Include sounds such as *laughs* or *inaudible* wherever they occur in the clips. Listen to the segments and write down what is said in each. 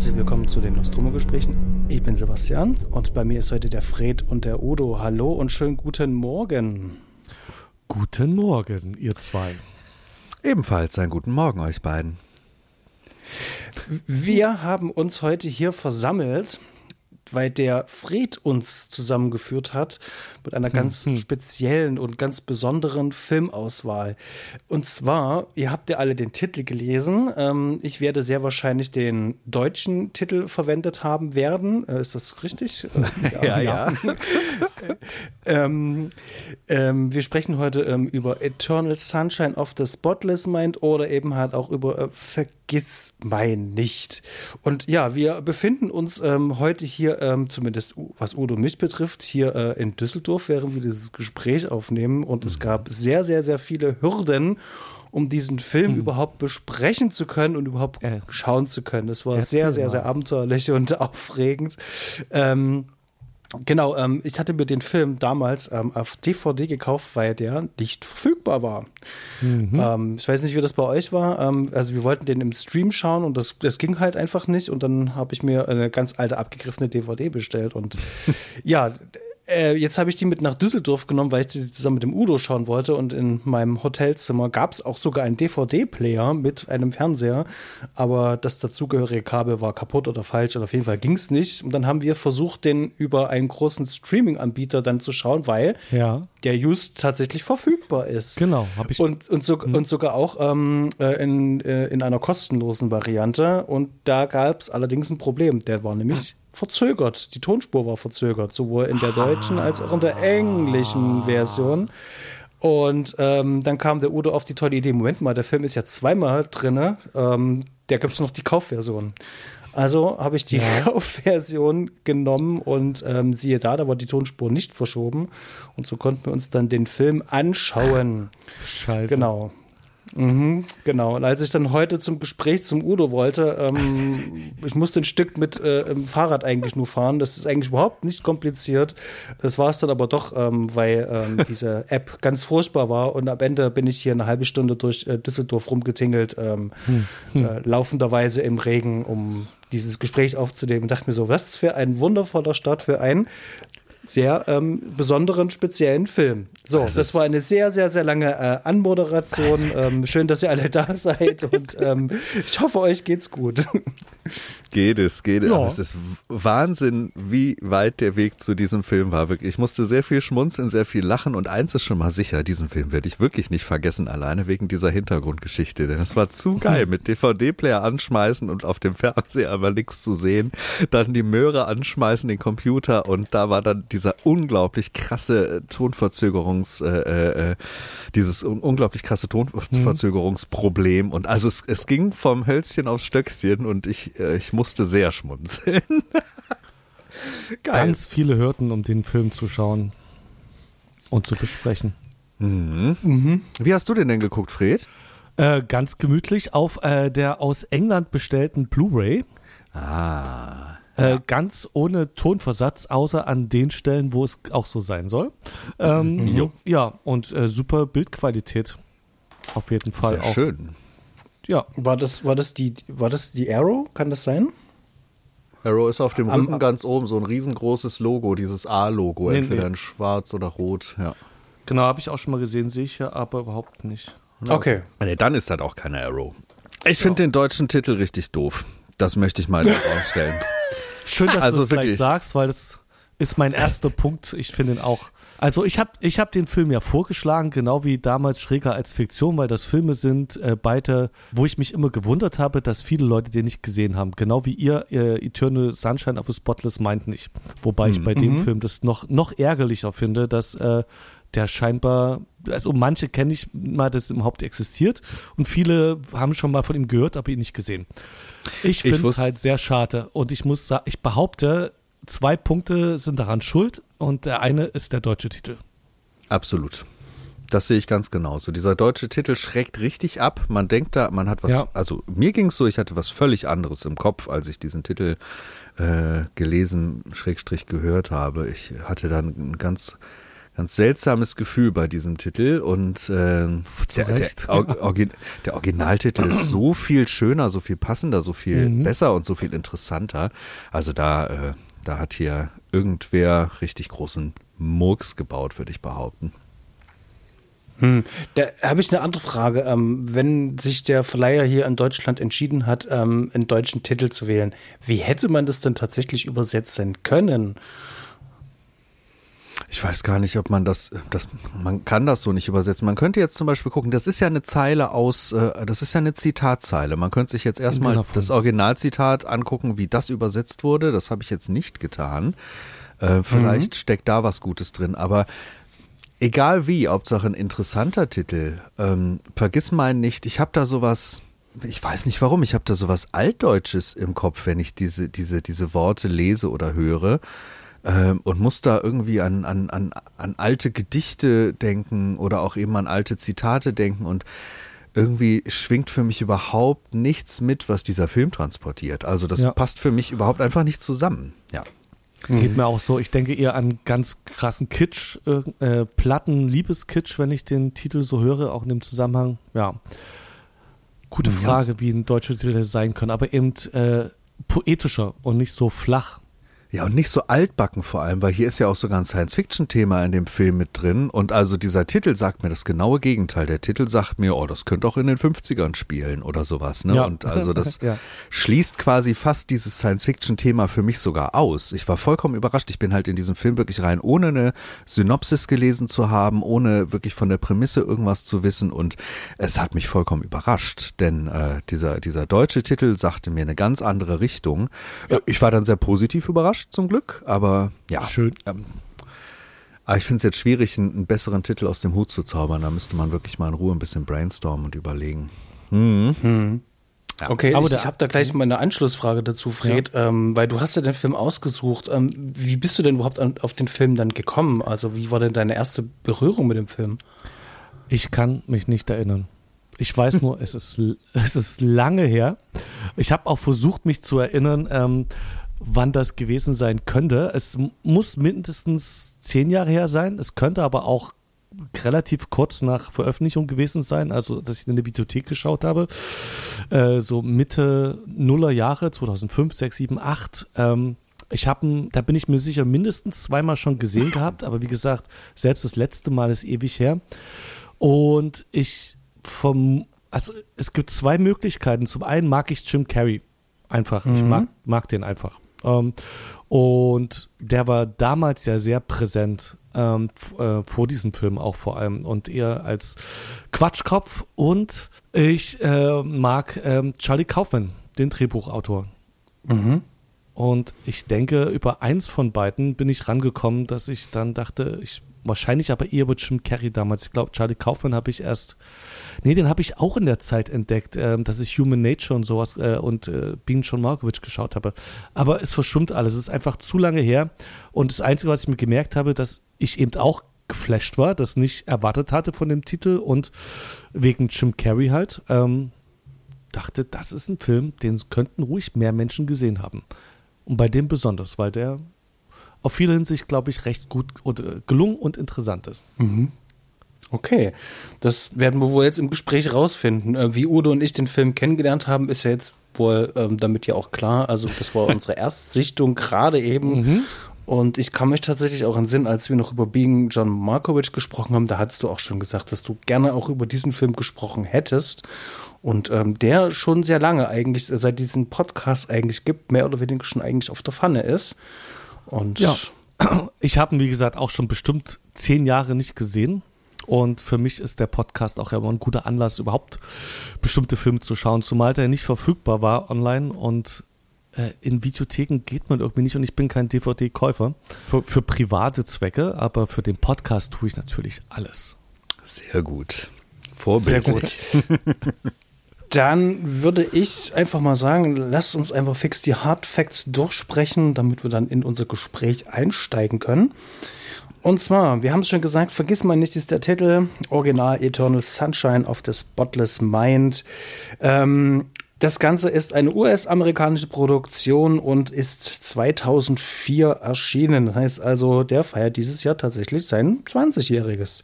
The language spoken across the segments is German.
Herzlich willkommen zu den Nostromo-Gesprächen. Ich bin Sebastian und bei mir ist heute der Fred und der Udo. Hallo und schönen guten Morgen. Guten Morgen, ihr zwei. Ebenfalls einen guten Morgen euch beiden. Wir haben uns heute hier versammelt, weil der Fred uns zusammengeführt hat mit einer ganz hm. speziellen und ganz besonderen Filmauswahl. Und zwar, ihr habt ja alle den Titel gelesen. Ähm, ich werde sehr wahrscheinlich den deutschen Titel verwendet haben werden. Äh, ist das richtig? *laughs* ja, ja. ja. *laughs* ähm, ähm, wir sprechen heute ähm, über Eternal Sunshine of the Spotless Mind oder eben halt auch über äh, Vergiss mein nicht. Und ja, wir befinden uns ähm, heute hier, ähm, zumindest was Udo mich betrifft, hier äh, in Düsseldorf, während wir dieses Gespräch aufnehmen. Und es gab sehr, sehr, sehr viele Hürden um diesen Film hm. überhaupt besprechen zu können und überhaupt äh. schauen zu können. Es war sehr, sehr, sehr abenteuerlich *laughs* und aufregend. Ähm, Genau, ähm, ich hatte mir den Film damals ähm, auf DVD gekauft, weil der nicht verfügbar war. Mhm. Ähm, ich weiß nicht, wie das bei euch war. Ähm, also wir wollten den im Stream schauen und das, das ging halt einfach nicht. Und dann habe ich mir eine ganz alte, abgegriffene DVD bestellt. Und *laughs* ja, äh, jetzt habe ich die mit nach Düsseldorf genommen, weil ich die zusammen mit dem Udo schauen wollte. Und in meinem Hotelzimmer gab es auch sogar einen DVD-Player mit einem Fernseher. Aber das dazugehörige Kabel war kaputt oder falsch. Und auf jeden Fall ging es nicht. Und dann haben wir versucht, den über einen großen Streaming-Anbieter dann zu schauen, weil ja. der just tatsächlich verfügbar ist. Genau, habe ich. Und, und, so, mhm. und sogar auch ähm, äh, in, äh, in einer kostenlosen Variante. Und da gab es allerdings ein Problem. Der war nämlich verzögert. Die Tonspur war verzögert, sowohl in der deutschen als auch in der englischen Version. Und ähm, dann kam der Udo auf die tolle Idee: Moment mal, der Film ist ja zweimal drin. Ähm, der gibt es noch die Kaufversion. Also habe ich die ja. *laughs* Kaufversion genommen und ähm, siehe da, da war die Tonspur nicht verschoben. Und so konnten wir uns dann den Film anschauen. Scheiße. Genau. Mhm, genau. Und als ich dann heute zum Gespräch zum Udo wollte, ähm, *laughs* ich musste ein Stück mit äh, im Fahrrad eigentlich nur fahren. Das ist eigentlich überhaupt nicht kompliziert. Das war es dann aber doch, ähm, weil ähm, *laughs* diese App ganz furchtbar war. Und am Ende bin ich hier eine halbe Stunde durch äh, Düsseldorf rumgetingelt, ähm, hm. Hm. Äh, laufenderweise im Regen, um dieses Gespräch aufzunehmen. Und dachte mir so, was für ein wundervoller Start für ein sehr ähm, besonderen, speziellen Film. So, das, das war eine sehr, sehr, sehr lange äh, Anmoderation. ähm, schön, dass ihr alle da *laughs* seid und ähm, ich hoffe, euch geht's gut. Geht es, geht es. Ja. Es ist Wahnsinn, wie weit der Weg zu diesem Film war. Wirklich. Ich musste sehr viel schmunzeln, sehr viel lachen und eins ist schon mal sicher, diesen Film werde ich wirklich nicht vergessen, alleine wegen dieser Hintergrundgeschichte. Denn es war zu *laughs* geil, mit DVD-Player anschmeißen und auf dem Fernseher aber nichts zu sehen. Dann die Möhre anschmeißen, den Computer und da war dann dieser unglaublich krasse Tonverzögerungs, äh, äh, äh, dieses un unglaublich krasse Tonverzögerungsproblem. Mhm. Und also es, es ging vom Hölzchen aufs Stöckchen und ich, äh, ich musste sehr schmunzeln. *laughs* Geil. Ganz viele Hürden, um den Film zu schauen und zu besprechen. Mhm. Mhm. Wie hast du den denn geguckt, Fred? Äh, ganz gemütlich auf äh, der aus England bestellten Blu-ray. Ah. Äh, ganz ohne Tonversatz, außer an den Stellen, wo es auch so sein soll. Ähm, mhm. Ja, und äh, super Bildqualität. Auf jeden Fall Sehr auch. schön. Ja. War das, war das die, war das die Arrow? Kann das sein? Arrow ist auf dem Am, Rücken ganz oben so ein riesengroßes Logo, dieses A-Logo, nee, entweder nee. in schwarz oder rot, ja. Genau, habe ich auch schon mal gesehen, sehe ich ja aber überhaupt nicht. Okay. Nee, dann ist das auch keine Arrow. Ich finde ja. den deutschen Titel richtig doof. Das möchte ich mal herausstellen. Schön, dass also du das gleich sagst, weil das ist mein erster Punkt. Ich finde ihn auch. Also ich habe ich hab den Film ja vorgeschlagen, genau wie damals Schräger als Fiktion, weil das Filme sind, äh, beide, wo ich mich immer gewundert habe, dass viele Leute den nicht gesehen haben. Genau wie ihr äh, Eternal Sunshine of a Spotless meint nicht. Wobei mhm. ich bei dem mhm. Film das noch, noch ärgerlicher finde, dass äh, der scheinbar, also manche kenne ich mal, dass überhaupt existiert und viele haben schon mal von ihm gehört, aber ihn nicht gesehen. Ich finde es halt sehr schade und ich muss sagen, ich behaupte, zwei Punkte sind daran schuld und der eine ist der deutsche Titel. Absolut. Das sehe ich ganz genauso. Dieser deutsche Titel schreckt richtig ab. Man denkt da, man hat was, ja. also mir ging es so, ich hatte was völlig anderes im Kopf, als ich diesen Titel äh, gelesen, Schrägstrich gehört habe. Ich hatte dann ein ganz ganz seltsames Gefühl bei diesem Titel und äh, der, der, Orgi der, Originaltitel ist so viel schöner, so viel passender, so viel mhm. besser und so viel interessanter. Also da, äh, da hat hier irgendwer richtig großen Murks gebaut, würde ich behaupten. Hm. Da habe ich eine andere Frage. Ähm, wenn sich der Verleiher hier in Deutschland entschieden hat, ähm, einen deutschen Titel zu wählen, wie hätte man das denn tatsächlich übersetzen können? Ich weiß gar nicht, ob man das, das, man kann das so nicht übersetzen. Man könnte jetzt zum Beispiel gucken, das ist ja eine Zeile aus, äh, das ist ja eine Zitatzeile. Man könnte sich jetzt erstmal genau. das Originalzitat angucken, wie das übersetzt wurde. Das habe ich jetzt nicht getan. Äh, vielleicht mhm. steckt da was Gutes drin, aber egal wie, Hauptsache ein interessanter Titel. Ähm, vergiss meinen nicht, ich habe da sowas, ich weiß nicht warum, ich habe da sowas Altdeutsches im Kopf, wenn ich diese, diese, diese Worte lese oder höre. Ähm, und muss da irgendwie an, an, an, an alte Gedichte denken oder auch eben an alte Zitate denken und irgendwie schwingt für mich überhaupt nichts mit, was dieser Film transportiert. Also das ja. passt für mich überhaupt einfach nicht zusammen. Ja. Geht mir auch so. Ich denke eher an ganz krassen Kitsch, äh, äh, Platten, Liebeskitsch, wenn ich den Titel so höre, auch in dem Zusammenhang. Ja. Gute Frage, wie ein deutscher Titel sein könnte, aber eben äh, poetischer und nicht so flach. Ja, und nicht so altbacken vor allem, weil hier ist ja auch sogar ein Science-Fiction-Thema in dem Film mit drin. Und also dieser Titel sagt mir das genaue Gegenteil. Der Titel sagt mir, oh, das könnte auch in den 50ern spielen oder sowas. Ne? Ja. Und also das *laughs* ja. schließt quasi fast dieses Science-Fiction-Thema für mich sogar aus. Ich war vollkommen überrascht. Ich bin halt in diesem Film wirklich rein, ohne eine Synopsis gelesen zu haben, ohne wirklich von der Prämisse irgendwas zu wissen. Und es hat mich vollkommen überrascht, denn äh, dieser, dieser deutsche Titel sagte mir eine ganz andere Richtung. Ja. Ich war dann sehr positiv überrascht überrascht zum Glück, aber ja. Schön. Ähm, aber ich finde es jetzt schwierig, einen, einen, besseren Titel aus dem Hut zu zaubern. Da müsste man wirklich mal in Ruhe ein bisschen brainstormen und überlegen. Hm. Hm. Ja. Okay, aber ich, ich habe da gleich mal eine Anschlussfrage dazu, Fred, ja. ähm, weil du hast ja den Film ausgesucht. Ähm, wie bist du denn überhaupt an, auf den Film dann gekommen? Also wie war denn deine erste Berührung mit dem Film? Ich kann mich nicht erinnern. Ich weiß *laughs* nur, es ist, es ist lange her. Ich habe auch versucht, mich zu erinnern. Ähm, wann das gewesen sein könnte. Es muss mindestens zehn Jahre her sein. Es könnte aber auch relativ kurz nach Veröffentlichung gewesen sein, also dass ich in eine Videothek geschaut habe, äh, so Mitte Nuller Jahre, 2005, 6, 7, 8. Ähm, ich habe, da bin ich mir sicher, mindestens zweimal schon gesehen *laughs* gehabt, aber wie gesagt, selbst das letzte Mal ist ewig her. Und ich vom, also es gibt zwei Möglichkeiten. Zum einen mag ich Jim Carrey einfach. Mhm. Ich mag, mag den einfach. Ähm, und der war damals ja sehr präsent ähm, äh, vor diesem Film auch vor allem und eher als Quatschkopf. Und ich äh, mag ähm, Charlie Kaufman, den Drehbuchautor. Mhm. Und ich denke, über eins von beiden bin ich rangekommen, dass ich dann dachte, ich wahrscheinlich aber eher mit Jim Carrey damals. Ich glaube, Charlie Kaufman habe ich erst Nee, den habe ich auch in der Zeit entdeckt, äh, dass ich Human Nature und sowas äh, und äh, Bean John Markovic geschaut habe. Aber es verschwimmt alles. Es ist einfach zu lange her. Und das Einzige, was ich mir gemerkt habe, dass ich eben auch geflasht war, das nicht erwartet hatte von dem Titel und wegen Jim Carrey halt, ähm, dachte, das ist ein Film, den könnten ruhig mehr Menschen gesehen haben. Und bei dem besonders, weil der auf viele Hinsicht, glaube ich, recht gut und, äh, gelungen und interessant ist. Mhm. Okay, das werden wir wohl jetzt im Gespräch rausfinden. Äh, wie Udo und ich den Film kennengelernt haben, ist ja jetzt wohl ähm, damit ja auch klar. Also das war *laughs* unsere Erstsichtung gerade eben. Mhm. Und ich kann mich tatsächlich auch an Sinn, als wir noch über Being John Markovic gesprochen haben, da hattest du auch schon gesagt, dass du gerne auch über diesen Film gesprochen hättest. Und ähm, der schon sehr lange eigentlich, seit diesem Podcast eigentlich gibt, mehr oder weniger schon eigentlich auf der Pfanne ist. Und ja. *clears throat* Ich habe ihn, wie gesagt, auch schon bestimmt zehn Jahre nicht gesehen. Und für mich ist der Podcast auch immer ein guter Anlass, überhaupt bestimmte Filme zu schauen, zumal der nicht verfügbar war online und äh, in Videotheken geht man irgendwie nicht und ich bin kein DVD-Käufer für, für private Zwecke, aber für den Podcast tue ich natürlich alles. Sehr gut. Vorbildlich. Sehr gut. *laughs* Dann würde ich einfach mal sagen, lasst uns einfach fix die Hard Facts durchsprechen, damit wir dann in unser Gespräch einsteigen können. Und zwar, wir haben es schon gesagt, vergiss mal nicht, ist der Titel Original Eternal Sunshine of the Spotless Mind. Ähm, Das Ganze ist eine US-amerikanische Produktion und ist 2004 erschienen. Das heißt also, der feiert dieses Jahr tatsächlich sein 20-jähriges.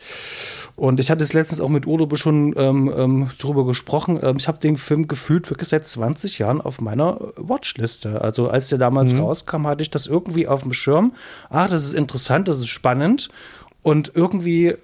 Und ich hatte es letztens auch mit Udo schon ähm, ähm, drüber gesprochen. Ähm, ich habe den Film gefühlt wirklich seit 20 Jahren auf meiner Watchliste. Also als der damals mhm. rauskam, hatte ich das irgendwie auf dem Schirm. Ah, das ist interessant, das ist spannend. Und irgendwie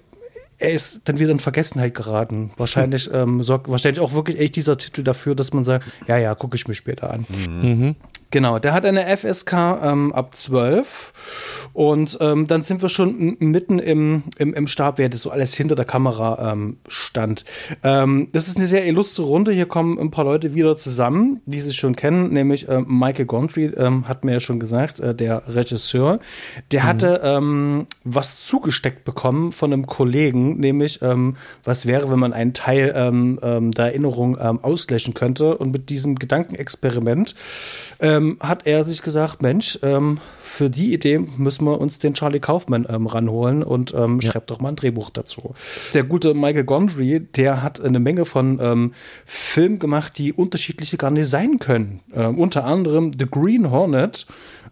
er ist dann wieder in Vergessenheit geraten. Wahrscheinlich *laughs* ähm, sorgt wahrscheinlich auch wirklich echt dieser Titel dafür, dass man sagt, ja, ja, gucke ich mir später an. Mhm. Genau, der hat eine FSK ähm, ab 12 und ähm, dann sind wir schon mitten im, im, im Stab, wer das so alles hinter der Kamera ähm, stand. Ähm, das ist eine sehr illustre Runde, hier kommen ein paar Leute wieder zusammen, die sich schon kennen, nämlich äh, Michael Gondry, ähm, hat mir ja schon gesagt, äh, der Regisseur, der mhm. hatte ähm, was zugesteckt bekommen von einem Kollegen, nämlich was wäre, wenn man einen Teil der Erinnerung auslöschen könnte und mit diesem Gedankenexperiment ähm, ähm, hat er sich gesagt, Mensch, ähm, für die Idee müssen wir uns den Charlie Kaufman ähm, ranholen und ähm, ja. schreibt doch mal ein Drehbuch dazu. Der gute Michael Gondry, der hat eine Menge von ähm, Filmen gemacht, die unterschiedliche gar nicht sein können. Ähm, unter anderem The Green Hornet.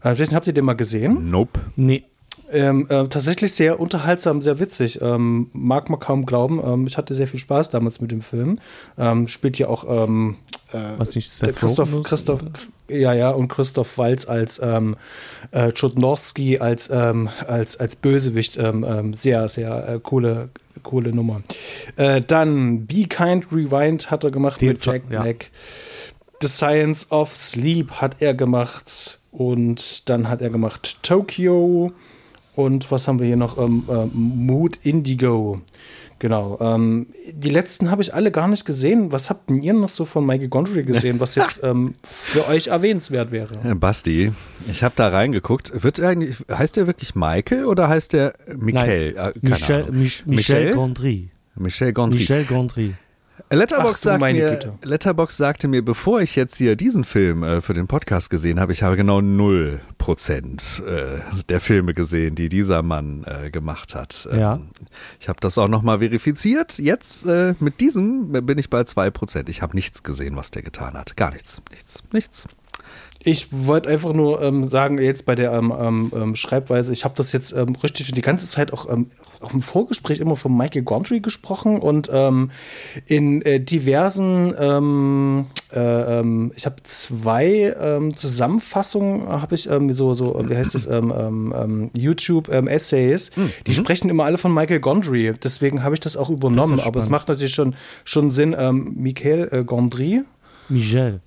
Äh, ich weiß nicht, habt ihr den mal gesehen? Nope. Nee. Ähm, äh, tatsächlich sehr unterhaltsam, sehr witzig. Ähm, mag man kaum glauben. Ähm, ich hatte sehr viel Spaß damals mit dem Film. Ähm, spielt ja auch ähm, äh, Was nicht Seth Christoph, Christoph, ja, ja, und Christoph Waltz als ähm, äh, Chudnowski als, ähm, als, als Bösewicht. Ähm, ähm, sehr, sehr äh, coole, coole Nummer. Äh, dann Be Kind Rewind hat er gemacht Den mit Jack ja. Black. The Science of Sleep hat er gemacht. Und dann hat er gemacht Tokyo. Und was haben wir hier noch? Ähm, äh, Mood Indigo. Genau. Ähm, die letzten habe ich alle gar nicht gesehen. Was habt denn ihr noch so von Michael Gondry gesehen, was jetzt *laughs* ähm, für euch erwähnenswert wäre? Basti, ich habe da reingeguckt. Wird eigentlich, heißt der wirklich Michael oder heißt der Michael? Nein, äh, Michel, Mich Michel Gondry. Michel Gondry. Michel Gondry. Letterbox, sagt mir, Letterbox sagte mir, bevor ich jetzt hier diesen Film äh, für den Podcast gesehen habe, ich habe genau null Prozent äh, der Filme gesehen, die dieser Mann äh, gemacht hat. Ähm, ja. Ich habe das auch nochmal verifiziert. Jetzt äh, mit diesem bin ich bei zwei Prozent. Ich habe nichts gesehen, was der getan hat. Gar nichts, nichts, nichts. Ich wollte einfach nur ähm, sagen, jetzt bei der ähm, ähm, ähm Schreibweise, ich habe das jetzt ähm, richtig die ganze Zeit auch, ähm, auch im Vorgespräch immer von Michael Gondry gesprochen und ähm, in äh, diversen, ähm, äh, ähm, ich habe zwei ähm, Zusammenfassungen, habe ich ähm, so, so, wie heißt das, ähm, YouTube-Essays, ähm, mhm. die sprechen immer alle von Michael Gondry, deswegen habe ich das auch übernommen, das aber es macht natürlich schon, schon Sinn, ähm, Michael äh, Gondry. Michel.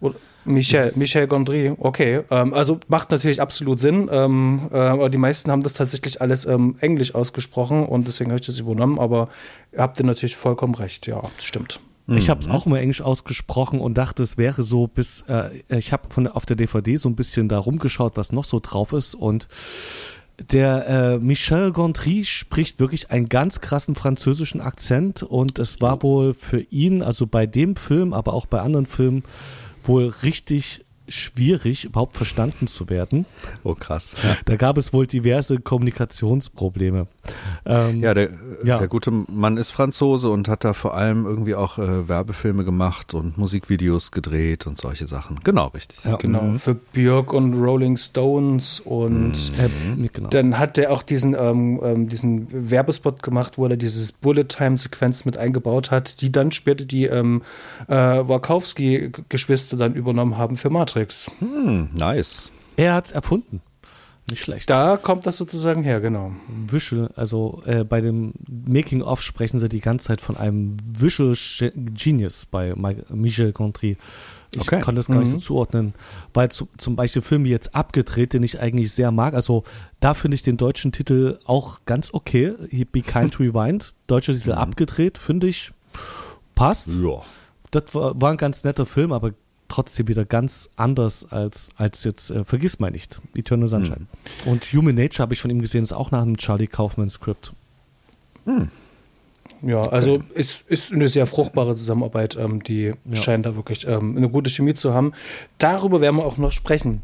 Michel, Michel Gondry, okay. Ähm, also macht natürlich absolut Sinn. Ähm, äh, aber die meisten haben das tatsächlich alles ähm, Englisch ausgesprochen und deswegen habe ich das übernommen. Aber ihr habt ihr natürlich vollkommen recht, ja, das stimmt. Ich habe es auch immer Englisch ausgesprochen und dachte, es wäre so bis, äh, ich habe von auf der DVD so ein bisschen da rumgeschaut, was noch so drauf ist und der äh, Michel Gondry spricht wirklich einen ganz krassen französischen Akzent und es war wohl für ihn, also bei dem Film, aber auch bei anderen Filmen, wohl richtig schwierig, überhaupt verstanden zu werden. Oh, krass. Ja. Da gab es wohl diverse Kommunikationsprobleme. Ähm, ja, der, ja, der gute Mann ist Franzose und hat da vor allem irgendwie auch äh, Werbefilme gemacht und Musikvideos gedreht und solche Sachen. Genau, richtig. Ja, genau. Mhm. Für Björk und Rolling Stones und mhm. äh, genau. dann hat er auch diesen, ähm, ähm, diesen Werbespot gemacht, wo er dieses Bullet-Time-Sequenz mit eingebaut hat, die dann später die ähm, äh, Wachowski-Geschwister dann übernommen haben für Matrix. Matrix. Hm, nice. Er hat es erfunden. Nicht schlecht. Da kommt das sozusagen her, genau. Visual, also äh, bei dem Making-of sprechen sie die ganze Zeit von einem Visual Genius bei Michel Gondry. Ich okay. kann das gar nicht so mhm. zuordnen, weil zu, zum Beispiel Film wie jetzt abgedreht, den ich eigentlich sehr mag. Also da finde ich den deutschen Titel auch ganz okay. Be Kind *laughs* Rewind, deutscher Titel mhm. abgedreht, finde ich passt. Ja. Das war, war, ein ganz netter Film, aber trotzdem wieder ganz anders als, als jetzt, äh, vergiss mal nicht, Eternal Sunshine. Hm. Und Human Nature habe ich von ihm gesehen, ist auch nach einem Charlie Kaufman Skript. Hm. Ja, also okay. ist, ist eine sehr fruchtbare Zusammenarbeit. Ähm, die ja. scheint da wirklich ähm, eine gute Chemie zu haben. Darüber werden wir auch noch sprechen.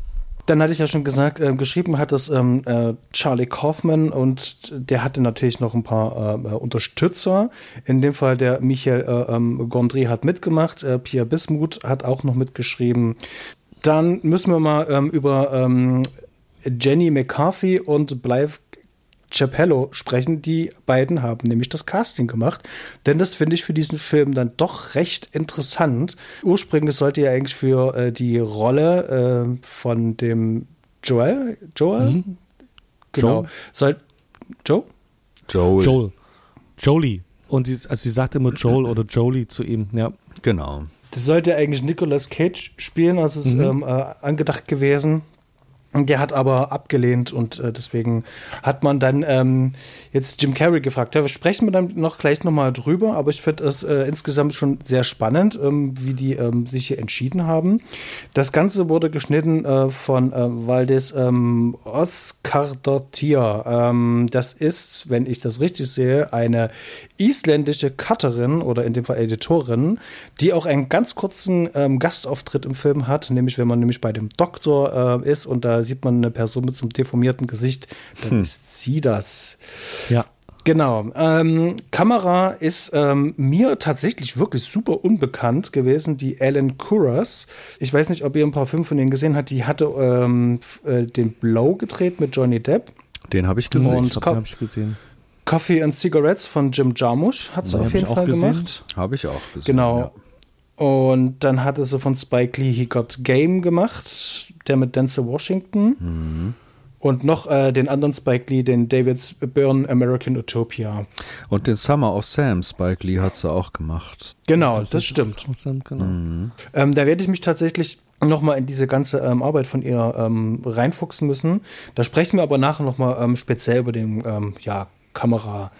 Dann hatte ich ja schon gesagt, äh, geschrieben hat es ähm, äh, Charlie Kaufman und der hatte natürlich noch ein paar äh, äh Unterstützer. In dem Fall der Michael äh, ähm, Gondry hat mitgemacht, äh, Pierre Bismuth hat auch noch mitgeschrieben. Dann müssen wir mal ähm, über ähm, Jenny McCarthy und Blythe Chapello sprechen. Die beiden haben nämlich das Casting gemacht. Denn das finde ich für diesen Film dann doch recht interessant. Ursprünglich sollte ja eigentlich für äh, die Rolle äh, von dem Joel, Joel? Mhm. Genau. Joel? Soll, Joe? Joel. Joel. Jolie. Und sie, also sie sagt immer Joel oder Jolie zu ihm, ja. Genau. Das sollte eigentlich Nicolas Cage spielen, also ist mhm. ähm, äh, angedacht gewesen. Der hat aber abgelehnt und äh, deswegen hat man dann ähm, jetzt Jim Carrey gefragt. Da sprechen wir dann noch gleich nochmal drüber, aber ich finde es äh, insgesamt schon sehr spannend, ähm, wie die ähm, sich hier entschieden haben. Das Ganze wurde geschnitten äh, von äh, Valdez ähm, Oscar Dottir. Ähm, das ist, wenn ich das richtig sehe, eine isländische Cutterin oder in dem Fall Editorin, die auch einen ganz kurzen ähm, Gastauftritt im Film hat, nämlich wenn man nämlich bei dem Doktor äh, ist und da sieht man eine Person mit so einem deformierten Gesicht, dann hm. ist sie das. Ja. Genau. Ähm, Kamera ist ähm, mir tatsächlich wirklich super unbekannt gewesen, die Alan Kuras. Ich weiß nicht, ob ihr ein paar Filme von denen gesehen habt. Die hatte ähm, äh, den Blow gedreht mit Johnny Depp. Den habe ich gesehen. Und habe ich gesehen. Coffee and Cigarettes von Jim Jarmusch hat sie auf jeden Fall gesehen. gemacht. Habe ich auch gesehen. Genau. Ja. Und dann hatte sie von Spike Lee He Got Game gemacht, der mit Denzel Washington. Mhm. Und noch äh, den anderen Spike Lee, den David Byrne American Utopia. Und den Summer of Sam, Spike Lee hat sie auch gemacht. Genau, das, das stimmt. Sam, genau. Mhm. Ähm, da werde ich mich tatsächlich nochmal in diese ganze ähm, Arbeit von ihr ähm, reinfuchsen müssen. Da sprechen wir aber nachher nochmal ähm, speziell über den ähm, ja, Kamera.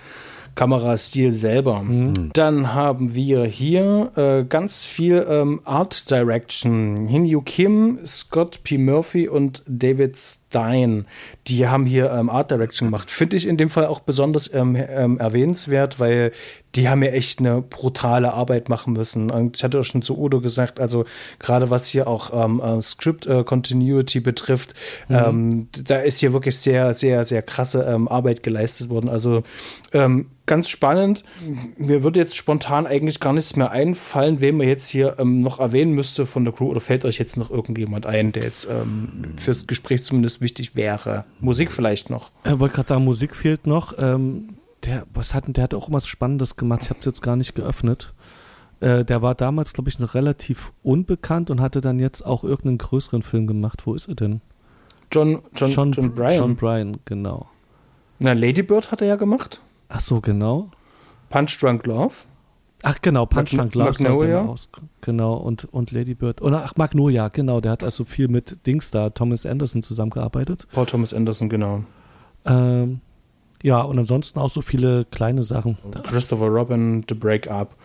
Kamerastil selber. Mhm. Dann haben wir hier äh, ganz viel ähm, Art Direction. Hinyu Kim, Scott P. Murphy und David Stein. Die haben hier ähm, Art Direction gemacht. Finde ich in dem Fall auch besonders ähm, ähm erwähnenswert, weil die haben ja echt eine brutale Arbeit machen müssen. Und ich hatte auch schon zu Udo gesagt, also gerade was hier auch ähm, äh, Script äh, Continuity betrifft, mhm. ähm, da ist hier wirklich sehr, sehr, sehr krasse ähm, Arbeit geleistet worden. Also ähm, ganz spannend. Mir würde jetzt spontan eigentlich gar nichts mehr einfallen, wem man jetzt hier ähm, noch erwähnen müsste von der Crew. Oder fällt euch jetzt noch irgendjemand ein, der jetzt ähm, fürs Gespräch zumindest wichtig wäre? Musik vielleicht noch. Ich wollte gerade sagen, Musik fehlt noch. Der, was hat, der hat auch was Spannendes gemacht. Ich habe es jetzt gar nicht geöffnet. Äh, der war damals, glaube ich, noch relativ unbekannt und hatte dann jetzt auch irgendeinen größeren Film gemacht. Wo ist er denn? John, John, John, John Bryan. John Bryan, genau. Na, Lady Bird hat er ja gemacht. Ach so, genau. Punch Drunk Love. Ach genau, Punch Drunk Love. Magnolia. Aus, genau, und, und Lady Bird. Oder ach, Magnolia, genau. Der hat also viel mit Dings da, Thomas Anderson zusammengearbeitet. Paul Thomas Anderson, genau. Ähm, ja, und ansonsten auch so viele kleine Sachen. Christopher Robin, The Breakup.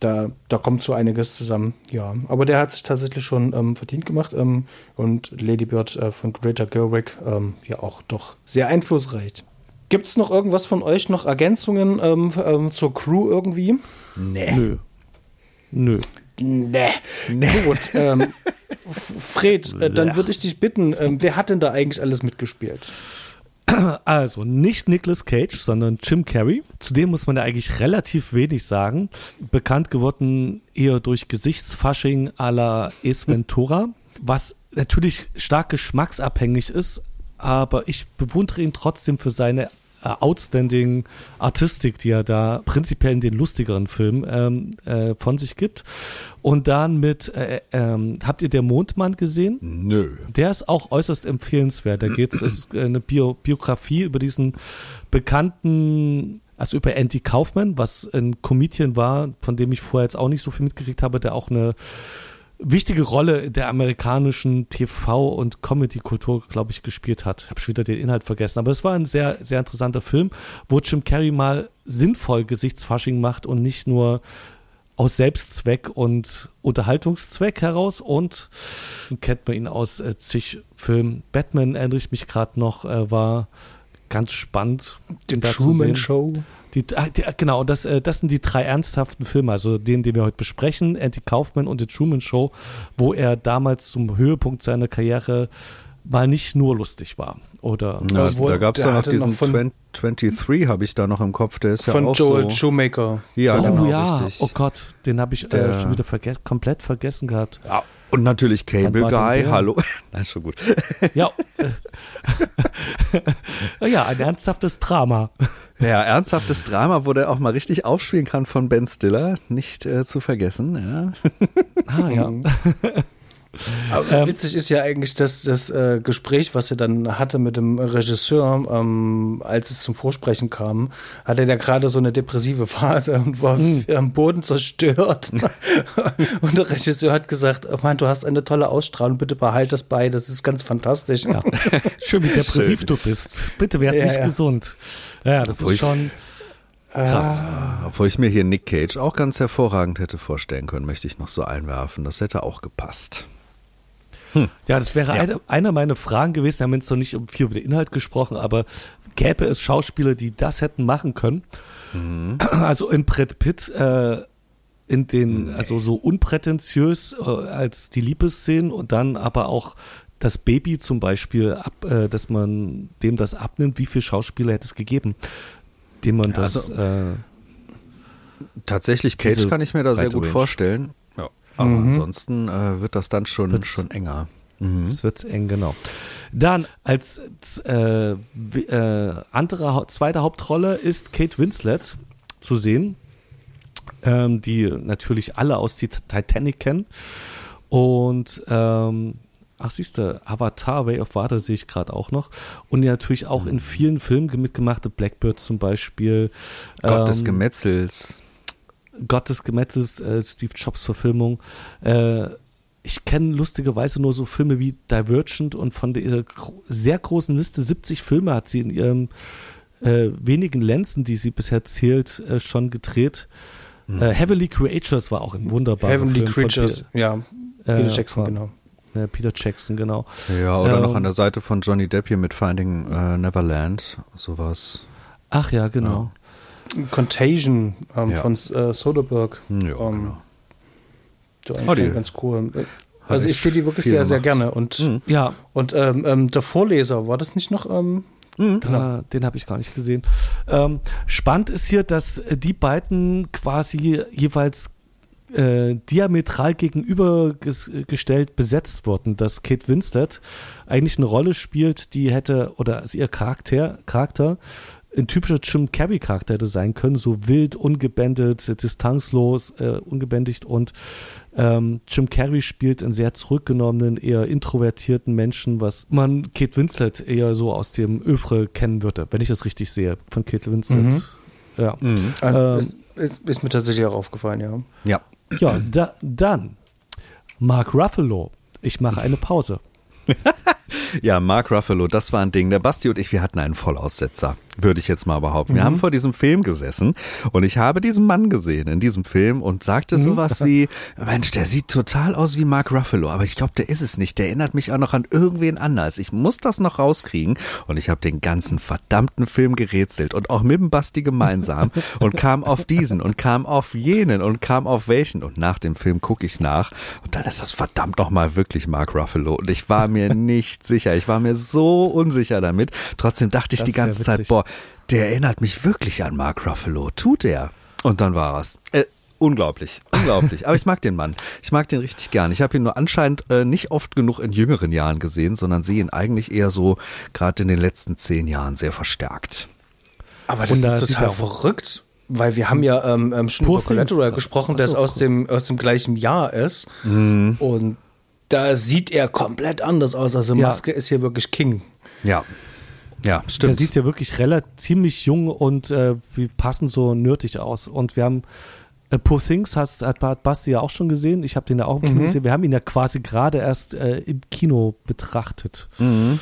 Da, da kommt so einiges zusammen, ja. Aber der hat sich tatsächlich schon ähm, verdient gemacht ähm, und Lady Bird äh, von Greta Gerwig ähm, ja auch doch sehr einflussreich. Gibt es noch irgendwas von euch, noch Ergänzungen ähm, ähm, zur Crew irgendwie? Nee. Nö. Nö. Nee. nee. Gut, ähm, Fred, äh, dann würde ich dich bitten, wer hat denn da eigentlich alles mitgespielt? *clears throat* Also nicht Nicolas Cage, sondern Jim Carrey. Zudem muss man ja eigentlich relativ wenig sagen. Bekannt geworden eher durch Gesichtsfasching à la Es *laughs* Ventura, was natürlich stark geschmacksabhängig ist, aber ich bewundere ihn trotzdem für seine outstanding Artistik, die er da prinzipiell in den lustigeren Filmen ähm, äh, von sich gibt. Und dann mit, äh, ähm, habt ihr der Mondmann gesehen? Nö. Der ist auch äußerst empfehlenswert. Da geht es eine Bio Biografie über diesen bekannten also über Andy Kaufman, was ein Comedian war, von dem ich vorher jetzt auch nicht so viel mitgekriegt habe, der auch eine wichtige Rolle der amerikanischen TV- und Comedy-Kultur, glaube ich, gespielt hat. Ich habe schon wieder den Inhalt vergessen. Aber es war ein sehr, sehr interessanter Film, wo Jim Carrey mal sinnvoll Gesichtsfasching macht und nicht nur aus Selbstzweck und Unterhaltungszweck heraus. Und kennt man ihn aus äh, zig Filmen. Batman, erinnere ich mich gerade noch, äh, war ganz spannend. Die Truman Show. Die, ah, die, genau, das, äh, das sind die drei ernsthaften Filme, also den, den wir heute besprechen, Andy Kaufman und The Truman Show, wo er damals zum Höhepunkt seiner Karriere mal nicht nur lustig war. Oder ja, da gab es ja noch diesen noch 23, habe ich da noch im Kopf, der ist ja von auch Joel so. Shoemaker. Ja, oh genau, ja, richtig. oh Gott, den habe ich äh, schon wieder verge komplett vergessen gehabt. Ja, und natürlich Cable Guy, hallo. *laughs* Nein, schon gut. Ja. *laughs* ja, ein ernsthaftes Drama. Ja, ernsthaftes Drama, wo der auch mal richtig aufspielen kann von Ben Stiller, nicht äh, zu vergessen. Ja. Ah, ja. *laughs* Aber ähm, witzig ist ja eigentlich das, das äh, Gespräch, was er dann hatte mit dem Regisseur, ähm, als es zum Vorsprechen kam, hatte er ja gerade so eine depressive *laughs* Phase und war mhm. *laughs* am Boden zerstört. *laughs* und der Regisseur hat gesagt, oh Mann, du hast eine tolle Ausstrahlung, bitte behalt das bei, das ist ganz fantastisch. Ja. Schön, wie depressiv Schön. du bist. Bitte werd ja, nicht ja. gesund. Ja, das Obwohl ist schon... Krass. Ah. Obwohl ich mir hier Nick Cage auch ganz hervorragend hätte vorstellen können, möchte ich noch so einwerfen. Das hätte auch gepasst. Hm. Ja, das wäre ja. eine, eine meiner Fragen gewesen. Wir haben jetzt noch nicht viel über den Inhalt gesprochen, aber gäbe es Schauspieler, die das hätten machen können? Mhm. Also in Brett Pitt, äh, in den, nee. also so unprätentiös äh, als die Liebesszenen und dann aber auch das Baby zum Beispiel, ab, äh, dass man dem das abnimmt, wie viele Schauspieler hätte es gegeben, dem man das. Also, äh, tatsächlich, Cage kann ich mir da sehr gut Range. vorstellen. Aber mhm. ansonsten äh, wird das dann schon, wird's, schon enger. Mhm. Es wird eng, genau. Dann als äh, äh, andere, zweite Hauptrolle ist Kate Winslet zu sehen, ähm, die natürlich alle aus die Titanic kennen. Und ähm, ach siehst du, Avatar, Way of Water sehe ich gerade auch noch. Und die natürlich auch in vielen Filmen mitgemachte Blackbird zum Beispiel. Gott ähm, des Gemetzels. Gott des Gemetzels, äh, Steve Jobs Verfilmung. Äh, ich kenne lustigerweise nur so Filme wie Divergent und von dieser sehr großen Liste 70 Filme hat sie in ihren äh, wenigen Lenzen, die sie bisher zählt, äh, schon gedreht. Mhm. Äh, Heavenly Creatures war auch ein wunderbarer Heavenly Film Creatures, von, ja. Peter äh, Jackson, genau. Peter Jackson, genau. Ja, oder ähm, noch an der Seite von Johnny Depp hier mit Finding Neverland, sowas. Ach ja, genau. Ja. Contagion ähm, ja. von äh, Soderbergh. Ja, ähm, genau. Oh, ganz cool. Also ich sehe die wirklich sehr, gemacht. sehr gerne. Und mhm. ja, und ähm, ähm, der Vorleser, war das nicht noch? Ähm, mhm. da, den habe ich gar nicht gesehen. Ähm, spannend ist hier, dass die beiden quasi jeweils äh, diametral gegenübergestellt besetzt wurden, dass Kate Winslet eigentlich eine Rolle spielt, die hätte, oder also ihr Charakter, Charakter ein typischer Jim Carrey-Charakter hätte sein können, so wild, ungebändet, distanzlos, äh, ungebändigt und ähm, Jim Carrey spielt einen sehr zurückgenommenen, eher introvertierten Menschen, was man Kate Winslet eher so aus dem Övre kennen würde, wenn ich das richtig sehe, von Kate Winslet. Mhm. Ja. Mhm. Also ähm, ist, ist, ist, mir tatsächlich auch aufgefallen, ja. Ja. Ja, da, dann Mark Ruffalo. Ich mache eine Pause. *laughs* ja, Mark Ruffalo, das war ein Ding. Der Basti und ich, wir hatten einen Vollaussetzer würde ich jetzt mal behaupten. Wir mhm. haben vor diesem Film gesessen und ich habe diesen Mann gesehen in diesem Film und sagte mhm. sowas *laughs* wie, Mensch, der sieht total aus wie Mark Ruffalo, aber ich glaube, der ist es nicht. Der erinnert mich auch noch an irgendwen anders. Ich muss das noch rauskriegen und ich habe den ganzen verdammten Film gerätselt und auch mit dem Basti gemeinsam *laughs* und kam auf diesen und kam auf jenen und kam auf welchen und nach dem Film gucke ich nach und dann ist das verdammt nochmal wirklich Mark Ruffalo und ich war mir *laughs* nicht sicher. Ich war mir so unsicher damit. Trotzdem dachte ich das die ganze Zeit, boah, der erinnert mich wirklich an Mark Ruffalo. Tut er? Und dann war es. Äh, unglaublich, unglaublich. Aber ich mag den Mann. Ich mag den richtig gern. Ich habe ihn nur anscheinend äh, nicht oft genug in jüngeren Jahren gesehen, sondern sehe ihn eigentlich eher so gerade in den letzten zehn Jahren sehr verstärkt. Aber das ist total verrückt, weil wir haben ja ähm, ähm schon Poor über Collateral gesprochen, der aus dem aus dem gleichen Jahr ist. Mhm. Und da sieht er komplett anders aus. Also Maske ja. ist hier wirklich King. Ja. Ja, stimmt. Der sieht ja wirklich relativ ziemlich jung und äh, wie passend so nötig aus. Und wir haben äh, Poor Things hast, hat, hat Basti ja auch schon gesehen. Ich habe den ja auch im Kino mhm. gesehen. Wir haben ihn ja quasi gerade erst äh, im Kino betrachtet. Mhm.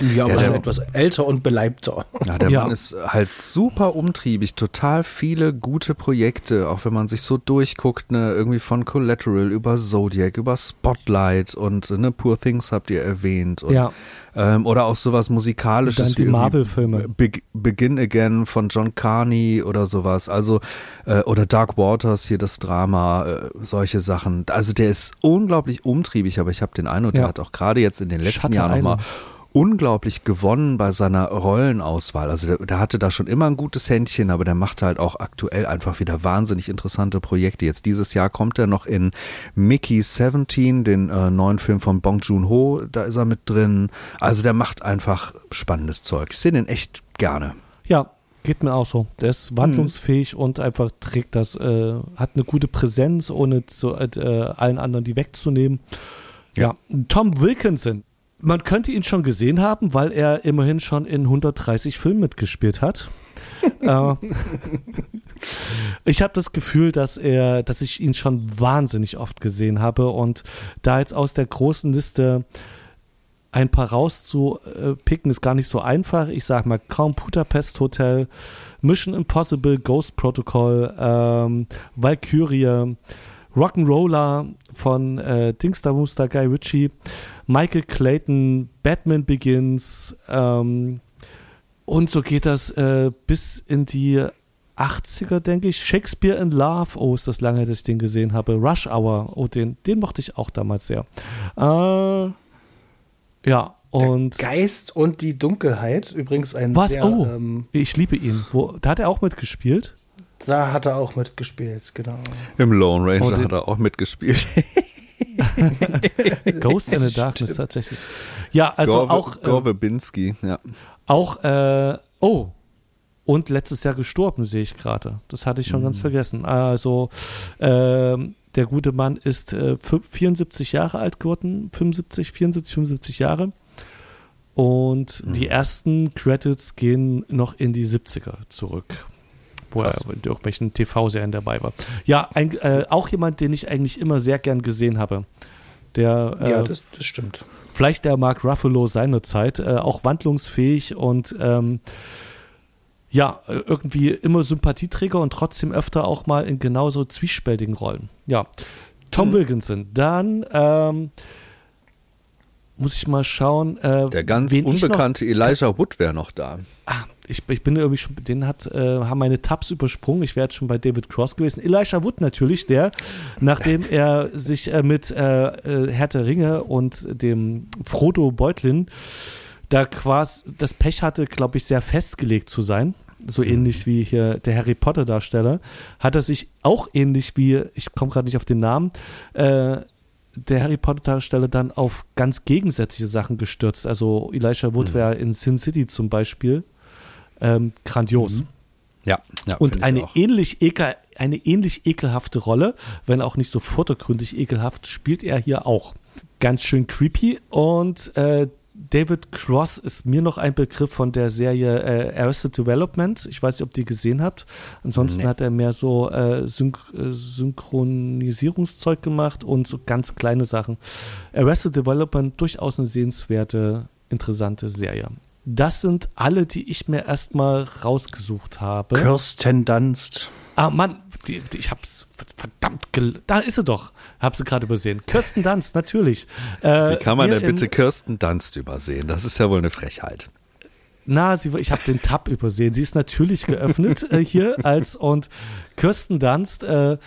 Ja, aber ja, der, etwas älter und beleibter. Ja, der ja. Mann ist halt super umtriebig, total viele gute Projekte, auch wenn man sich so durchguckt, ne, irgendwie von Collateral über Zodiac, über Spotlight und ne, Poor Things habt ihr erwähnt. Und, ja. Ähm, oder auch sowas musikalisches. Dann die Marvel-Filme. Be Begin Again von John Carney oder sowas. Also, äh, oder Dark Waters, hier das Drama, äh, solche Sachen. Also der ist unglaublich umtriebig, aber ich habe den Eindruck, ja. der hat auch gerade jetzt in den letzten Shutter Jahren nochmal unglaublich gewonnen bei seiner Rollenauswahl. Also der, der, hatte da schon immer ein gutes Händchen, aber der macht halt auch aktuell einfach wieder wahnsinnig interessante Projekte. Jetzt dieses Jahr kommt er noch in Mickey 17, den äh, neuen Film von Bong Joon-ho, da ist er mit drin. Also der macht einfach spannendes Zeug. Ich sehe den echt gerne. Ja, Geht mir auch so. Der ist wandlungsfähig mhm. und einfach trägt das, äh, hat eine gute Präsenz, ohne zu, äh, allen anderen die wegzunehmen. Ja. ja. Tom Wilkinson, man könnte ihn schon gesehen haben, weil er immerhin schon in 130 Filmen mitgespielt hat. *laughs* äh, ich habe das Gefühl, dass er, dass ich ihn schon wahnsinnig oft gesehen habe und da jetzt aus der großen Liste ein paar rauszupicken ist gar nicht so einfach. Ich sag mal Budapest Hotel, Mission Impossible, Ghost Protocol, ähm, Valkyrie, Rock'n'Roller von äh, Dingster Wooster Guy Ritchie, Michael Clayton, Batman Begins ähm, und so geht das äh, bis in die 80er, denke ich. Shakespeare in Love, oh, ist das lange, dass ich den gesehen habe. Rush Hour, oh, den, den mochte ich auch damals sehr. Äh, ja, und. Der Geist und die Dunkelheit, übrigens ein Was? Sehr, oh, ähm, ich liebe ihn. Wo, da hat er auch mitgespielt. Da hat er auch mitgespielt, genau. Im Lone Ranger oh, hat er auch mitgespielt. *laughs* Ghost in the Darkness tatsächlich. Ja, also Gore, auch. Äh, Gore Verbinski, ja. Auch, äh, oh. Und letztes Jahr gestorben, sehe ich gerade. Das hatte ich schon mhm. ganz vergessen. Also, äh, der gute Mann ist äh, 74 Jahre alt geworden. 75, 74, 75 Jahre. Und mhm. die ersten Credits gehen noch in die 70er zurück wo Krass. er in irgendwelchen TV-Serien dabei war. Ja, ein, äh, auch jemand, den ich eigentlich immer sehr gern gesehen habe. Der, äh, ja, das, das, stimmt. Vielleicht der Mark Ruffalo seinerzeit, äh, auch wandlungsfähig und ähm, ja, irgendwie immer Sympathieträger und trotzdem öfter auch mal in genauso zwiespältigen Rollen. Ja, Tom hm. Wilkinson. Dann ähm, muss ich mal schauen. Äh, der ganz unbekannte Elijah Wood wäre noch da. Ah, ich, ich bin irgendwie schon, den hat, äh, haben meine Tabs übersprungen. Ich wäre jetzt schon bei David Cross gewesen. Elijah Wood natürlich, der, nachdem *laughs* er sich äh, mit äh, äh der Ringe und dem Frodo Beutlin da quasi das Pech hatte, glaube ich, sehr festgelegt zu sein. So mhm. ähnlich wie hier der Harry Potter Darsteller, hat er sich auch ähnlich wie, ich komme gerade nicht auf den Namen, äh, der Harry Potter Darsteller dann auf ganz gegensätzliche Sachen gestürzt. Also Elijah Wood mhm. wäre in Sin City zum Beispiel ähm, grandios. Mhm. Ja, ja, und eine ähnlich, ekel, eine ähnlich ekelhafte Rolle, wenn auch nicht so vordergründig ekelhaft, spielt er hier auch. Ganz schön creepy und äh, David Cross ist mir noch ein Begriff von der Serie äh, Arrested Development. Ich weiß nicht, ob ihr die gesehen habt. Ansonsten nee. hat er mehr so äh, Syn äh, Synchronisierungszeug gemacht und so ganz kleine Sachen. Arrested Development durchaus eine sehenswerte, interessante Serie. Das sind alle, die ich mir erstmal rausgesucht habe. Kirsten Dunst. Ah, Mann, die, die, ich hab's verdammt, da ist sie doch. Hab sie gerade übersehen. Kirsten Dunst, natürlich. Äh, Wie kann man denn bitte Kirsten Dunst übersehen? Das ist ja wohl eine Frechheit. Na, sie, ich habe den Tab übersehen. Sie ist natürlich geöffnet äh, hier als und Kirsten Dunst äh,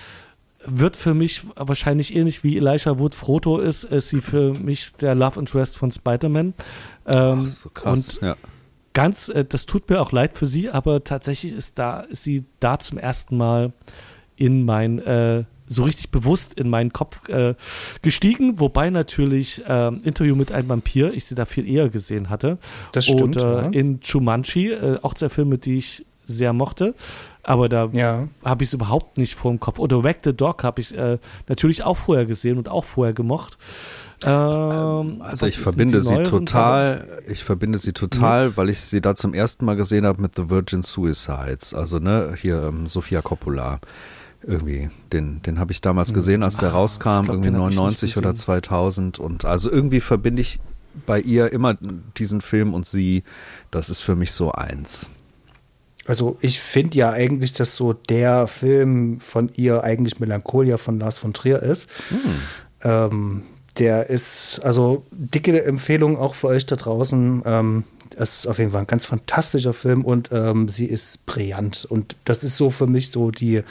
wird für mich wahrscheinlich ähnlich wie Elisha Wood Frodo ist, ist sie für mich der Love Interest von Spider-Man. Ähm, Ach, so krass, und ja. Ganz, äh, das tut mir auch leid für sie, aber tatsächlich ist da ist sie da zum ersten Mal in mein äh, so richtig bewusst in meinen Kopf äh, gestiegen, wobei natürlich äh, Interview mit einem Vampir ich sie da viel eher gesehen hatte. Das stimmt. Oder ja. in Chumanchi, äh, auch zwei Filme, die ich sehr mochte. Aber da ja. habe ich es überhaupt nicht vor dem Kopf. Oder Wag the Dog habe ich äh, natürlich auch vorher gesehen und auch vorher gemocht. Ähm, also ich verbinde sie total, ich verbinde sie total, mit? weil ich sie da zum ersten Mal gesehen habe mit The Virgin Suicides. Also ne, hier ähm, Sofia Coppola. Irgendwie, den, den habe ich damals hm. gesehen, als der ah, rauskam, glaub, irgendwie 99 oder 2000. Und also irgendwie verbinde ich bei ihr immer diesen Film und sie, das ist für mich so eins. Also ich finde ja eigentlich, dass so der Film von ihr eigentlich Melancholia von Lars von Trier ist. Hm. Ähm, der ist, also dicke Empfehlung auch für euch da draußen. Ähm, es ist auf jeden Fall ein ganz fantastischer Film und ähm, sie ist brillant. Und das ist so für mich so die,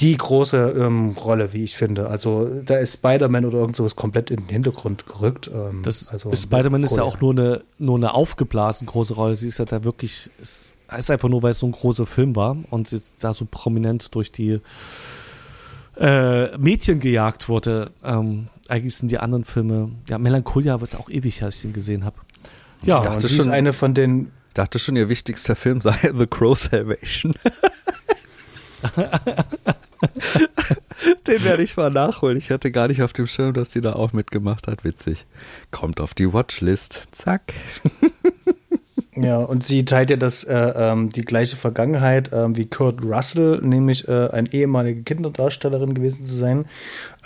die große ähm, Rolle, wie ich finde. Also da ist Spider-Man oder irgend sowas komplett in den Hintergrund gerückt. Ähm, das also, Spider-Man ist ja auch nur eine, nur eine aufgeblasen große Rolle. Sie ist ja da wirklich, ist, ist einfach nur, weil es so ein großer Film war und jetzt da so prominent durch die äh, Mädchen gejagt wurde. Ähm, eigentlich sind die anderen Filme, ja, Melancholia, was auch ewig, als ich ihn gesehen habe. Ja, ich dachte schon, eine von den. dachte schon, ihr wichtigster Film sei *laughs* The Crow Salvation. *laughs* Den werde ich mal nachholen. Ich hatte gar nicht auf dem Schirm, dass die da auch mitgemacht hat. Witzig. Kommt auf die Watchlist. Zack. *laughs* Ja, und sie teilt ja das, äh, ähm, die gleiche Vergangenheit äh, wie Kurt Russell, nämlich äh, eine ehemalige Kinderdarstellerin gewesen zu sein,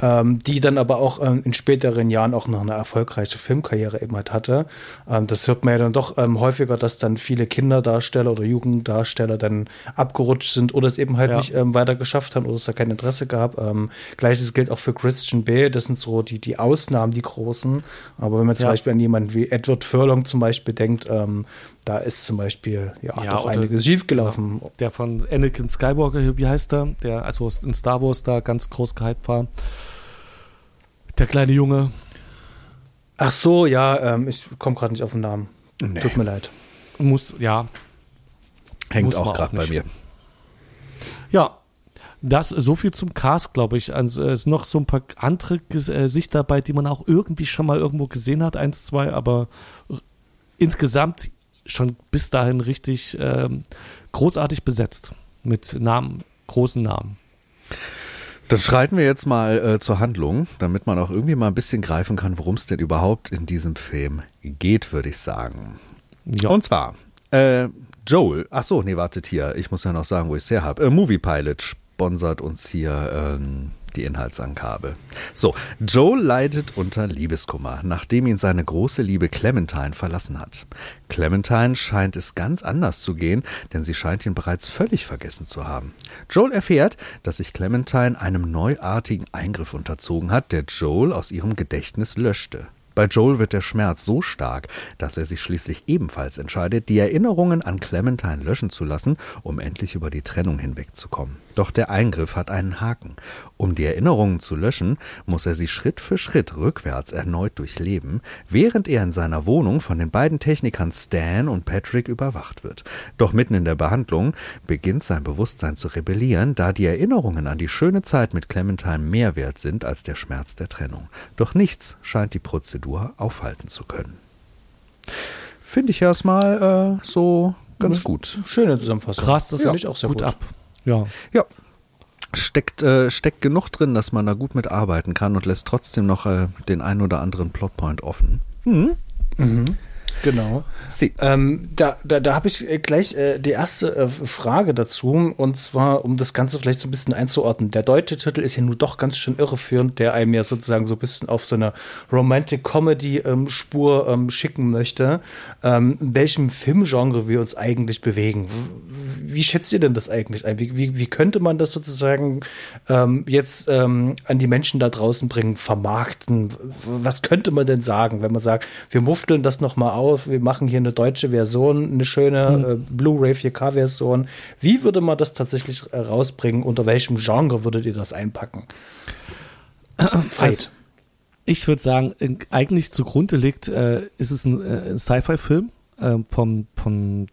ähm, die dann aber auch ähm, in späteren Jahren auch noch eine erfolgreiche Filmkarriere eben halt hatte. Ähm, das hört man ja dann doch ähm, häufiger, dass dann viele Kinderdarsteller oder Jugenddarsteller dann abgerutscht sind oder es eben halt ja. nicht ähm, weiter geschafft haben oder es da kein Interesse gab. Gleiches gilt auch für Christian Bale, das sind so die, die Ausnahmen, die großen. Aber wenn man zum ja. Beispiel an jemanden wie Edward Furlong zum Beispiel denkt, da ist zum Beispiel ja, ja doch einiges schiefgelaufen. Genau. Der von Anakin Skywalker, wie heißt der? Der also in Star Wars da ganz groß gehypt war. Der kleine Junge. Ach so, ja, ähm, ich komme gerade nicht auf den Namen. Nee. Tut mir leid. Muss, ja. Hängt auch gerade bei mir. Ja, das so viel zum Cast, glaube ich. Also, es sind noch so ein paar andere Gesichter dabei, die man auch irgendwie schon mal irgendwo gesehen hat, eins, zwei, aber insgesamt schon bis dahin richtig ähm, großartig besetzt mit Namen, großen Namen. Dann schreiten wir jetzt mal äh, zur Handlung, damit man auch irgendwie mal ein bisschen greifen kann, worum es denn überhaupt in diesem Film geht, würde ich sagen. Ja. Und zwar, äh, Joel, ach so, nee, wartet hier, ich muss ja noch sagen, wo ich es her habe. Äh, Movie Pilot sponsert uns hier ähm, die Inhaltsangabe. So, Joel leidet unter Liebeskummer, nachdem ihn seine große Liebe Clementine verlassen hat. Clementine scheint es ganz anders zu gehen, denn sie scheint ihn bereits völlig vergessen zu haben. Joel erfährt, dass sich Clementine einem neuartigen Eingriff unterzogen hat, der Joel aus ihrem Gedächtnis löschte. Bei Joel wird der Schmerz so stark, dass er sich schließlich ebenfalls entscheidet, die Erinnerungen an Clementine löschen zu lassen, um endlich über die Trennung hinwegzukommen. Doch der Eingriff hat einen Haken. Um die Erinnerungen zu löschen, muss er sie Schritt für Schritt rückwärts erneut durchleben, während er in seiner Wohnung von den beiden Technikern Stan und Patrick überwacht wird. Doch mitten in der Behandlung beginnt sein Bewusstsein zu rebellieren, da die Erinnerungen an die schöne Zeit mit Clementine mehr wert sind als der Schmerz der Trennung. Doch nichts scheint die Prozedur aufhalten zu können. Finde ich erstmal äh, so ganz gut. Schöne Zusammenfassung. Krass, das ja. finde ich auch sehr gut, gut ab. Ja. Ja. Steckt, äh, steckt genug drin, dass man da gut mitarbeiten kann und lässt trotzdem noch äh, den einen oder anderen Plotpoint offen. Mhm. Mhm. Genau. Ähm, da da, da habe ich äh, gleich äh, die erste äh, Frage dazu, und zwar, um das Ganze vielleicht so ein bisschen einzuordnen. Der deutsche Titel ist ja nun doch ganz schön irreführend, der einem ja sozusagen so ein bisschen auf so eine Romantic Comedy-Spur ähm, ähm, schicken möchte. Ähm, in welchem Filmgenre wir uns eigentlich bewegen. Wie schätzt ihr denn das eigentlich ein? Wie, wie, wie könnte man das sozusagen ähm, jetzt ähm, an die Menschen da draußen bringen, vermarkten? Was könnte man denn sagen, wenn man sagt, wir mufteln das nochmal auf? Auf, wir machen hier eine deutsche Version, eine schöne mhm. äh, Blu-ray 4K-Version. Wie würde man das tatsächlich äh, rausbringen? Unter welchem Genre würdet ihr das einpacken? *clears throat* Also, ich würde sagen, eigentlich zugrunde liegt, äh, ist es ein, äh, Sci-Fi-Film äh, vom, vom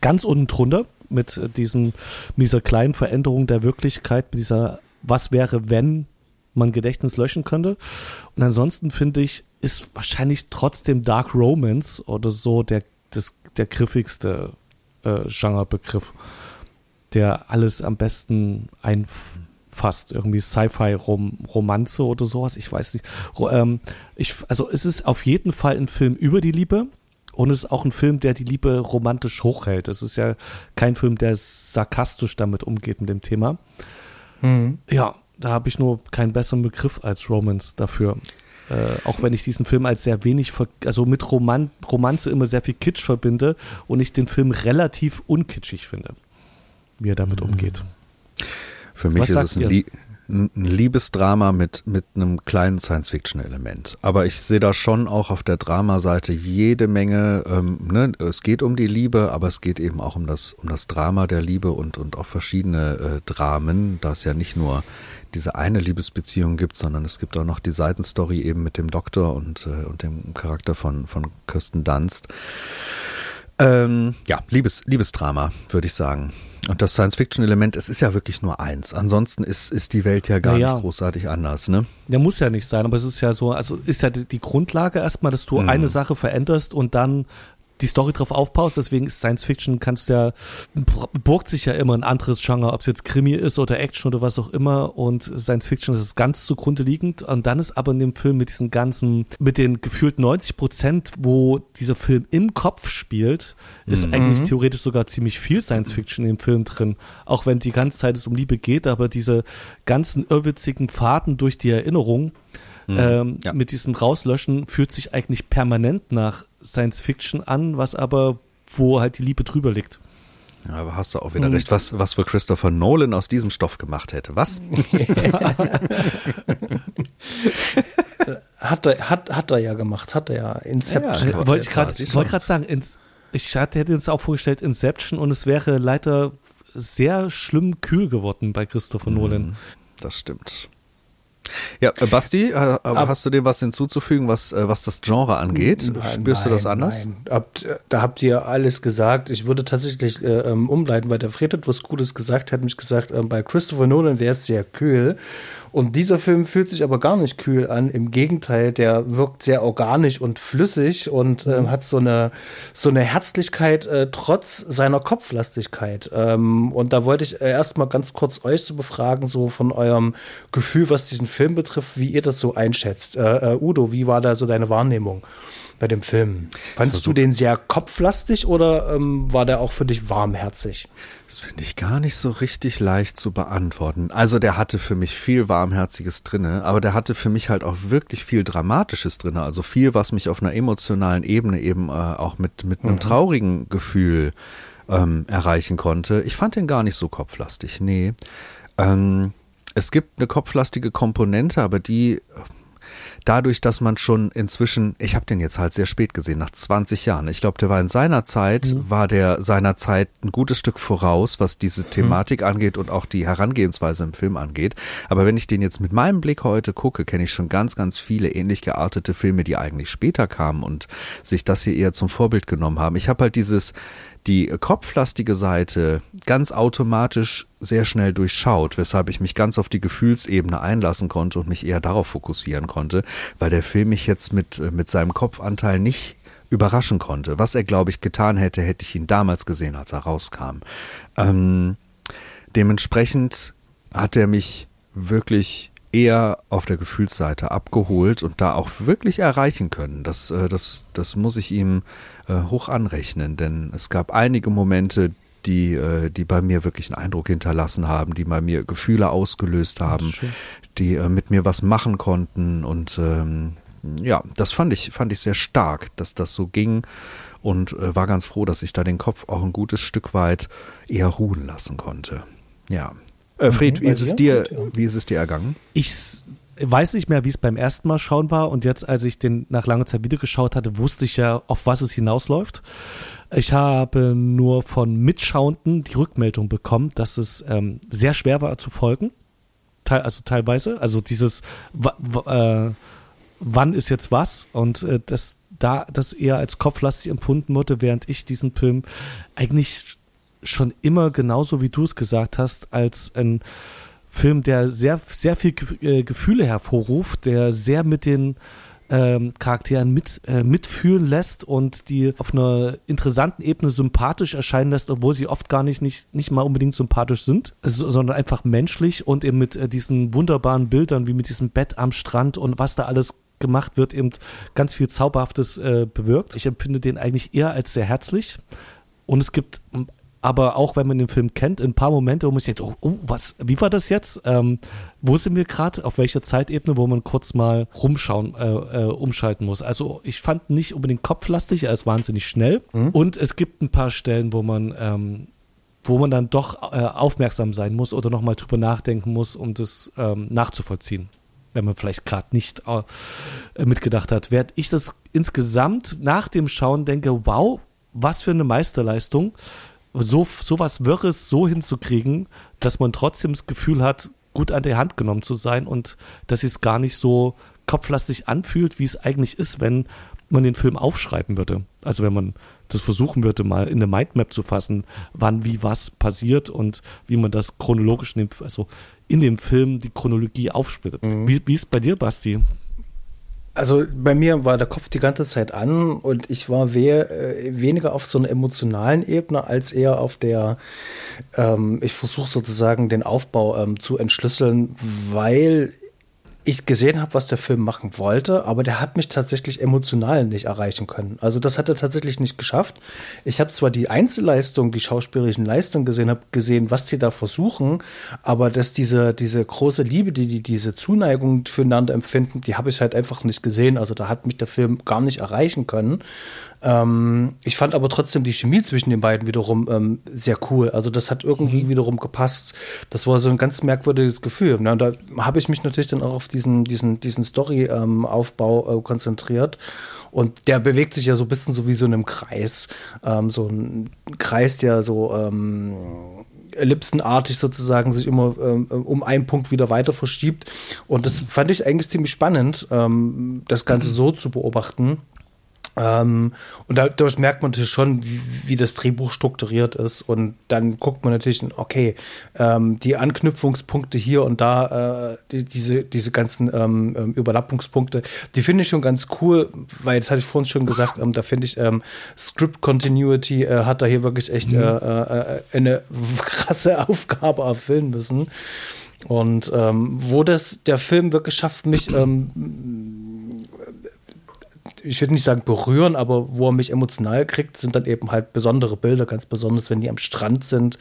ganz unten drunter mit diesem, dieser kleinen Veränderung der Wirklichkeit, mit dieser Was wäre, wenn man Gedächtnis löschen könnte. Und ansonsten finde ich, ist wahrscheinlich trotzdem Dark Romance oder so der, das, der griffigste äh, Genrebegriff, der alles am besten einfasst. Irgendwie Sci-Fi-Romanze -Rom oder sowas, ich weiß nicht. Ähm, ich, also es ist auf jeden Fall ein Film über die Liebe. Und es ist auch ein Film, der die Liebe romantisch hochhält. Es ist ja kein Film, der sarkastisch damit umgeht mit dem Thema. Mhm. Ja, da habe ich nur keinen besseren Begriff als Romance dafür. äh, auch wenn ich diesen Film als sehr wenig, also mit Roman Romanze immer sehr viel Kitsch verbinde und ich den Film relativ unkitschig finde, wie er damit umgeht. Für mich Was ist es ein, Lie ein Liebesdrama mit, mit einem kleinen Science-Fiction-Element. Aber ich sehe da schon auch auf der Dramaseite jede Menge, ähm, ne, es geht um die Liebe, aber es geht eben auch um das, um das Drama der Liebe und, und auch verschiedene äh, Dramen, da es ja nicht nur diese eine Liebesbeziehung gibt, sondern es gibt auch noch die Seitenstory eben mit dem Doktor und, äh, und dem Charakter von, von Kirsten Dunst. Ähm, ja, Liebes, Liebesdrama, würde ich sagen. Und das Science-Fiction-Element, es ist ja wirklich nur eins. Ansonsten ist, ist die Welt ja gar naja. nicht großartig anders, ne? Der muss ja nicht sein, aber es ist ja so, also ist ja die, die Grundlage erstmal, dass du mhm. eine Sache veränderst und dann die Story drauf aufbaust. Deswegen ist Science Fiction, kannst du ja, burgt sich ja immer ein anderes Genre, ob es jetzt Krimi ist oder Action oder was auch immer. Und Science Fiction ist ganz zugrunde liegend. Und dann ist aber in dem Film mit diesen ganzen, mit den gefühlt 90 Prozent, wo dieser Film im Kopf spielt, ist mhm. eigentlich theoretisch sogar ziemlich viel Science Fiction in dem Film drin. Auch wenn die ganze Zeit es um Liebe geht, aber diese ganzen irrwitzigen Fahrten durch die Erinnerung, mhm. ähm, ja. mit diesem Rauslöschen fühlt sich eigentlich permanent nach Science Fiction an, was aber, wo halt die Liebe drüber liegt. Ja, aber hast du auch wieder recht, was, was für Christopher Nolan aus diesem Stoff gemacht hätte. Was? *laughs* hat, er, hat, hat er ja gemacht, hat er ja. Inception. Ja, wollte ich gerade wollt sagen, ins, ich hatte, hätte uns auch vorgestellt Inception und es wäre leider sehr schlimm kühl geworden bei Christopher Nolan. Das stimmt. Ja, äh, Basti, äh, hast du dem was hinzuzufügen, was, äh, was das Genre angeht? Nein, Spürst nein, du das anders? Nein. Da habt ihr alles gesagt. Ich würde tatsächlich äh, ähm, umleiten, weil der Fred hat was Gutes gesagt, hat mich gesagt, äh, bei Christopher Nolan wäre es sehr kühl. Und dieser Film fühlt sich aber gar nicht kühl an. Im Gegenteil, der wirkt sehr organisch und flüssig und äh, hat so eine, so eine Herzlichkeit äh, trotz seiner Kopflastigkeit. Ähm, und da wollte ich äh, erstmal ganz kurz euch zu so befragen, so von eurem Gefühl, was diesen Film betrifft, wie ihr das so einschätzt. Äh, äh, Udo, wie war da so deine Wahrnehmung? Bei dem Film. Fandest also, du den sehr kopflastig oder ähm, war der auch für dich warmherzig? Das finde ich gar nicht so richtig leicht zu beantworten. Also der hatte für mich viel Warmherziges drinne, aber der hatte für mich halt auch wirklich viel Dramatisches drinne. Also viel, was mich auf einer emotionalen Ebene eben äh, auch mit, mit einem mhm. traurigen Gefühl ähm, erreichen konnte. Ich fand den gar nicht so kopflastig, nee. Ähm, es gibt eine kopflastige Komponente, aber die dadurch, dass man schon inzwischen, ich habe den jetzt halt sehr spät gesehen, nach 20 Jahren. Ich glaube, der war in seiner Zeit, mhm. war der seiner Zeit ein gutes Stück voraus, was diese mhm. Thematik mhm. angeht und auch die Herangehensweise im Film angeht. Aber wenn ich den jetzt mit meinem Blick heute gucke, kenne ich schon ganz, ganz viele ähnlich geartete Filme, die eigentlich später kamen und sich das hier eher zum Vorbild genommen haben. Ich habe halt dieses, die kopflastige Seite ganz automatisch sehr schnell durchschaut, weshalb ich mich ganz auf die Gefühlsebene einlassen konnte und mich eher darauf fokussieren konnte, weil der Film mich jetzt mit, äh, mit seinem Kopfanteil nicht überraschen konnte. Was er, glaube ich, getan hätte, hätte ich ihn damals gesehen, als er rauskam. Ähm, dementsprechend hat er mich wirklich eher auf der Gefühlsseite abgeholt und da auch wirklich erreichen können. Das, äh, das, das muss ich ihm hoch anrechnen, denn es gab einige Momente, die, äh, die bei mir wirklich einen Eindruck hinterlassen haben, die bei mir Gefühle ausgelöst haben, die mit mir was machen konnten und ähm, ja, das fand ich, fand ich sehr stark, dass das so ging und war ganz froh, dass ich da den Kopf auch ein gutes Stück weit eher ruhen lassen konnte. Ja. Äh, Fred, wie ist, es dir, wie ist es dir ergangen? Ich weiß nicht mehr, wie es beim ersten Mal schauen war. Und jetzt, als ich den nach langer Zeit wieder geschaut hatte, wusste ich ja, auf was es hinausläuft. Ich habe nur von Mitschauenden die Rückmeldung bekommen, dass es ähm, sehr schwer war zu folgen. Teil, also teilweise. Also dieses, äh, wann ist jetzt was? Und äh, das da das eher als kopflastig empfunden wurde, während ich diesen Film eigentlich schon immer genauso wie du es gesagt hast, als ein Film, der sehr, sehr viel äh, Gefühle hervorruft, der sehr mit den ähm, Charakteren mit, äh, mitfühlen lässt und die auf einer interessanten Ebene sympathisch erscheinen lässt, obwohl sie oft gar nicht, nicht, nicht mal unbedingt sympathisch sind, also, sondern einfach menschlich und eben mit äh, diesen wunderbaren Bildern, wie mit diesem Bett am Strand und was da alles gemacht wird, eben ganz viel Zauberhaftes äh, bewirkt. Ich empfinde den eigentlich eher als sehr herzlich. Und es gibt aber auch wenn man den Film kennt, ein paar Momente, wo man sich jetzt, oh, oh, was, wie war das jetzt? Ähm, wo sind wir gerade? Auf welcher Zeitebene, wo man kurz mal rumschauen, äh, äh, umschalten muss? Also ich fand nicht unbedingt kopflastig, er ist wahnsinnig schnell mhm. und es gibt ein paar Stellen, wo man ähm, wo man dann doch äh, aufmerksam sein muss oder nochmal drüber nachdenken muss, um das ähm, nachzuvollziehen. Wenn man vielleicht gerade nicht äh, mitgedacht hat. Während ich das insgesamt nach dem Schauen denke, wow, was für eine Meisterleistung, so, so was Wirres so hinzukriegen, dass man trotzdem das Gefühl hat, gut an der Hand genommen zu sein und dass es gar nicht so kopflastig anfühlt, wie es eigentlich ist, wenn man den Film aufschreiben würde. Also wenn man das versuchen würde, mal in eine Mindmap zu fassen, wann wie was passiert und wie man das chronologisch nimmt, also in dem Film die Chronologie aufsplittet. Mhm. Wie, wie ist bei dir, Basti? Also bei mir war der Kopf die ganze Zeit an und ich war we äh, weniger auf so einer emotionalen Ebene als eher auf der, ähm, ich versuche sozusagen den Aufbau ähm, zu entschlüsseln, weil ich gesehen habe, was der Film machen wollte, aber der hat mich tatsächlich emotional nicht erreichen können. Also das hat er tatsächlich nicht geschafft. Ich habe zwar die Einzelleistung, die schauspielerischen Leistungen gesehen, habe gesehen, was sie da versuchen, aber dass diese diese große Liebe, die die diese Zuneigung füreinander empfinden, die habe ich halt einfach nicht gesehen. Also da hat mich der Film gar nicht erreichen können. Ähm, ich fand aber trotzdem die Chemie zwischen den beiden wiederum ähm, sehr cool. Also das hat irgendwie mhm. wiederum gepasst. Das war so ein ganz merkwürdiges Gefühl. Ja, und da habe ich mich natürlich dann auch auf diesen, diesen, diesen Story-Aufbau ähm, äh, konzentriert. Und der bewegt sich ja so ein bisschen so wie so in einem Kreis. Ähm, so ein Kreis, der so ähm, ellipsenartig sozusagen sich immer ähm, um einen Punkt wieder weiter verschiebt. Und das fand ich eigentlich ziemlich spannend, ähm, das Ganze mhm. so zu beobachten. Ähm, und dadurch merkt man natürlich schon, wie, wie, das Drehbuch strukturiert ist. Und dann guckt man natürlich, okay, ähm, die Anknüpfungspunkte hier und da, äh, die, diese, diese ganzen ähm, ähm Überlappungspunkte, die finde ich schon ganz cool, weil das hatte ich vorhin schon gesagt, ähm, da finde ich ähm, Script Continuity äh, hat da hier wirklich echt mhm. äh, äh eine *laughs* krasse Aufgabe erfüllen müssen. Und wo das der Film wirklich schafft, mich ich würde nicht sagen berühren, aber wo er mich emotional kriegt, sind dann eben halt besondere Bilder, ganz besonders, wenn die am Strand sind.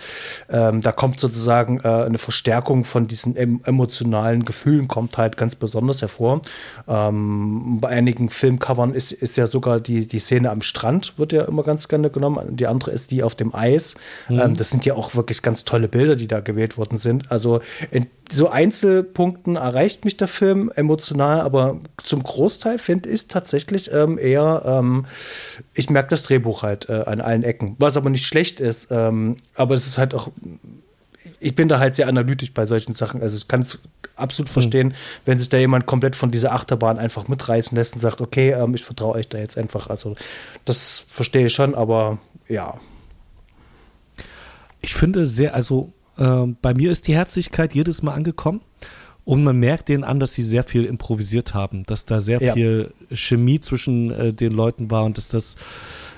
Ähm, da kommt sozusagen äh, eine Verstärkung von diesen em emotionalen Gefühlen, kommt halt ganz besonders hervor. Ähm, bei einigen Filmcovern ist, ist ja sogar die, die Szene am Strand, wird ja immer ganz gerne genommen. Die andere ist die auf dem Eis. Mhm. Ähm, das sind ja auch wirklich ganz tolle Bilder, die da gewählt worden sind. Also in so Einzelpunkten erreicht mich der Film emotional, aber zum Großteil finde ich tatsächlich ähm, eher, ähm, ich merke das Drehbuch halt äh, an allen Ecken, was aber nicht schlecht ist, ähm, aber es ist halt auch, ich bin da halt sehr analytisch bei solchen Sachen, also ich kann es absolut hm. verstehen, mhm. wenn sich da jemand komplett von dieser Achterbahn einfach mitreißen lässt und sagt, okay, ähm, ich vertraue euch da jetzt einfach, also das verstehe ich schon, aber ja. Ich finde sehr, also äh, bei mir ist die Herzlichkeit jedes Mal angekommen. Und man merkt denen an, dass sie sehr viel improvisiert haben, dass da sehr ja. viel Chemie zwischen äh, den Leuten war und dass das,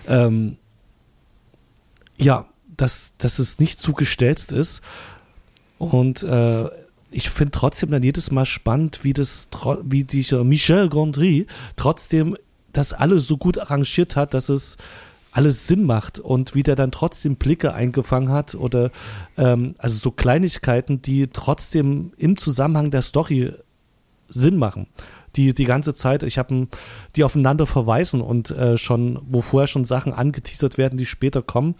ähm, ja, dass, dass es nicht zu gestelzt ist. Und äh, ich finde trotzdem dann jedes Mal spannend, wie das, wie dieser Michel Gondry trotzdem das alles so gut arrangiert hat, dass es alles Sinn macht und wie der dann trotzdem Blicke eingefangen hat oder ähm, also so Kleinigkeiten, die trotzdem im Zusammenhang der Story Sinn machen. Die die ganze Zeit, ich habe die aufeinander verweisen und äh, schon, wo vorher schon Sachen angeteasert werden, die später kommen,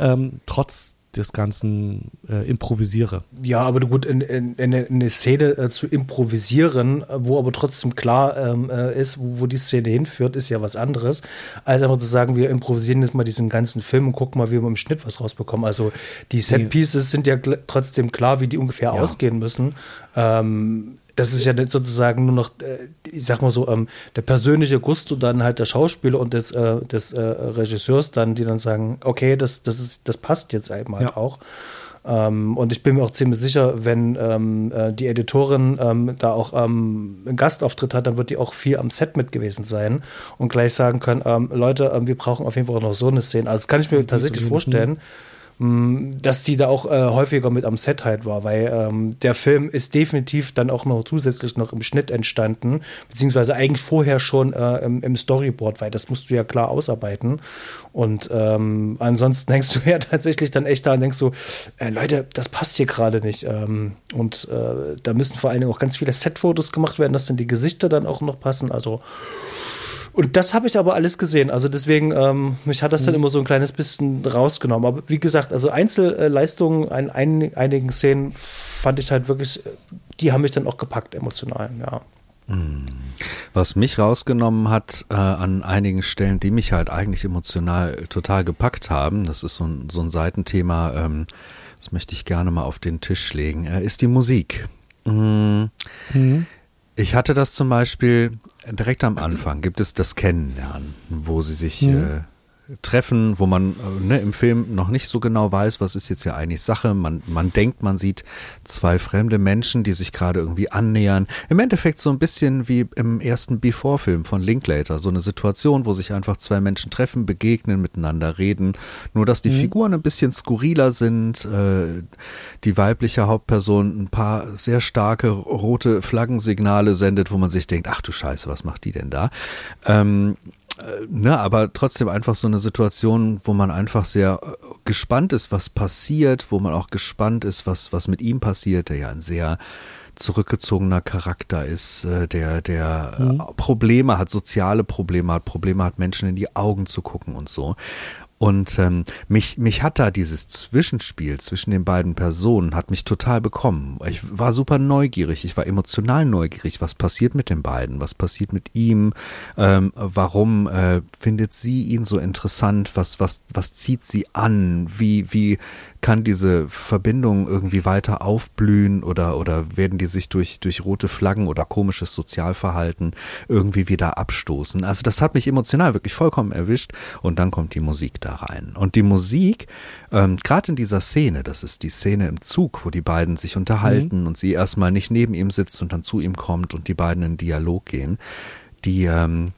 ähm, trotz des Ganzen äh, improvisiere. Ja, aber gut, in, in, in eine Szene äh, zu improvisieren, wo aber trotzdem klar ähm, äh, ist, wo, wo, die Szene hinführt, ist ja was anderes, als einfach zu sagen, wir improvisieren jetzt mal diesen ganzen Film und gucken mal, wie wir im Schnitt was rausbekommen. Also die Set Pieces sind ja trotzdem klar, wie die ungefähr ja. ausgehen müssen. Ähm, das ist ja sozusagen nur noch, äh, ich sag mal so, ähm, der persönliche Gusto dann halt der Schauspieler und des, äh, des äh, Regisseurs dann, die dann sagen, okay, das, das ist, das passt jetzt einmal ja. auch. Ähm, und ich bin mir auch ziemlich sicher, wenn ähm, äh, die Editorin ähm, da auch ähm, einen Gastauftritt hat, dann wird die auch viel am Set mit gewesen sein und gleich sagen können, ähm, Leute, ähm, wir brauchen auf jeden Fall noch so eine Szene. Also das kann ich mir tatsächlich vorstellen. mm, dass die da auch äh, häufiger mit am Set halt war, weil ähm, der Film ist definitiv dann auch noch zusätzlich noch im Schnitt entstanden, beziehungsweise eigentlich vorher schon äh, im, im, Storyboard, weil das musst du ja klar ausarbeiten. Und ähm, ansonsten *laughs* denkst du ja tatsächlich dann echt da und denkst so, äh, Leute, das passt hier gerade nicht. Ähm, und äh, da müssen vor allen Dingen auch ganz viele Set-Fotos gemacht werden, dass dann die Gesichter dann auch noch passen. Also und das habe ich aber alles gesehen. Also deswegen, ähm, mich hat das dann mhm. immer so ein kleines bisschen rausgenommen. Aber wie gesagt, also Einzelleistungen in ein, einigen Szenen fand ich halt wirklich, die haben mich dann auch gepackt emotional, ja. Mhm. Was mich rausgenommen hat äh, an einigen Stellen, die mich halt eigentlich emotional total gepackt haben, das ist so ein, so ein Seitenthema, ähm, das möchte ich gerne mal auf den Tisch legen, äh, ist die Musik. Mhm. Mhm. Ich hatte das zum Beispiel direkt am Anfang, gibt es das Kennenlernen, wo sie sich mhm. Treffen, wo man äh, ne, im Film noch nicht so genau weiß, was ist jetzt ja eigentlich Sache. Man, man denkt, man sieht zwei fremde Menschen, die sich gerade irgendwie annähern. Im Endeffekt so ein bisschen wie im ersten Before-Film von Linklater. So eine Situation, wo sich einfach zwei Menschen treffen, begegnen, miteinander reden. Nur, dass die mhm. Figuren ein bisschen skurriler sind. Äh, die weibliche Hauptperson ein paar sehr starke rote Flaggensignale sendet, wo man sich denkt, ach du Scheiße, was macht die denn da? Ähm, äh, ne, aber trotzdem einfach so eine Situation, wo man einfach sehr äh, gespannt ist, was passiert, wo man auch gespannt ist, was, was mit ihm passiert, der ja ein sehr zurückgezogener Charakter ist, äh, der, der mhm. Probleme hat, soziale Probleme hat, Probleme hat, Menschen in die Augen zu gucken und so. Und ähm, mich, mich hat da dieses Zwischenspiel zwischen den beiden Personen, hat mich total bekommen. Ich war super neugierig, ich war emotional neugierig, was passiert mit den beiden, was passiert mit ihm, ähm, warum äh, findet sie ihn so interessant, was, was, was zieht sie an, wie, wie kann diese Verbindung irgendwie weiter aufblühen oder, oder werden die sich durch, durch rote Flaggen oder komisches Sozialverhalten irgendwie wieder abstoßen? Also das hat mich emotional wirklich vollkommen erwischt und dann kommt die Musik da rein. Und die Musik, ähm, gerade in dieser Szene, das ist die Szene im Zug, wo die beiden sich unterhalten mhm. und sie erstmal nicht neben ihm sitzt und dann zu ihm kommt und die beiden in Dialog gehen, die, ähm,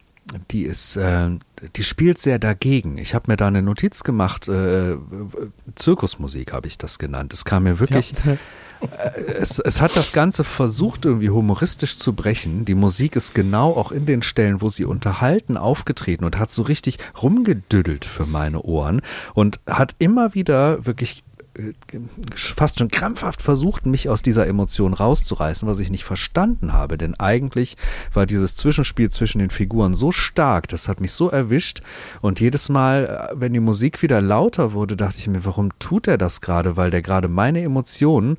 die ist, äh, die spielt sehr dagegen. Ich habe mir da eine Notiz gemacht, äh, Zirkusmusik habe ich das genannt. Es kam mir wirklich, ja. Äh, es, es hat das Ganze versucht irgendwie humoristisch zu brechen. Die Musik ist genau auch in den Stellen, wo sie unterhalten, aufgetreten und hat so richtig rumgedüdelt für meine Ohren und hat immer wieder wirklich fast schon krampfhaft versucht, mich aus dieser Emotion rauszureißen, was ich nicht verstanden habe. Denn eigentlich war dieses Zwischenspiel zwischen den Figuren so stark, das hat mich so erwischt. Und jedes Mal, äh, wenn die Musik wieder lauter wurde, dachte ich mir, warum tut er das gerade? Weil der gerade meine Emotionen äh,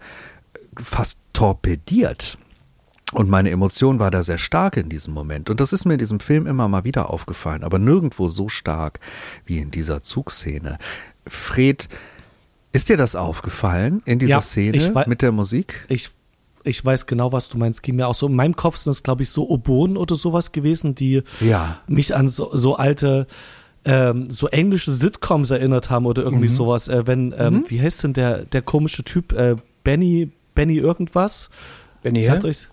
fast torpediert. Und meine Emotion war da sehr stark in diesem Moment. Und das ist mir in diesem Film immer mal wieder aufgefallen, aber nirgendwo so stark wie in dieser Zugszene. Fred, ist dir das aufgefallen in dieser ja, Szene mit der Musik? Ich, ich weiß genau, was du meinst. Ging mir auch so. In meinem Kopf sind das, glaube ich, so Oboen oder sowas gewesen, die ja. mich an so, so alte, ähm, so englische Sitcoms erinnert haben oder irgendwie mhm. sowas. Äh, wenn, ähm, mhm. wie heißt denn der, der komische Typ? Äh, Benny, Benny irgendwas? Benny Sagt euch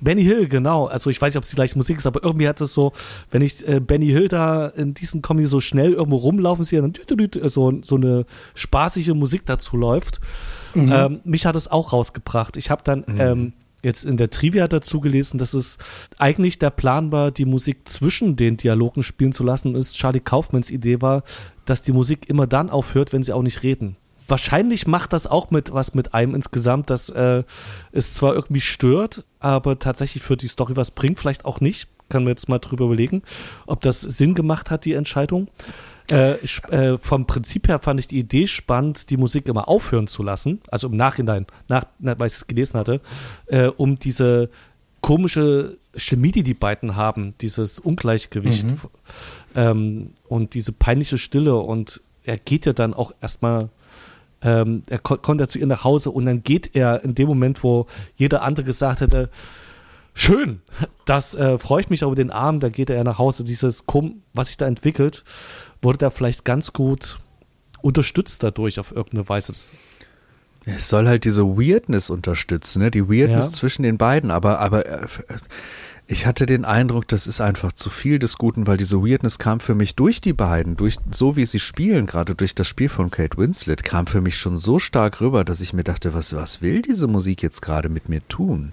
Benny Hill, genau. Also ich weiß nicht, ob es die gleiche Musik ist, aber irgendwie hat es so, wenn ich äh, Benny Hill da in diesen Kombi so schnell irgendwo rumlaufen sehe, dann so, so eine spaßige Musik dazu läuft. Mhm. Ähm, mich hat es auch rausgebracht. Ich habe dann mhm. ähm, jetzt in der Trivia dazu gelesen, dass es eigentlich der Plan war, die Musik zwischen den Dialogen spielen zu lassen und es Charlie Kaufmans Idee war, dass die Musik immer dann aufhört, wenn sie auch nicht reden wahrscheinlich macht das auch mit was mit einem insgesamt, dass äh, es zwar irgendwie stört, aber tatsächlich für die Story was bringt, vielleicht auch nicht. Kann man jetzt mal drüber überlegen, ob das Sinn gemacht hat, die Entscheidung. Äh, äh, vom Prinzip her fand ich die Idee spannend, die Musik immer aufhören zu lassen, also im Nachhinein, nach, weil ich es gelesen hatte, äh, um diese komische Chemie, die die beiden haben, dieses Ungleichgewicht mhm. ähm, und diese peinliche Stille und er geht ja dann auch erstmal ähm, er ko kommt ja zu ihr nach Hause und dann geht er in dem Moment, wo jeder andere gesagt hätte, schön, das äh, freut mich über den Arm, da geht er nach Hause. Dieses Kom, was sich da entwickelt, wurde da vielleicht ganz gut unterstützt dadurch auf irgendeine Weise. Es soll halt diese Weirdness unterstützen, ne? Die Weirdness ja. zwischen den beiden, aber, aber äh, ich hatte den Eindruck, das ist einfach zu viel des Guten, weil diese Weirdness kam für mich durch die beiden, durch so wie sie spielen, gerade durch das Spiel von Kate Winslet, kam für mich schon so stark rüber, dass ich mir dachte, was, was will diese Musik jetzt gerade mit mir tun?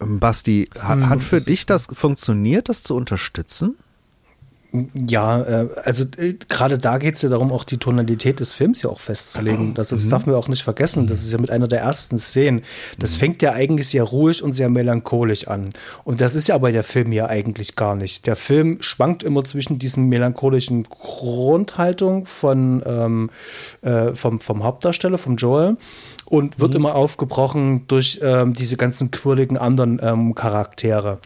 Ähm, Basti, hat, hat für dich das funktioniert, das zu unterstützen? Ja, äh, also äh, gerade da geht es ja darum, auch die Tonalität des Films ja auch festzulegen. *clears throat* Das, das mhm. darf man auch nicht vergessen. Das ist ja mit einer der ersten Szenen. Das mhm. fängt ja eigentlich sehr ruhig und sehr melancholisch an. Und das ist ja aber der Film ja eigentlich gar nicht. Der Film schwankt immer zwischen diesen melancholischen Grundhaltung von, ähm, äh, vom, vom Hauptdarsteller, vom Joel, und wird mhm. immer aufgebrochen durch ähm, diese ganzen quirligen anderen ähm, Charaktere.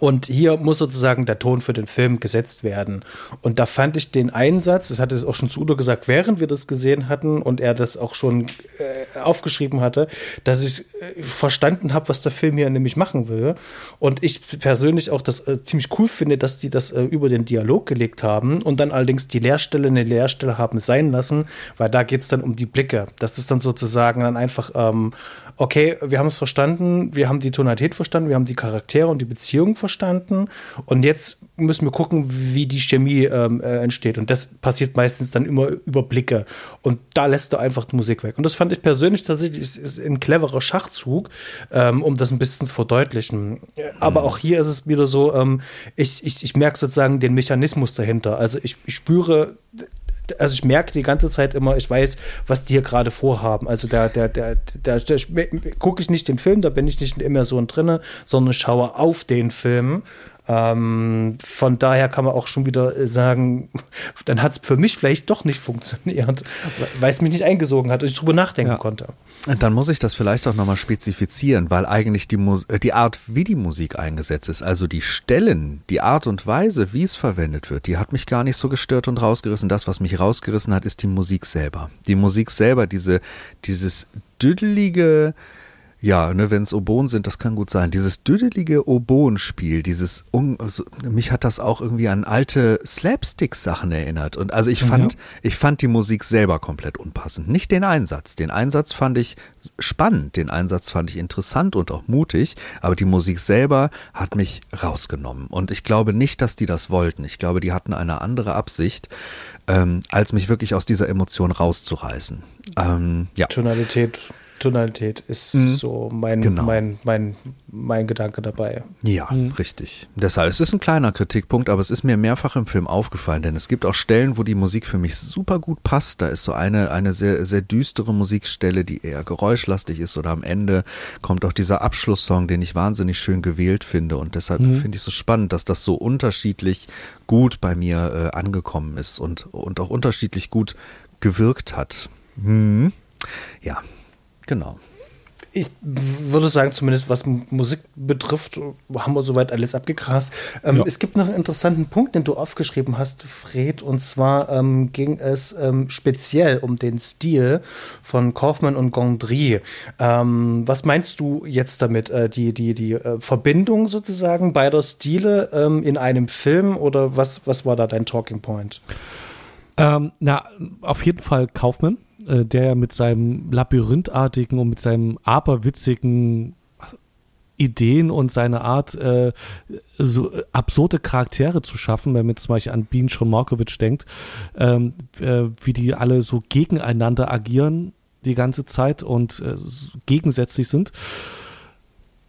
Und hier muss sozusagen der Ton für den Film gesetzt werden. Und da fand ich den Einsatz, das hatte es auch schon zu Udo gesagt, während wir das gesehen hatten und er das auch schon äh, aufgeschrieben hatte, dass ich äh, verstanden habe, was der Film hier nämlich machen will. Und ich persönlich auch das äh, ziemlich cool finde, dass die das äh, über den Dialog gelegt haben und dann allerdings die Leerstelle eine Leerstelle haben sein lassen, weil da geht es dann um die Blicke. Das ist dann sozusagen dann einfach ähm, okay, wir haben es verstanden, wir haben die Tonalität verstanden, wir haben die Charaktere und die Beziehung verstanden und jetzt müssen wir gucken, wie die Chemie ähm, äh, entsteht. Und das passiert meistens dann immer über Blicke. Und da lässt du einfach die Musik weg. Und das fand ich persönlich tatsächlich ist, ist ein cleverer Schachzug, ähm, um das ein bisschen zu verdeutlichen. Aber mhm. auch hier ist es wieder so, ähm, ich, ich, ich merke sozusagen den Mechanismus dahinter. Also ich, ich spüre also ich merke die ganze Zeit immer, ich weiß, was die hier gerade vorhaben. Also da, der, der, der, der gucke ich nicht den Film, da bin ich nicht in Immersion drinne, sondern schaue auf den Film. Ähm, von daher kann man auch schon wieder sagen, *laughs* dann hat es für mich vielleicht doch nicht funktioniert, *laughs* weil es mich nicht eingesogen hat und ich drüber nachdenken ja. konnte. Dann muss ich das vielleicht auch nochmal spezifizieren, weil eigentlich die, Mus äh, die Art, wie die Musik eingesetzt ist, also die Stellen, die Art und Weise, wie es verwendet wird, die hat mich gar nicht so gestört und rausgerissen. Das, was mich rausgerissen hat, ist die Musik selber. Die Musik selber, diese, dieses düdelige, ja, ne, wenn es Oboen sind, das kann gut sein. Dieses düdelige Oboenspiel, dieses, also, mich hat das auch irgendwie an alte Slapstick-Sachen erinnert. Und also ich fand, ja. ich fand die Musik selber komplett unpassend. Nicht den Einsatz. Den Einsatz fand ich spannend, den Einsatz fand ich interessant und auch mutig, aber die Musik selber hat mich rausgenommen. Und ich glaube nicht, dass die das wollten. Ich glaube, die hatten eine andere Absicht, ähm, als mich wirklich aus dieser Emotion rauszureißen. Ähm, ja. Tonalität Tonalität ist mhm. so mein, genau. mein, mein, mein Gedanke dabei. Ja, mhm. richtig. Deshalb, es ist ein kleiner Kritikpunkt, aber es ist mir mehrfach im Film aufgefallen, denn es gibt auch Stellen, wo die Musik für mich super gut passt. Da ist so eine, eine sehr, sehr düstere Musikstelle, die eher geräuschlastig ist oder am Ende kommt auch dieser Abschlusssong, den ich wahnsinnig schön gewählt finde und deshalb mhm. finde ich es so spannend, dass das so unterschiedlich gut bei mir äh, angekommen ist und, und auch unterschiedlich gut gewirkt hat. Hm. Ja, Genau. Ich würde sagen, zumindest was Musik betrifft, haben wir soweit alles abgegrast. Ähm, ja. Es gibt noch einen interessanten Punkt, den du aufgeschrieben hast, Fred, und zwar ähm, ging es ähm, speziell um den Stil von Kaufmann und Gondry. Ähm, was meinst du jetzt damit? Äh, die die, die äh, Verbindung sozusagen beider Stile ähm, in einem Film oder was, was war da dein Talking Point? Ähm, na, auf jeden Fall Kaufmann äh, der ja mit seinem labyrinthartigen und mit seinem aberwitzigen Ideen und seine Art, äh, so absurde Charaktere zu schaffen, wenn man zum Beispiel an Bean Markovic denkt, ähm, äh, wie die alle so gegeneinander agieren die ganze Zeit und äh, gegensätzlich sind.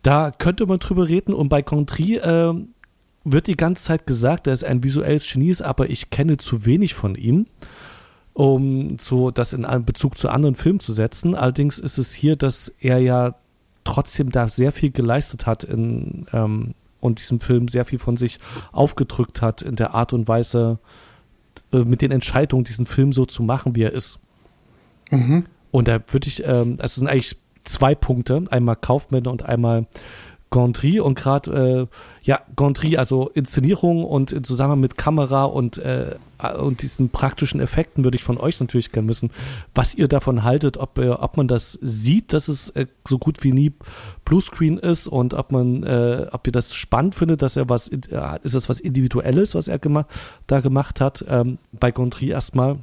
Da könnte man drüber reden und bei Contry äh, wird die ganze Zeit gesagt, er ein visuelles Genie ist, aber ich kenne zu wenig von ihm um so das in einem Bezug zu anderen Filmen zu setzen. Allerdings ist es hier, dass er ja trotzdem da sehr viel geleistet hat in ähm, und diesem Film sehr viel von sich aufgedrückt hat in der Art und Weise äh, mit den Entscheidungen, diesen Film so zu machen, wie er ist. Mhm. Und da würde ich, ähm, also es sind eigentlich zwei Punkte, einmal Kaufmänner und einmal Gondry und gerade, äh, ja, Gondry, also Inszenierung und in Zusammenhang mit Kamera und, äh, und diesen praktischen Effekten würde ich von euch natürlich gerne wissen, was ihr davon haltet, ob, äh, ob man das sieht, dass es äh, so gut wie nie Bluescreen ist und ob man, äh, ob ihr das spannend findet, dass er was, äh, ist das was Individuelles, was er gema da gemacht hat, ähm, bei Gondry erstmal,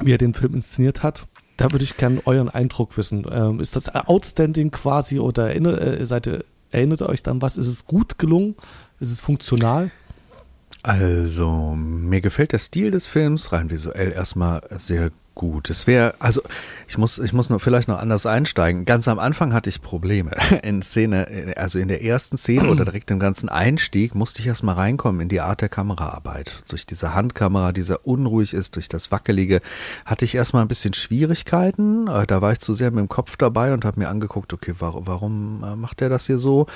wie er den Film inszeniert hat. Da würde ich gerne euren Eindruck wissen. Ähm, ist das outstanding quasi oder äh, seid ihr Erinnert euch dann was? Ist es gut gelungen? Ist es funktional? Also, mir gefällt der Stil des Films rein visuell erstmal sehr gut. Es wäre, also ich muss, ich muss nur vielleicht noch anders einsteigen. Ganz am Anfang hatte ich Probleme. *laughs* In Szene, also in der ersten Szene oder direkt im ganzen Einstieg musste ich erstmal reinkommen in die Art der Kameraarbeit. Durch diese Handkamera, die sehr unruhig ist, durch das Wackelige, hatte ich erstmal ein bisschen Schwierigkeiten. Äh, da war ich zu sehr mit dem Kopf dabei und habe mir angeguckt, okay, warum, warum äh, macht er das hier so?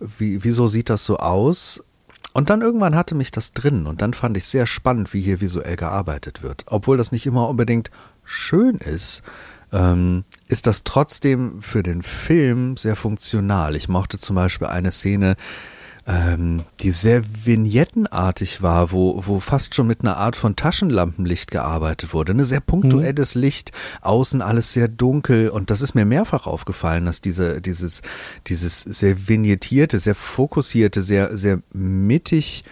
Wie, wieso sieht das so aus? Und dann irgendwann hatte mich das drin und dann fand ich sehr spannend, wie hier visuell gearbeitet wird. Obwohl das nicht immer unbedingt schön ist, ähm, ist das trotzdem für den Film sehr funktional. Ich mochte zum Beispiel eine Szene, ähm, die sehr vignettenartig war, wo, wo fast schon mit einer Art von Taschenlampenlicht gearbeitet wurde. Ein sehr punktuelles mhm. Licht, außen alles sehr dunkel und das ist mir mehrfach aufgefallen, dass diese, dieses, dieses sehr vignettierte, sehr fokussierte, sehr, sehr mittig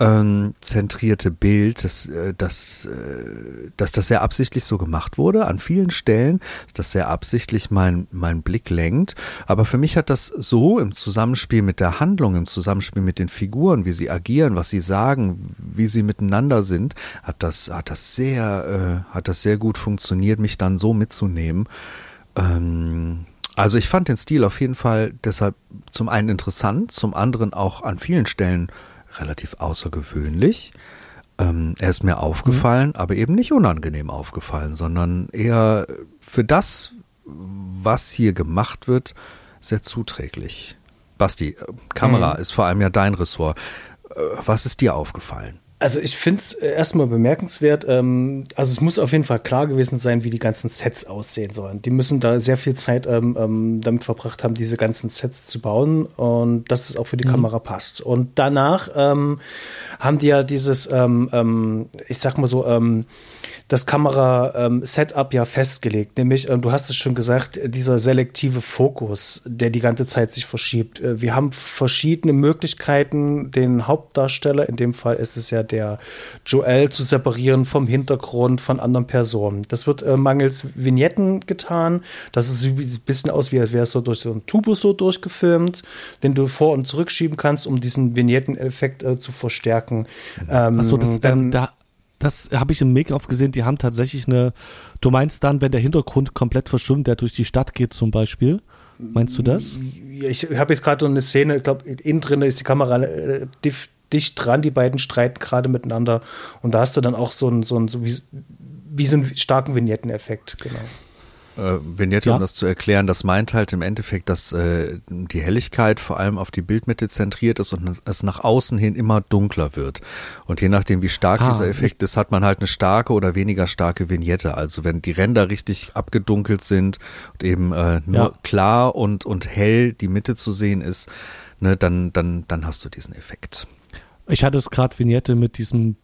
ähm, zentrierte Bild, dass, äh, dass, äh, dass das sehr absichtlich so gemacht wurde. An vielen Stellen, dass das sehr absichtlich mein, mein Blick lenkt. Aber für mich hat das so im Zusammenspiel mit der Handlung, im Zusammenspiel mit den Figuren, wie sie agieren, was sie sagen, wie sie miteinander sind, hat das, hat das sehr, äh, hat das sehr gut funktioniert, mich dann so mitzunehmen. Ähm, also ich fand den Stil auf jeden Fall deshalb zum einen interessant, zum anderen auch an vielen Stellen relativ außergewöhnlich. Ähm, er ist mir aufgefallen, mhm. aber eben nicht unangenehm aufgefallen, sondern eher für das, was hier gemacht wird, sehr zuträglich. Basti, äh, Kamera mhm. ist vor allem ja dein Ressort. Äh, was ist dir aufgefallen? Also ich finde es äh, erstmal bemerkenswert. Ähm, also es muss auf jeden Fall klar gewesen sein, wie die ganzen Sets aussehen sollen. Die müssen da sehr viel Zeit ähm, ähm, damit verbracht haben, diese ganzen Sets zu bauen und dass es auch für die mhm. Kamera passt. Und danach ähm, haben die ja dieses, ähm, ähm, ich sag mal so, das Kamera-Setup ähm, ja festgelegt. Nämlich, ähm, du hast es schon gesagt, dieser selektive Fokus, der die ganze Zeit sich verschiebt. Äh, wir haben verschiedene Möglichkeiten, den Hauptdarsteller, in dem Fall ist es ja der Joel, zu separieren vom Hintergrund von anderen Personen. Das wird äh, mangels Vignetten getan. Das ist ein bisschen aus, wie als wäre es so durch so einen Tubus so durchgefilmt, den du vor- und zurückschieben kannst, um diesen Vignetten-Effekt äh, zu verstärken. Ähm, Achso, das, dann, da das habe ich im Make-off gesehen, die haben tatsächlich eine, du meinst dann, wenn der Hintergrund komplett verschwimmt, der durch die Stadt geht zum Beispiel, meinst du das? Ich habe jetzt gerade so eine Szene, ich glaube, innen drin ist die Kamera äh, dicht, dran, die beiden streiten gerade miteinander. Und da hast du dann auch so einen, so einen so wie, wie so einen starken Vignetteneffekt, genau äh, Vignette, ja. um das zu erklären, das meint halt im Endeffekt, dass äh, die Helligkeit vor allem auf die Bildmitte zentriert ist und es nach außen hin immer dunkler wird. Und je nachdem, wie stark ah, dieser Effekt ist, hat man halt eine starke oder weniger starke Vignette. Also wenn die Ränder richtig abgedunkelt sind und eben äh, nur ja. klar und, und hell die Mitte zu sehen ist, ne, dann, dann, dann hast du diesen Effekt. Ich hatte es gerade Vignette mit diesem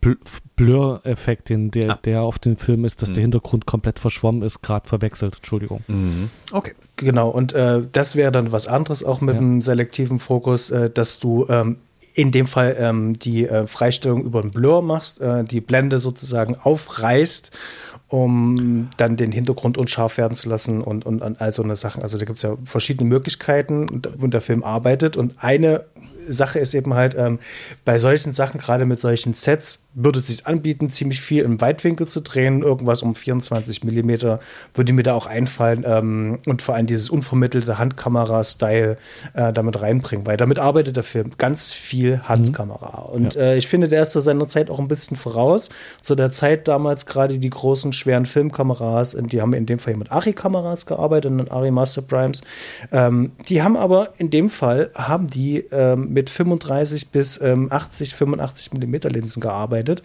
Blur-Effekt, der, ah. der auf dem Film ist, dass mhm. der Hintergrund komplett verschwommen ist, gerade verwechselt. Entschuldigung. Mhm. Okay. Genau, und äh, das wäre dann was anderes auch mit ja. dem selektiven Fokus, äh, dass du ähm, in dem Fall ähm, die äh, Freistellung über einen Blur machst, äh, die Blende sozusagen aufreißt, um dann den Hintergrund unscharf werden zu lassen und, und, und all so eine Sachen. Also da gibt es ja verschiedene Möglichkeiten, und, und der Film arbeitet. Und eine Sache ist eben halt, ähm, bei solchen Sachen, gerade mit solchen Sets, würde es sich anbieten, ziemlich viel im Weitwinkel zu drehen. Irgendwas um 24 Millimeter würde mir da auch einfallen. Ähm, und vor allem dieses unvermittelte Handkamera-Style äh, damit reinbringen, weil damit arbeitet der Film ganz viel Handkamera. Mhm. Und ja. äh, ich finde, der ist da seiner Zeit auch ein bisschen voraus. Zu der Zeit damals gerade die großen, schweren Filmkameras, die haben in dem Fall mit Ari-Kameras gearbeitet und Ari Master Primes. Ähm, die haben aber in dem Fall, haben die ähm, mit 35 bis ähm, 80, 85 Millimeter Linsen gearbeitet.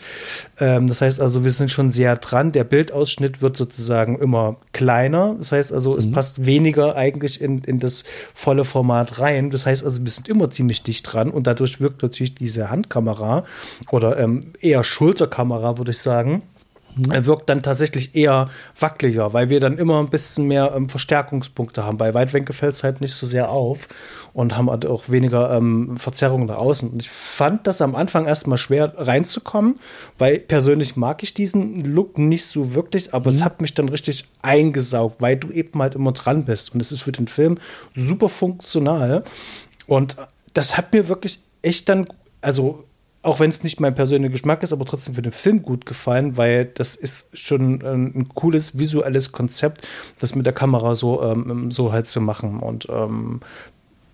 Ähm, das heißt also, wir sind schon sehr dran. Der Bildausschnitt wird sozusagen immer kleiner. Das heißt also, es mhm. passt weniger eigentlich in, in das volle Format rein. Das heißt also, wir sind immer ziemlich dicht dran und dadurch wirkt natürlich diese Handkamera oder ähm, eher Schulterkamera, würde ich sagen wirkt dann tatsächlich eher wackeliger, weil wir dann immer ein bisschen mehr ähm, Verstärkungspunkte haben. Bei Weitwinkel fällt es halt nicht so sehr auf und haben halt auch weniger ähm, Verzerrungen nach außen. Und ich fand das am Anfang erstmal schwer reinzukommen, weil persönlich mag ich diesen Look nicht so wirklich, aber mhm. es hat mich dann richtig eingesaugt, weil du eben halt immer dran bist. Und es ist für den Film super funktional. Und das hat mir wirklich echt dann, also auch wenn es nicht mein persönlicher Geschmack ist, aber trotzdem für den Film gut gefallen, weil das ist schon ein, ein cooles visuelles Konzept, das mit der Kamera so, ähm, so halt zu machen. Und ähm,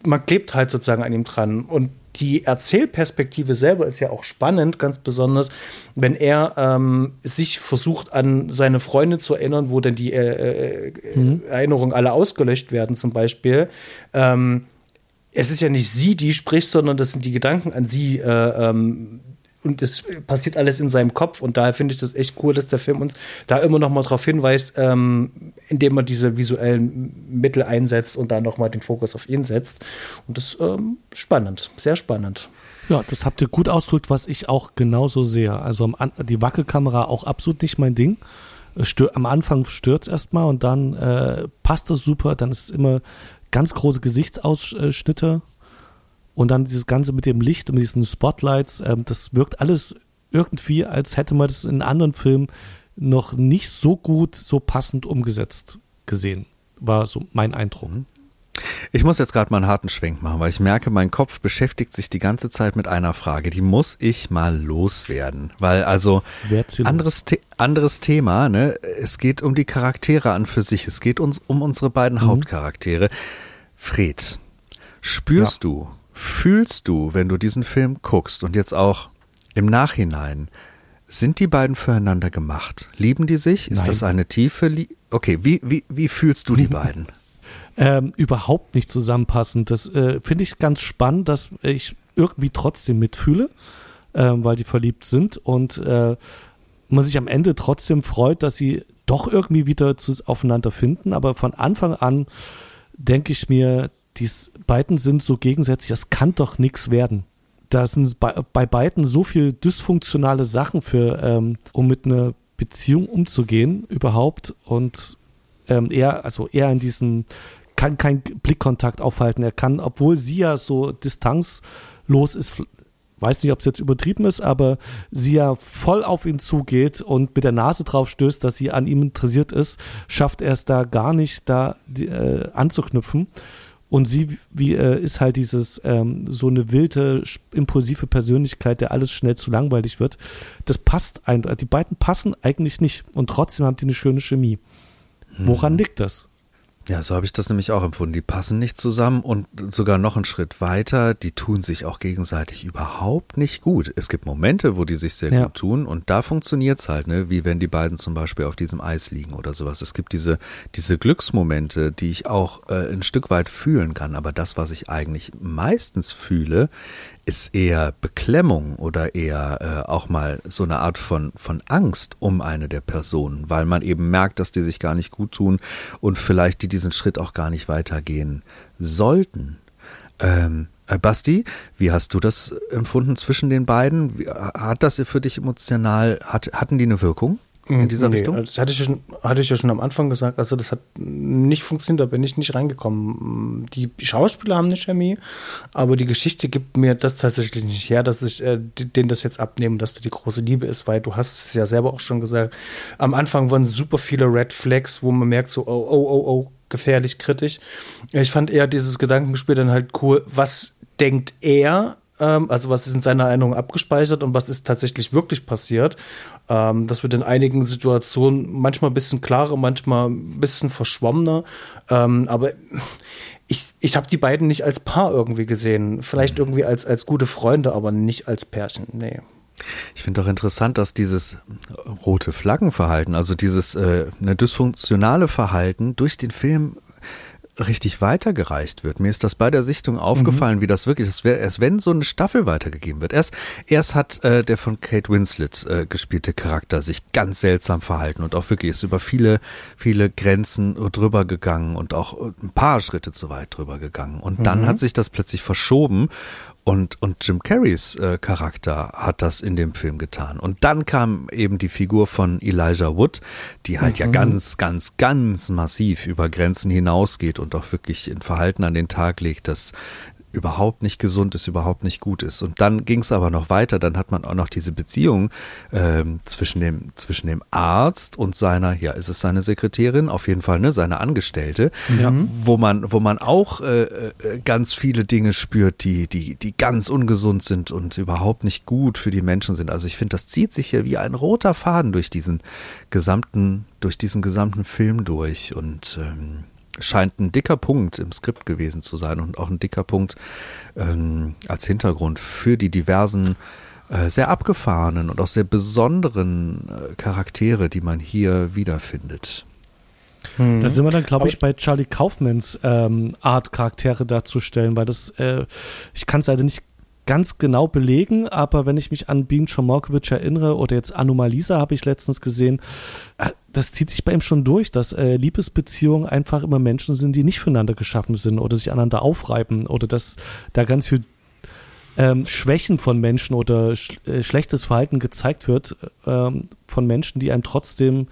man klebt halt sozusagen an ihm dran. Und die Erzählperspektive selber ist ja auch spannend, ganz besonders, wenn er ähm, sich versucht, an seine Freunde zu erinnern, wo dann die äh, äh, mhm. Erinnerungen alle ausgelöscht werden, zum Beispiel. Ähm, es ist ja nicht sie, die spricht, sondern das sind die Gedanken an sie, äh, ähm, und es passiert alles in seinem Kopf und daher finde ich das echt cool, dass der Film uns da immer noch mal darauf hinweist, ähm, indem man diese visuellen Mittel einsetzt und da noch mal den Fokus auf ihn setzt und das ähm, spannend, sehr spannend. Ja, das habt ihr gut ausgedrückt, was ich auch genauso sehe. Also die Wackelkamera auch absolut nicht mein Ding. Stör, am Anfang stört es erstmal und dann äh, passt es super. Dann ist es immer ganz große Gesichtsausschnitte und dann dieses Ganze mit dem Licht und mit diesen Spotlights, ähm, das wirkt alles irgendwie, als hätte man das in anderen Filmen noch nicht so gut, so passend umgesetzt gesehen. War so mein Eindruck. Mhm. Ich muss jetzt gerade mal einen harten Schwenk machen, weil ich merke, mein Kopf beschäftigt sich die ganze Zeit mit einer Frage. Die muss ich mal loswerden. Weil also anderes, The anderes Thema, ne? Es geht um die Charaktere an für sich. Es geht uns um unsere beiden mhm. Hauptcharaktere. Fred, spürst ja. du, fühlst du, wenn du diesen Film guckst und jetzt auch im Nachhinein, sind die beiden füreinander gemacht? Lieben die sich? Ist Nein. das eine tiefe Liebe? Okay, wie, wie, wie fühlst du die *laughs* beiden? Ähm, überhaupt nicht zusammenpassend. Das äh, finde ich ganz spannend, dass ich irgendwie trotzdem mitfühle, äh, weil die verliebt sind und äh, man sich am Ende trotzdem freut, dass sie doch irgendwie wieder zu, aufeinander finden. Aber von Anfang an denke ich mir, die beiden sind so gegensätzlich, das kann doch nichts werden. Da sind bei, bei beiden so viel dysfunktionale Sachen für, ähm, um mit einer Beziehung umzugehen überhaupt und ähm, er, also er in diesem, kann keinen Blickkontakt aufhalten. Er kann, obwohl sie ja so distanzlos ist, weiß nicht, ob es jetzt übertrieben ist, aber sie ja voll auf ihn zugeht und mit der Nase drauf stößt, dass sie an ihm interessiert ist, schafft er es da gar nicht, da äh, anzuknüpfen. Und sie wie, äh, ist halt dieses ähm, so eine wilde, impulsive Persönlichkeit, der alles schnell zu langweilig wird. Das passt ein, die beiden passen eigentlich nicht und trotzdem haben die eine schöne Chemie. Woran hm. liegt das? Ja, so habe ich das nämlich auch empfunden. Die passen nicht zusammen und sogar noch einen Schritt weiter, die tun sich auch gegenseitig überhaupt nicht gut. Es gibt Momente, wo die sich sehr ja. gut tun und da funktioniert's halt, ne? wie wenn die beiden zum Beispiel auf diesem Eis liegen oder sowas. Es gibt diese, diese Glücksmomente, die ich auch äh, ein Stück weit fühlen kann, aber das, was ich eigentlich meistens fühle, ist eher Beklemmung oder eher äh, auch mal so eine Art von, von Angst um eine der Personen, weil man eben merkt, dass die sich gar nicht gut tun und vielleicht die diesen Schritt auch gar nicht weitergehen sollten. Ähm, äh, Basti, wie hast du das empfunden zwischen den beiden? Hat das für dich emotional, hat, hatten die eine Wirkung? In mhm. dieser nee, Richtung? Das hatte ich, ja schon, hatte ich ja schon am Anfang gesagt. Also, das hat nicht funktioniert, da bin ich nicht reingekommen. Die Schauspieler haben eine Chemie, aber die Geschichte gibt mir das tatsächlich nicht her, dass ich äh, denen das jetzt abnehme, dass da die große Liebe ist, weil du hast es ja selber auch schon gesagt. Am Anfang waren super viele Red Flags, wo man merkt, so, oh, oh, oh, oh, gefährlich kritisch. Ich fand eher dieses Gedankenspiel dann halt cool. Was denkt er? Ähm, also was ist in seiner Erinnerung abgespeichert und was ist tatsächlich wirklich passiert. Ähm, das wird in einigen Situationen manchmal ein bisschen klarer, manchmal ein bisschen verschwommener. Ähm, aber ich, ich habe die beiden nicht als Paar irgendwie gesehen. Vielleicht mhm. irgendwie als, als gute Freunde, aber nicht als Pärchen. Nee. Ich finde doch interessant, dass dieses rote Flaggenverhalten, also dieses äh, eine dysfunktionale Verhalten durch den Film richtig weitergereicht wird. Mir ist das bei der Sichtung aufgefallen, mhm. wie das wirklich ist, als wenn so eine Staffel weitergegeben wird. Erst, erst hat äh, der von Kate Winslet äh, gespielte Charakter sich ganz seltsam verhalten und auch wirklich ist über viele, viele Grenzen drüber gegangen und auch ein paar Schritte zu weit drüber gegangen. Und dann mhm. hat sich das plötzlich verschoben und, und Jim Carreys äh, Charakter hat das in dem Film getan. Und dann kam eben die Figur von Elijah Wood, die halt mhm. ja ganz, ganz, ganz massiv über Grenzen hinausgeht und auch wirklich ein Verhalten an den Tag legt, das überhaupt nicht gesund ist, überhaupt nicht gut ist. Und dann ging es aber noch weiter, dann hat man auch noch diese Beziehung ähm, zwischen, dem, zwischen dem Arzt und seiner, ja, ist es seine Sekretärin, auf jeden Fall, ne, seine Angestellte, ja. wo man, wo man auch äh, äh, ganz viele Dinge spürt, die, die, die ganz ungesund sind und überhaupt nicht gut für die Menschen sind. Also ich finde, das zieht sich ja wie ein roter Faden durch diesen gesamten, durch diesen gesamten Film durch und ähm, scheint ein dicker Punkt im Skript gewesen zu sein und auch ein dicker Punkt ähm, als Hintergrund für die diversen äh, sehr abgefahrenen und auch sehr besonderen äh, Charaktere, die man hier wiederfindet. Mhm. Da sind wir dann, glaube ich, bei Charlie Kaufmans ähm, Art, Charaktere darzustellen, weil das, äh, ich kann es leider nicht ganz genau belegen, aber wenn ich mich an Bean Chomorkovich erinnere oder jetzt Anomalisa habe ich letztens gesehen, äh, das zieht sich bei ihm schon durch, dass äh, Liebesbeziehungen einfach immer Menschen sind, die nicht füreinander geschaffen sind oder sich aneinander aufreiben oder dass da ganz viel ähm, Schwächen von Menschen oder sch äh, schlechtes Verhalten gezeigt wird ähm, von Menschen, die einem trotzdem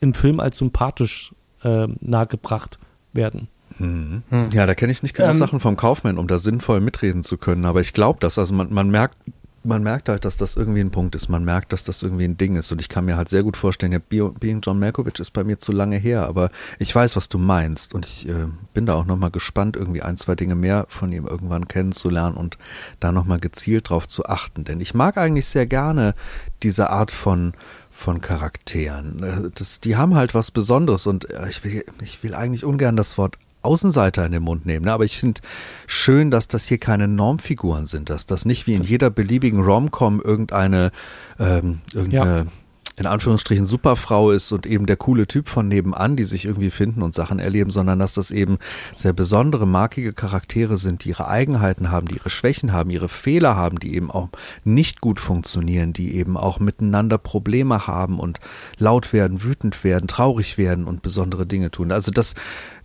im Film als sympathisch äh, nahegebracht werden. Mhm. Ja, da kenne ich nicht genug ähm, Sachen vom Kaufmann, um da sinnvoll mitreden zu können. Aber ich glaube das. Also man, man merkt, man merkt halt, dass das irgendwie ein Punkt ist. Man merkt, dass das irgendwie ein Ding ist. Und ich kann mir halt sehr gut vorstellen, ja, Being John Malkovich ist bei mir zu lange her, aber ich weiß, was du meinst. Und ich äh, bin da auch nochmal gespannt, irgendwie ein, zwei Dinge mehr von ihm irgendwann kennenzulernen und da nochmal gezielt drauf zu achten. Denn ich mag eigentlich sehr gerne diese Art von von Charakteren. Äh, das, die haben halt was Besonderes und äh, ich will, ich will eigentlich ungern das Wort Außenseiter in den Mund nehmen. Ne? Aber ich finde schön, dass das hier keine Normfiguren sind, dass das nicht wie in jeder beliebigen Romcom irgendeine, ähm, irgendeine ja in Anführungsstrichen Superfrau ist und eben der coole Typ von nebenan, die sich irgendwie finden und Sachen erleben, sondern dass das eben sehr besondere, markige Charaktere sind, die ihre Eigenheiten haben, die ihre Schwächen haben, ihre Fehler haben, die eben auch nicht gut funktionieren, die eben auch miteinander Probleme haben und laut werden, wütend werden, traurig werden und besondere Dinge tun. Also das,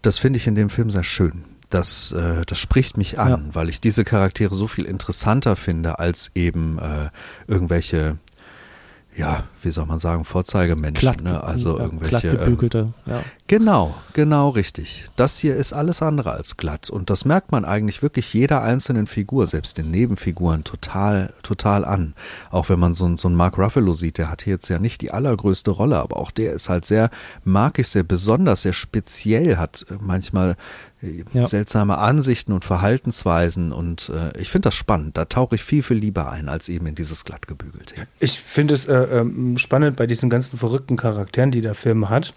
das finde ich in dem Film sehr schön das, äh, das spricht mich an, ja. weil ich diese Charaktere so viel interessanter finde als eben äh, irgendwelche ja, wie soll man sagen, Vorzeigemenschen, Glatt, ne? also ja, irgendwelche. Glattgebügelte, ähm, ja. Genau, genau richtig. Das hier ist alles andere als glatt und das merkt man eigentlich wirklich jeder einzelnen Figur, selbst den Nebenfiguren total, total an. Auch wenn man so, so einen Mark Ruffalo sieht, der hat hier jetzt ja nicht die allergrößte Rolle, aber auch der ist halt sehr, mag ich sehr besonders, sehr speziell, hat manchmal ja. seltsame Ansichten und Verhaltensweisen und äh, ich finde das spannend. Da tauche ich viel, viel lieber ein, als eben in dieses glattgebügelte. Ich finde es äh, ähm, spannend bei diesen ganzen verrückten Charakteren, die der Film hat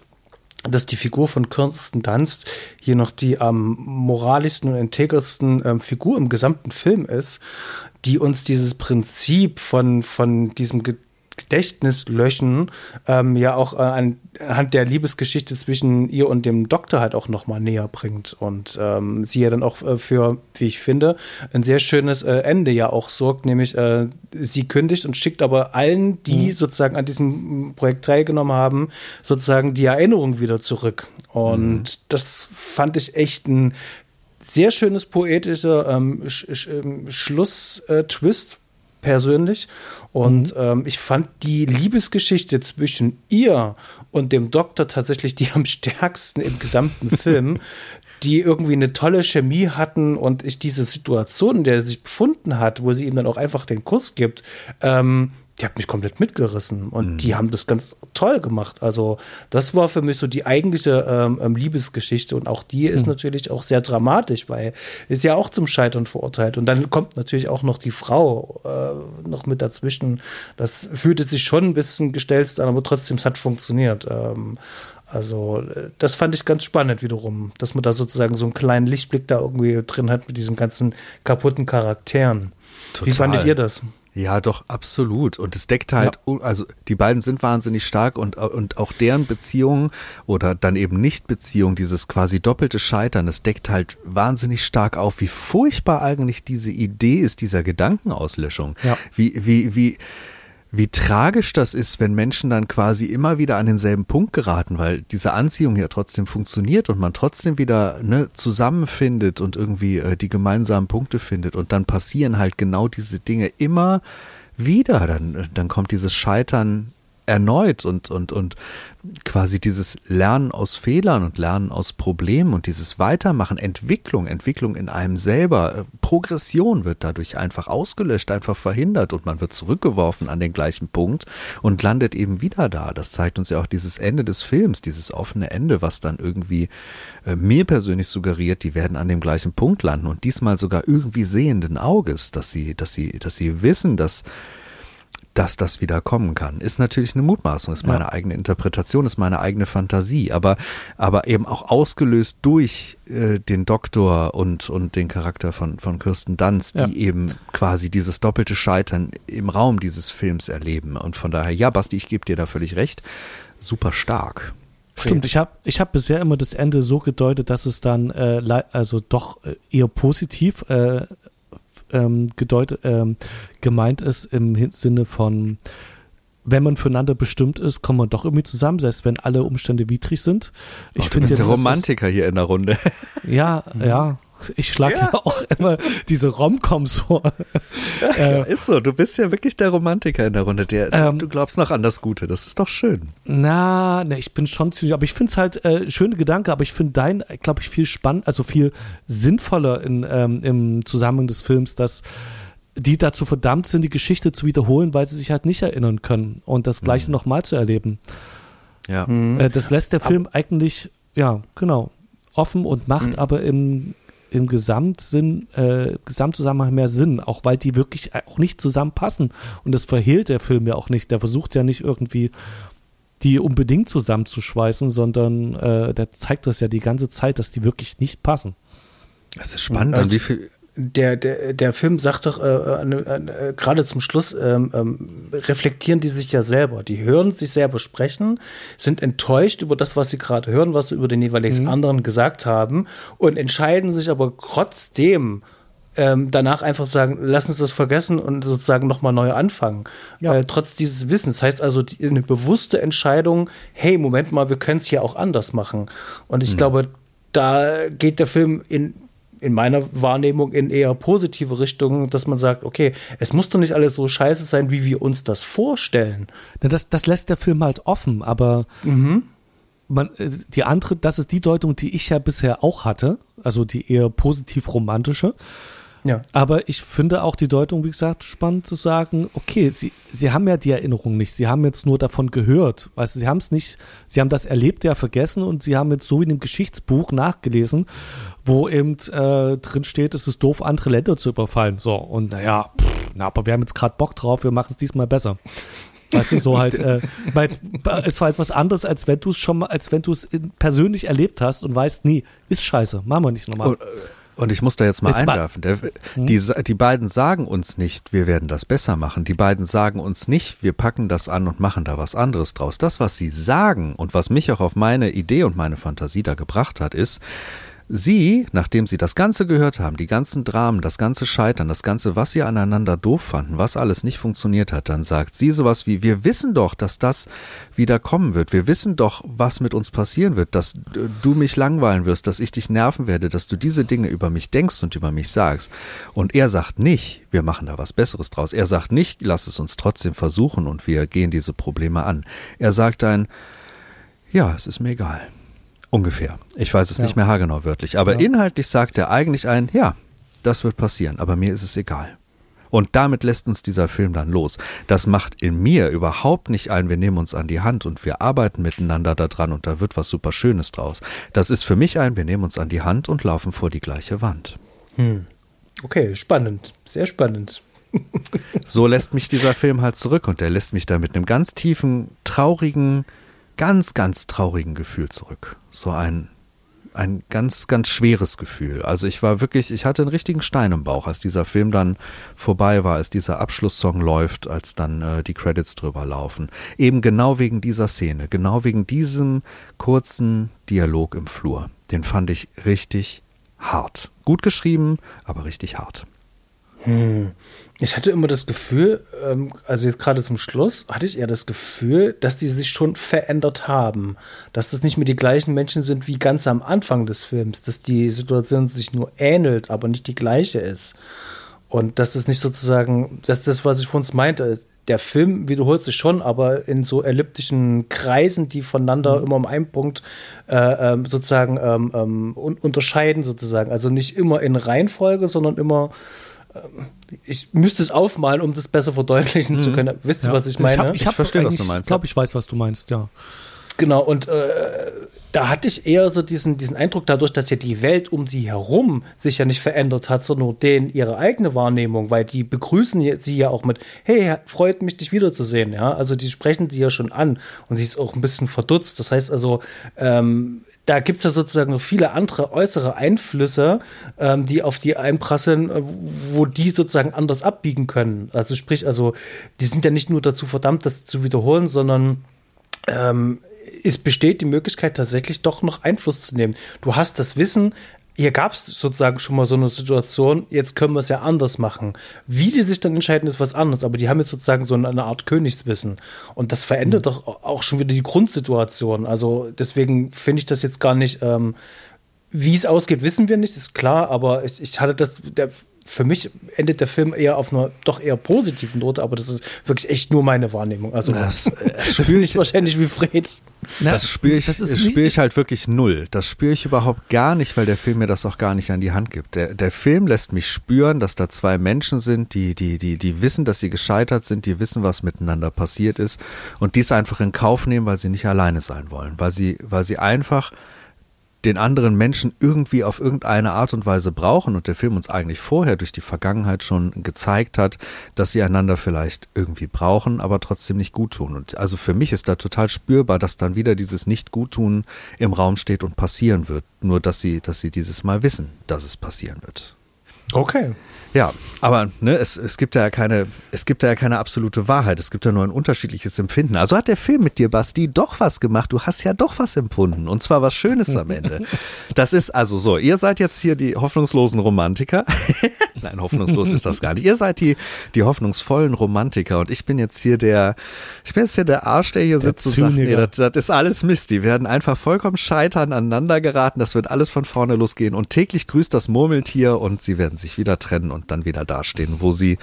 dass die Figur von Kirsten Dunst hier noch die am moralischsten und integersten ähm, Figur im gesamten Film ist, die uns dieses Prinzip von, von diesem Gedächtnis löschen, ähm, ja auch äh, anhand der Liebesgeschichte zwischen ihr und dem Doktor halt auch nochmal näher bringt und ähm, sie ja dann auch äh, für, wie ich finde, ein sehr schönes äh, Ende ja auch sorgt, nämlich äh, sie kündigt und schickt aber allen, die mhm. sozusagen an diesem Projekt teilgenommen haben, sozusagen die Erinnerung wieder zurück. Und mhm. das fand ich echt ein sehr schönes poetischer ähm, Sch Sch ähm, Schluss-Twist persönlich. Und mhm. ähm, ich fand die Liebesgeschichte zwischen ihr und dem Doktor tatsächlich die am stärksten im gesamten *laughs* Film, die irgendwie eine tolle Chemie hatten und ich diese Situation, in der er sich befunden hat, wo sie ihm dann auch einfach den Kuss gibt, ähm, die hat mich komplett mitgerissen und mhm. die haben das ganz toll gemacht. Also das war für mich so die eigentliche ähm, ähm Liebesgeschichte und auch die ist mhm. natürlich auch sehr dramatisch, weil ist ja auch zum Scheitern verurteilt und dann kommt natürlich auch noch die Frau äh, noch mit dazwischen. Das fühlte sich schon ein bisschen gestelzt an, aber trotzdem es hat funktioniert. Ähm, also äh, das fand ich ganz spannend wiederum, dass man da sozusagen so einen kleinen Lichtblick da irgendwie drin hat mit diesen ganzen kaputten Charakteren. Total. Wie fandet ihr das? Ja, doch, absolut. Und es deckt halt, ja. also die beiden sind wahnsinnig stark und, und auch deren Beziehung oder dann eben Nicht-Beziehung, dieses quasi doppelte Scheitern, es deckt halt wahnsinnig stark auf, wie furchtbar eigentlich diese Idee ist, dieser Gedankenauslöschung. Ja. Wie, wie, wie, wie tragisch das ist, wenn Menschen dann quasi immer wieder an denselben Punkt geraten, weil diese Anziehung ja trotzdem funktioniert und man trotzdem wieder ne, zusammenfindet und irgendwie äh, die gemeinsamen Punkte findet und dann passieren halt genau diese Dinge immer wieder. Dann, dann kommt dieses Scheitern erneut und, und, und quasi dieses Lernen aus Fehlern und Lernen aus Problemen und dieses Weitermachen, Entwicklung, Entwicklung in einem selber, äh, Progression wird dadurch einfach ausgelöscht, einfach verhindert und man wird zurückgeworfen an den gleichen Punkt und landet eben wieder da. Das zeigt uns ja auch dieses Ende des Films, dieses offene Ende, was dann irgendwie äh, mir persönlich suggeriert, die werden an dem gleichen Punkt landen und diesmal sogar irgendwie sehenden Auges, dass sie, dass sie, dass sie wissen, dass dass das wieder kommen kann, ist natürlich eine Mutmaßung, ist meine ja. eigene Interpretation, ist meine eigene Fantasie, aber, aber eben auch ausgelöst durch äh, den Doktor und, und den Charakter von, von Kirsten Dunst, ja. die eben quasi dieses doppelte Scheitern im Raum dieses Films erleben. Und von daher, ja, Basti, ich gebe dir da völlig recht, super stark. Stimmt, ich habe ich hab bisher immer das Ende so gedeutet, dass es dann äh, also doch äh, eher positiv äh, ähm, gedeutet, ähm, gemeint ist im Sinne von, wenn man füreinander bestimmt ist, kommt man doch irgendwie zusammen, selbst wenn alle Umstände widrig sind. Ich oh, du bist der Romantiker hier in der Runde. Ja, *laughs* ja. Ich schlage ja. ja. auch immer diese Romcoms vor. Ja, äh, ist so, du bist ja wirklich der Romantiker in der Runde. Der, ähm, du glaubst noch an das Gute, das ist doch schön. Na, ne, ich bin schon ziemlich, aber ich finde es halt äh, schöne Gedanke, aber ich finde dein, glaube ich, viel spannend, also viel sinnvoller in, ähm, im Zusammenhang des Films, dass die dazu verdammt sind, die Geschichte zu wiederholen, weil sie sich halt nicht erinnern können und das Gleiche mhm. nochmal zu erleben. Ja. Mhm. Äh, das lässt der Film aber eigentlich, ja, genau, offen und macht mhm. aber im im Gesamtsinn, äh, Gesamtzusammenhang mehr Sinn, auch weil die wirklich auch nicht zusammenpassen. Und das verhehlt der Film ja auch nicht. Der versucht ja nicht irgendwie die unbedingt zusammenzuschweißen, sondern äh, der zeigt das ja die ganze Zeit, dass die wirklich nicht passen. Das ist spannend, also, wie viel, der, der, der Film sagt doch, äh, äh, äh, gerade zum Schluss ähm, ähm, reflektieren die sich ja selber. Die hören sich selber sprechen, sind enttäuscht über das, was sie gerade hören, was sie über den jeweils mhm. anderen gesagt haben und entscheiden sich aber trotzdem ähm, danach einfach sagen, lass uns das vergessen und sozusagen nochmal neu anfangen. Ja. Äh, trotz dieses Wissens. Das heißt also die, eine bewusste Entscheidung, hey, Moment mal, wir können es ja auch anders machen. Und ich mhm. glaube, da geht der Film in in meiner Wahrnehmung in eher positive Richtungen, dass man sagt, okay, es muss doch nicht alles so scheiße sein, wie wir uns das vorstellen. Das, das lässt der Film halt offen, aber mhm. man, äh, die andere, das ist die Deutung, die ich ja bisher auch hatte, also die eher positiv romantische. Ja. Aber ich finde auch die Deutung, wie gesagt, spannend zu sagen, okay, sie, sie haben ja die Erinnerung nicht, sie haben jetzt nur davon gehört. Weißt du, sie haben es nicht, sie haben das Erlebte ja vergessen und sie haben jetzt so in dem Geschichtsbuch nachgelesen, wo eben äh, drin steht, es ist doof, andere Länder zu überfallen. So, und naja, na, aber wir haben jetzt gerade Bock drauf, wir machen es diesmal besser. Weißt du, so halt, äh, weil es war halt was anderes, als wenn du es schon mal, als wenn du es persönlich erlebt hast und weißt, nee, ist scheiße, machen wir nicht nochmal. Und, und ich muss da jetzt mal jetzt einwerfen. Der, hm? die, die beiden sagen uns nicht, wir werden das besser machen. Die beiden sagen uns nicht, wir packen das an und machen da was anderes draus. Das, was sie sagen und was mich auch auf meine Idee und meine Fantasie da gebracht hat, ist, Sie, nachdem Sie das Ganze gehört haben, die ganzen Dramen, das ganze Scheitern, das Ganze, was Sie aneinander doof fanden, was alles nicht funktioniert hat, dann sagt sie sowas wie, wir wissen doch, dass das wieder kommen wird. Wir wissen doch, was mit uns passieren wird, dass du mich langweilen wirst, dass ich dich nerven werde, dass du diese Dinge über mich denkst und über mich sagst. Und er sagt nicht, wir machen da was Besseres draus. Er sagt nicht, lass es uns trotzdem versuchen und wir gehen diese Probleme an. Er sagt ein, ja, es ist mir egal. Ungefähr. Ich weiß es ja. nicht mehr haargenau wörtlich. Aber ja. inhaltlich sagt er eigentlich ein, ja, das wird passieren, aber mir ist es egal. Und damit lässt uns dieser Film dann los. Das macht in mir überhaupt nicht ein, wir nehmen uns an die Hand und wir arbeiten miteinander daran und da wird was super Schönes draus. Das ist für mich ein, wir nehmen uns an die Hand und laufen vor die gleiche Wand. Hm. Okay, spannend. Sehr spannend. so lässt mich dieser Film halt zurück und der lässt mich da mit einem ganz tiefen, traurigen, ganz, ganz traurigen Gefühl zurück. So ein, ein ganz, ganz schweres Gefühl. Also ich war wirklich, ich hatte einen richtigen Stein im Bauch, als dieser Film dann vorbei war, als dieser Abschlusssong läuft, als dann äh, die Credits drüber laufen. Eben genau wegen dieser Szene, genau wegen diesem kurzen Dialog im Flur. Den fand ich richtig hart. Gut geschrieben, aber richtig hart. Hm. Ich hatte immer das Gefühl, ähm, also jetzt gerade zum Schluss, hatte ich eher das Gefühl, dass die sich schon verändert haben. Dass das nicht mehr die gleichen Menschen sind wie ganz am Anfang des Films. Dass die Situation sich nur ähnelt, aber nicht die gleiche ist. Und dass das nicht sozusagen, dass das, was ich von uns meinte, der Film wiederholt sich schon, aber in so elliptischen Kreisen, die voneinander mhm. immer um einen Punkt äh, ähm, sozusagen ähm, ähm, unterscheiden, sozusagen. Also nicht immer in Reihenfolge, sondern immer ähm, ich müsste es aufmalen, um das besser verdeutlichen mhm. zu können. Wisst ihr, ja. was ich meine? Ich, hab, ich, ich verstehe, was du meinst. Ich glaube, ich weiß, was du meinst, ja. Genau, und äh, da hatte ich eher so diesen, diesen Eindruck, dadurch, dass ja die Welt um sie herum sich ja nicht verändert hat, sondern nur denen ihre eigene Wahrnehmung, weil die begrüßen sie ja auch mit, hey, freut mich, dich wiederzusehen, ja. Also die sprechen sie ja schon an und sie ist auch ein bisschen verdutzt. Das heißt also, ähm, da gibt es ja sozusagen noch viele andere äußere Einflüsse, ähm, die auf die einprasseln, äh, wo die sozusagen anders abbiegen können. Also sprich, also die sind ja nicht nur dazu verdammt, das zu wiederholen, sondern ähm, es besteht die Möglichkeit, tatsächlich doch noch Einfluss zu nehmen. Du hast das Wissen, hier gab es sozusagen schon mal so eine Situation, jetzt können wir es ja anders machen. Wie die sich dann entscheiden, ist was anderes, aber die haben jetzt sozusagen so eine Art Königswissen. Und das verändert mhm. doch auch schon wieder die Grundsituation. Also deswegen finde ich das jetzt gar nicht, ähm, wie es ausgeht, wissen wir nicht, ist klar, aber ich, ich hatte das, der, für mich endet der Film eher auf einer doch eher positiven Note, aber das ist wirklich echt nur meine Wahrnehmung. Also das, *laughs* das spüre ich wahrscheinlich wie Fred. Na, das spüre ich, das spüre ich halt wirklich null. Das spüre ich überhaupt gar nicht, weil der Film mir das auch gar nicht an die Hand gibt. Der, der Film lässt mich spüren, dass da zwei Menschen sind, die, die, die, die wissen, dass sie gescheitert sind, die wissen, was miteinander passiert ist und dies einfach in Kauf nehmen, weil sie nicht alleine sein wollen, weil sie, weil sie einfach den anderen Menschen irgendwie auf irgendeine Art und Weise brauchen und der Film uns eigentlich vorher durch die Vergangenheit schon gezeigt hat, dass sie einander vielleicht irgendwie brauchen, aber trotzdem nicht gut tun. Und also für mich ist da total spürbar, dass dann wieder dieses Nicht-Guttun im Raum steht und passieren wird. Nur dass sie, dass sie dieses Mal wissen, dass es passieren wird. Okay. Ja, aber ne, es, es gibt ja keine, es gibt ja keine absolute Wahrheit. Es gibt ja nur ein unterschiedliches Empfinden. Also hat der Film mit dir, Basti, doch was gemacht. Du hast ja doch was empfunden. Und zwar was Schönes am Ende. *laughs* Das ist also so, ihr seid jetzt hier die hoffnungslosen Romantiker. *laughs* Nein, hoffnungslos ist das gar nicht. Ihr seid die, die hoffnungsvollen Romantiker. Und ich bin jetzt hier der, ich bin jetzt hier der Arsch, der hier der sitzt Zyniker. und sagt, nee, das, das ist alles Mist. Die werden einfach vollkommen scheitern, aneinander geraten. Das wird alles von vorne losgehen. Und täglich grüßt das Murmeltier und sie werden sich wieder trennen und dann wieder dastehen, wo sie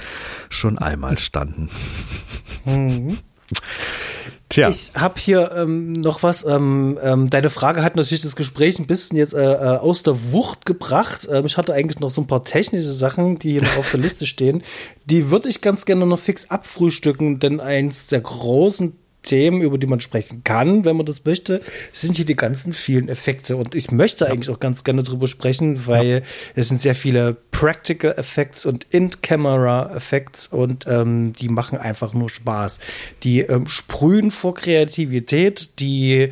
schon einmal standen. Mhm. Tja. Ich habe hier ähm, noch was. Ähm, ähm, deine Frage hat natürlich das Gespräch ein bisschen jetzt äh, äh aus der Wucht gebracht. Ähm, ich hatte eigentlich noch so ein paar technische Sachen, die hier noch auf der Liste stehen. Die würde ich ganz gerne noch fix abfrühstücken, denn eins der großen Themen, über die man sprechen kann, wenn man das möchte, sind hier die ganzen vielen Effekte. Und ich möchte eigentlich auch ganz gerne drüber sprechen, weil ja. es sind sehr viele Practical Effects und In-Camera Effects und ähm, die machen einfach nur Spaß. Die ähm, sprühen vor Kreativität, die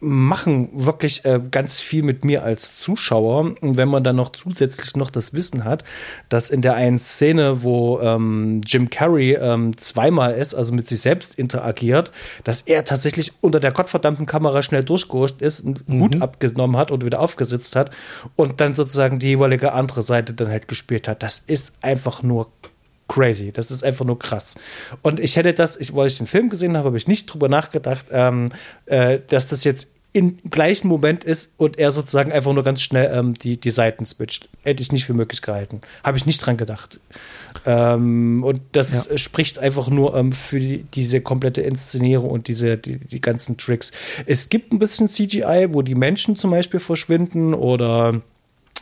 machen wirklich äh, ganz viel mit mir als Zuschauer. Und wenn man dann noch zusätzlich noch das Wissen hat, dass in der einen Szene, wo ähm, Jim Carrey ähm, zweimal ist, also mit sich selbst interagiert, dass er tatsächlich unter der gottverdammten Kamera schnell durchgerutscht ist, einen mhm. Hut abgenommen hat und wieder aufgesetzt hat und dann sozusagen die jeweilige andere Seite dann halt gespielt hat. Das ist einfach nur crazy. Das ist einfach nur krass. Und ich hätte das, ich, weil ich den Film gesehen habe, habe ich nicht drüber nachgedacht, ähm, äh, dass das jetzt im gleichen Moment ist und er sozusagen einfach nur ganz schnell ähm, die, die Seiten switcht. Hätte ich nicht für möglich gehalten. Habe ich nicht dran gedacht. Ähm, und das ja. spricht einfach nur ähm, für die, diese komplette Inszenierung und diese, die, die ganzen Tricks. Es gibt ein bisschen CGI, wo die Menschen zum Beispiel verschwinden oder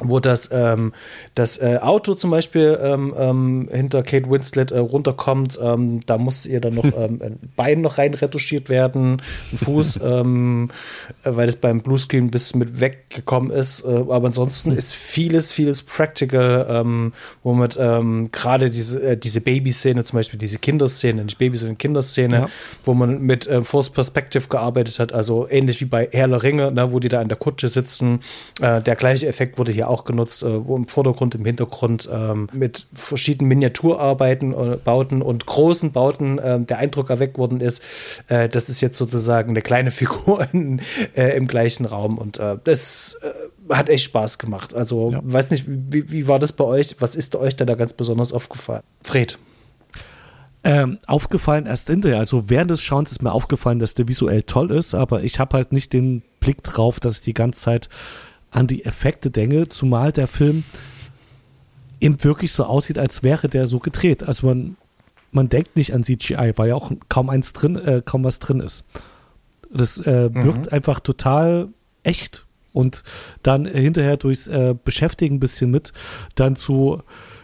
wo das, ähm, das äh, Auto zum Beispiel ähm, ähm, hinter Kate Winslet äh, runterkommt, ähm, da muss ihr dann noch *laughs* ähm, ein Bein noch rein retuschiert werden, ein Fuß, *laughs* ähm, äh, weil es beim Bluescreen bis mit weggekommen ist. Äh, aber ansonsten ist vieles, vieles practical, womit gerade diese, äh, diese Babyszene, zum Beispiel diese Kinderszene, nicht Baby, sondern Kinderszene, ja. wo man mit äh, Force Perspective gearbeitet hat, also ähnlich wie bei Herr Ringe, ne, wo die da in der Kutsche sitzen. Äh, der gleiche Effekt wurde hier auch genutzt, äh, wo im Vordergrund, im Hintergrund ähm, mit verschiedenen Miniaturarbeiten, äh, Bauten und großen Bauten äh, der Eindruck erweckt worden ist, äh, das ist jetzt sozusagen eine kleine *laughs* Figur in, äh, im gleichen Raum und äh, das hat echt Spaß gemacht. Also, ja. weiß nicht, wie, wie war das bei euch? Was ist euch da, da ganz besonders aufgefallen? Fred. Ähm, aufgefallen erst hinterher. Also während des Schauens ist mir aufgefallen, dass der visuell toll ist, aber ich habe halt nicht den Blick drauf, dass ich die ganze Zeit an die Effekte denke, zumal der Film eben wirklich so aussieht, als wäre der so gedreht. Also man, man denkt nicht an CGI, weil ja auch kaum eins drin, äh, kaum was drin ist. Das äh, mhm. wirkt einfach total echt und dann hinterher durchs äh, Beschäftigen ein bisschen mit, dann zu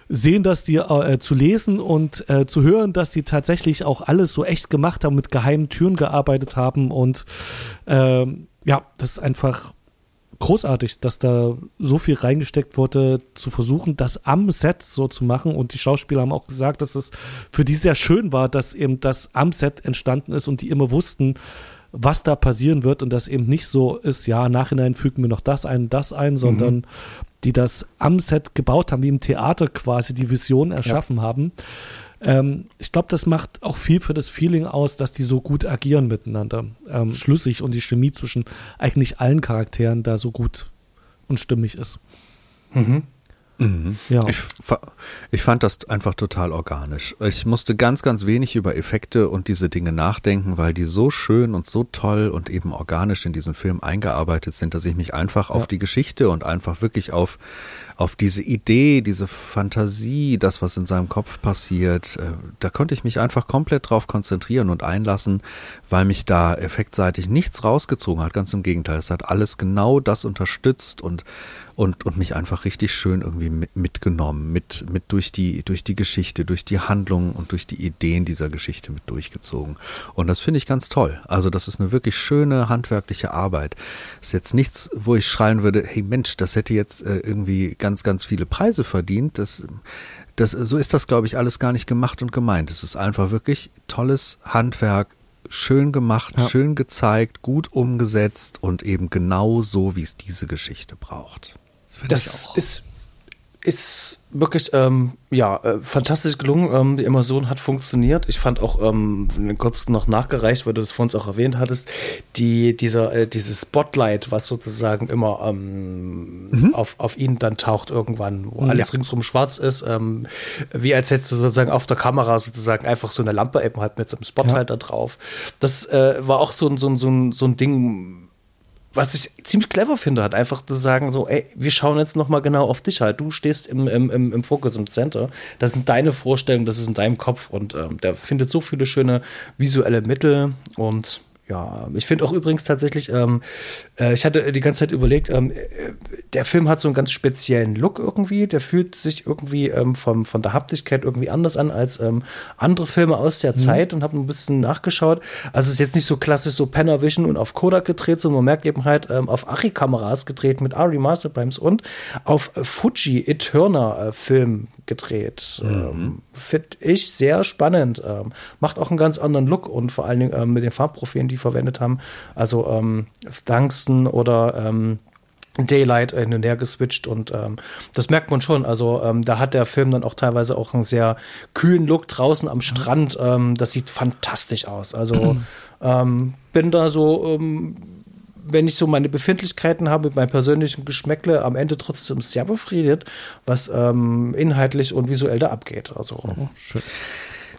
sehen, dass die äh, zu lesen und äh, zu hören, dass die tatsächlich auch alles so echt gemacht haben, mit geheimen Türen gearbeitet haben und ähm, ja, das ist einfach großartig, dass da so viel reingesteckt wurde, zu versuchen, das am Set so zu machen. Und die Schauspieler haben auch gesagt, dass es für die sehr schön war, dass eben das am Set entstanden ist und die immer wussten, was da passieren wird und das eben nicht so ist, ja, nachhinein fügen wir noch das ein, das ein, sondern mhm. die das am Set gebaut haben, wie im Theater quasi die Vision erschaffen ja. haben. Ähm, ich glaube, das macht auch viel für das Feeling aus, dass die so gut agieren miteinander. Ähm, schlüssig und die Chemie zwischen eigentlich allen Charakteren da so gut und stimmig ist. Mhm. Mhm. Ja. Ich, ich fand das einfach total organisch. Ich musste ganz, ganz wenig über Effekte und diese Dinge nachdenken, weil die so schön und so toll und eben organisch in diesen Film eingearbeitet sind, dass ich mich einfach ja. auf die Geschichte und einfach wirklich auf, auf diese Idee, diese Fantasie, das, was in seinem Kopf passiert, äh, da konnte ich mich einfach komplett drauf konzentrieren und einlassen, weil mich da effektseitig nichts rausgezogen hat. Ganz im Gegenteil, es hat alles genau das unterstützt und und, und mich einfach richtig schön irgendwie mit, mitgenommen, mit, mit durch die, durch die Geschichte, durch die Handlungen und durch die Ideen dieser Geschichte mit durchgezogen. Und das finde ich ganz toll. Also das ist eine wirklich schöne handwerkliche Arbeit. Ist jetzt nichts, wo ich schreien würde, hey Mensch, das hätte jetzt äh, irgendwie ganz, ganz viele Preise verdient. Das, das, so ist das, glaube ich, alles gar nicht gemacht und gemeint. Es ist einfach wirklich tolles Handwerk, schön gemacht, ja. schön gezeigt, gut umgesetzt und eben genau so, wie es diese Geschichte braucht. Das, das ist, ist wirklich ähm, ja äh, fantastisch gelungen. Ähm, die Immersion hat funktioniert. Ich fand auch ähm, kurz noch nachgereicht, weil du das vor uns auch erwähnt hattest, die dieser äh, dieses Spotlight, was sozusagen immer ähm, mhm. auf, auf ihn dann taucht irgendwann, wo alles ja. ringsrum schwarz ist, ähm, wie als hättest du sozusagen auf der Kamera sozusagen einfach so eine Lampe eben halt mit so einem Spotlight ja. da drauf. Das äh, war auch so, so, so, so ein Ding was ich ziemlich clever finde, hat einfach zu sagen, so, ey, wir schauen jetzt nochmal genau auf dich halt. Du stehst im, im, im, im Fokus, im Center. Das sind deine Vorstellungen, das ist in deinem Kopf und ähm, der findet so viele schöne visuelle Mittel und ja, ich finde auch übrigens tatsächlich, ähm, äh, ich hatte die ganze Zeit überlegt, ähm, äh, der Film hat so einen ganz speziellen Look irgendwie. Der fühlt sich irgendwie ähm, vom, von der Haptigkeit irgendwie anders an als ähm, andere Filme aus der mhm. Zeit und habe ein bisschen nachgeschaut. Also es ist jetzt nicht so klassisch so Panavision und auf Kodak gedreht, sondern man merkt eben halt ähm, auf Arri-Kameras gedreht mit Arri Masterprimes und auf Fuji Eterna äh, Film gedreht. Mhm. Ähm, Finde ich sehr spannend. Ähm, macht auch einen ganz anderen Look und vor allen Dingen ähm, mit den Farbprofilen, die verwendet haben. Also Tungsten oder ähm, Daylight hin und her geswitcht und ähm, das merkt man schon. Also ähm, da hat der Film dann auch teilweise auch einen sehr kühlen Look draußen am Strand. Ähm, das sieht fantastisch aus. Also *clears throat* ähm, bin da so ähm, wenn ich so meine Befindlichkeiten habe mit meinem persönlichen Geschmäckle, am Ende trotzdem sehr befriedet, was ähm, inhaltlich und visuell da abgeht. Also oh, schön.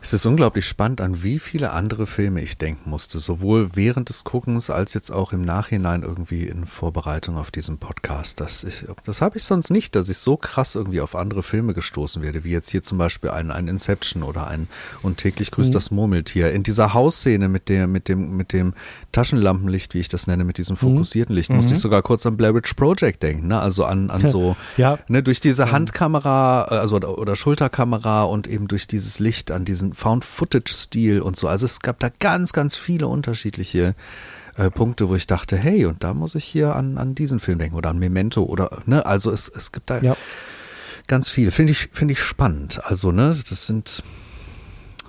Es ist unglaublich spannend, an wie viele andere Filme ich denken musste, sowohl während des Guckens als jetzt auch im Nachhinein irgendwie in Vorbereitung auf diesen Podcast. Das, ich, das habe ich sonst nicht, dass ich so krass irgendwie auf andere Filme gestoßen werde, wie jetzt hier zum Beispiel ein, ein Inception oder ein Und täglich grüßt mhm. das Murmeltier. In dieser Hausszene mit dem, mit dem, mit dem Taschenlampenlicht, wie ich das nenne, mit diesem mhm. fokussierten Licht, mhm. musste ich sogar kurz an Blair Witch Project denken, ne? Also an, an *laughs* so, ja. ne, durch diese Handkamera, äh, also oder, oder Schulterkamera und eben durch dieses Licht an diesen Found-Footage-Stil und so. Also es gab da ganz, ganz viele unterschiedliche äh, Punkte, wo ich dachte, hey, und da muss ich hier an, an diesen Film denken oder an Memento oder, ne, also es, es gibt da ja. ganz viel. Finde ich, finde ich spannend. Also, ne, das sind,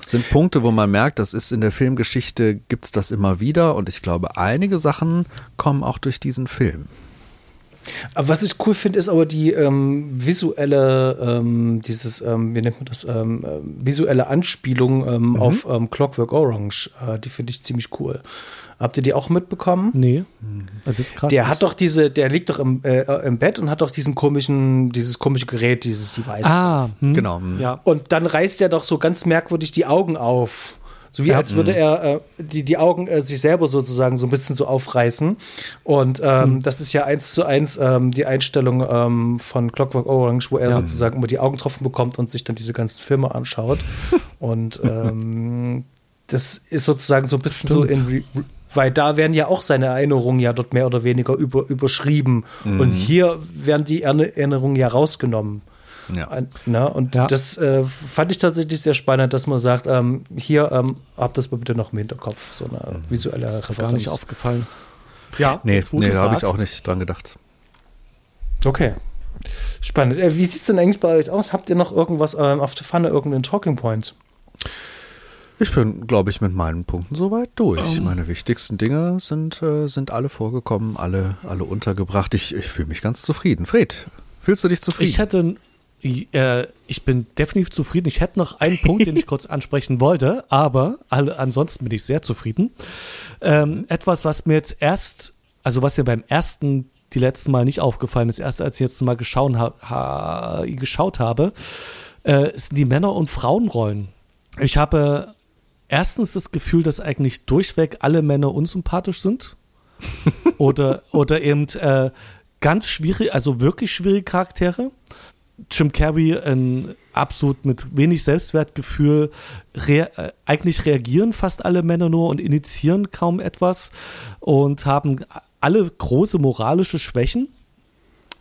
sind Punkte, wo man merkt, das ist in der Filmgeschichte, gibt's das immer wieder und ich glaube, einige Sachen kommen auch durch diesen Film. Aber was ich cool finde, ist aber die ähm, visuelle, ähm, dieses, ähm, wie nennt man das, ähm, äh, visuelle Anspielung ähm, mhm. auf ähm, Clockwork Orange. Äh, die finde ich ziemlich cool. Habt ihr die auch mitbekommen? Nee. Also jetzt. Der hat doch diese, der liegt doch im, äh, im Bett und hat doch diesen komischen, dieses komische Gerät, dieses Device. Ah, hm. genau. Ja. Und dann reißt er doch so ganz merkwürdig die Augen auf So wie ja, als würde mhm. er äh, die, die Augen äh, sich selber sozusagen so ein bisschen so aufreißen. Und ähm, mhm. das ist ja eins zu eins ähm, die Einstellung ähm, von Clockwork Orange, wo er ja. sozusagen immer die Augen getroffen bekommt und sich dann diese ganzen Filme anschaut. *laughs* und ähm, das ist sozusagen so ein bisschen Stimmt. so in weil da werden ja auch seine Erinnerungen ja dort mehr oder weniger über, überschrieben. Mhm. Und hier werden die Erinnerungen ja rausgenommen. Ja. Na, und ja. das äh, fand ich tatsächlich sehr spannend, dass man sagt, ähm, hier ähm, habt das mal bitte noch im Hinterkopf, so eine mhm. visuelle das ist gar nicht aufgefallen. Ja, nee, nee da habe ich auch nicht dran gedacht. Okay. Spannend. Äh, wie sieht es denn eigentlich bei euch aus? Habt ihr noch irgendwas ähm, auf der Pfanne, irgendeinen Talking Point? Ich bin, glaube ich, mit meinen Punkten soweit durch. Um. Meine wichtigsten Dinge sind, äh, sind alle vorgekommen, alle, alle untergebracht. Ich, ich fühle mich ganz zufrieden. Fred, fühlst du dich zufrieden? Ich hätte, äh, ich bin definitiv zufrieden. Ich hätte noch einen Punkt, den ich *laughs* kurz ansprechen wollte, aber alle, ansonsten bin ich sehr zufrieden. Ähm, etwas, was mir jetzt erst, also was mir beim ersten, die letzten Mal nicht aufgefallen ist, erst als ich jetzt mal geschaut, ha, geschaut habe, äh, sind die Männer- und Frauenrollen. Ich habe erstens das Gefühl, dass eigentlich durchweg alle Männer unsympathisch sind. *laughs* oder, oder eben äh, ganz schwierig, also wirklich schwierige Charaktere. Jim Carrey ein absolut mit wenig Selbstwertgefühl. Rea äh, eigentlich reagieren fast alle Männer nur und initiieren kaum etwas und haben alle große moralische Schwächen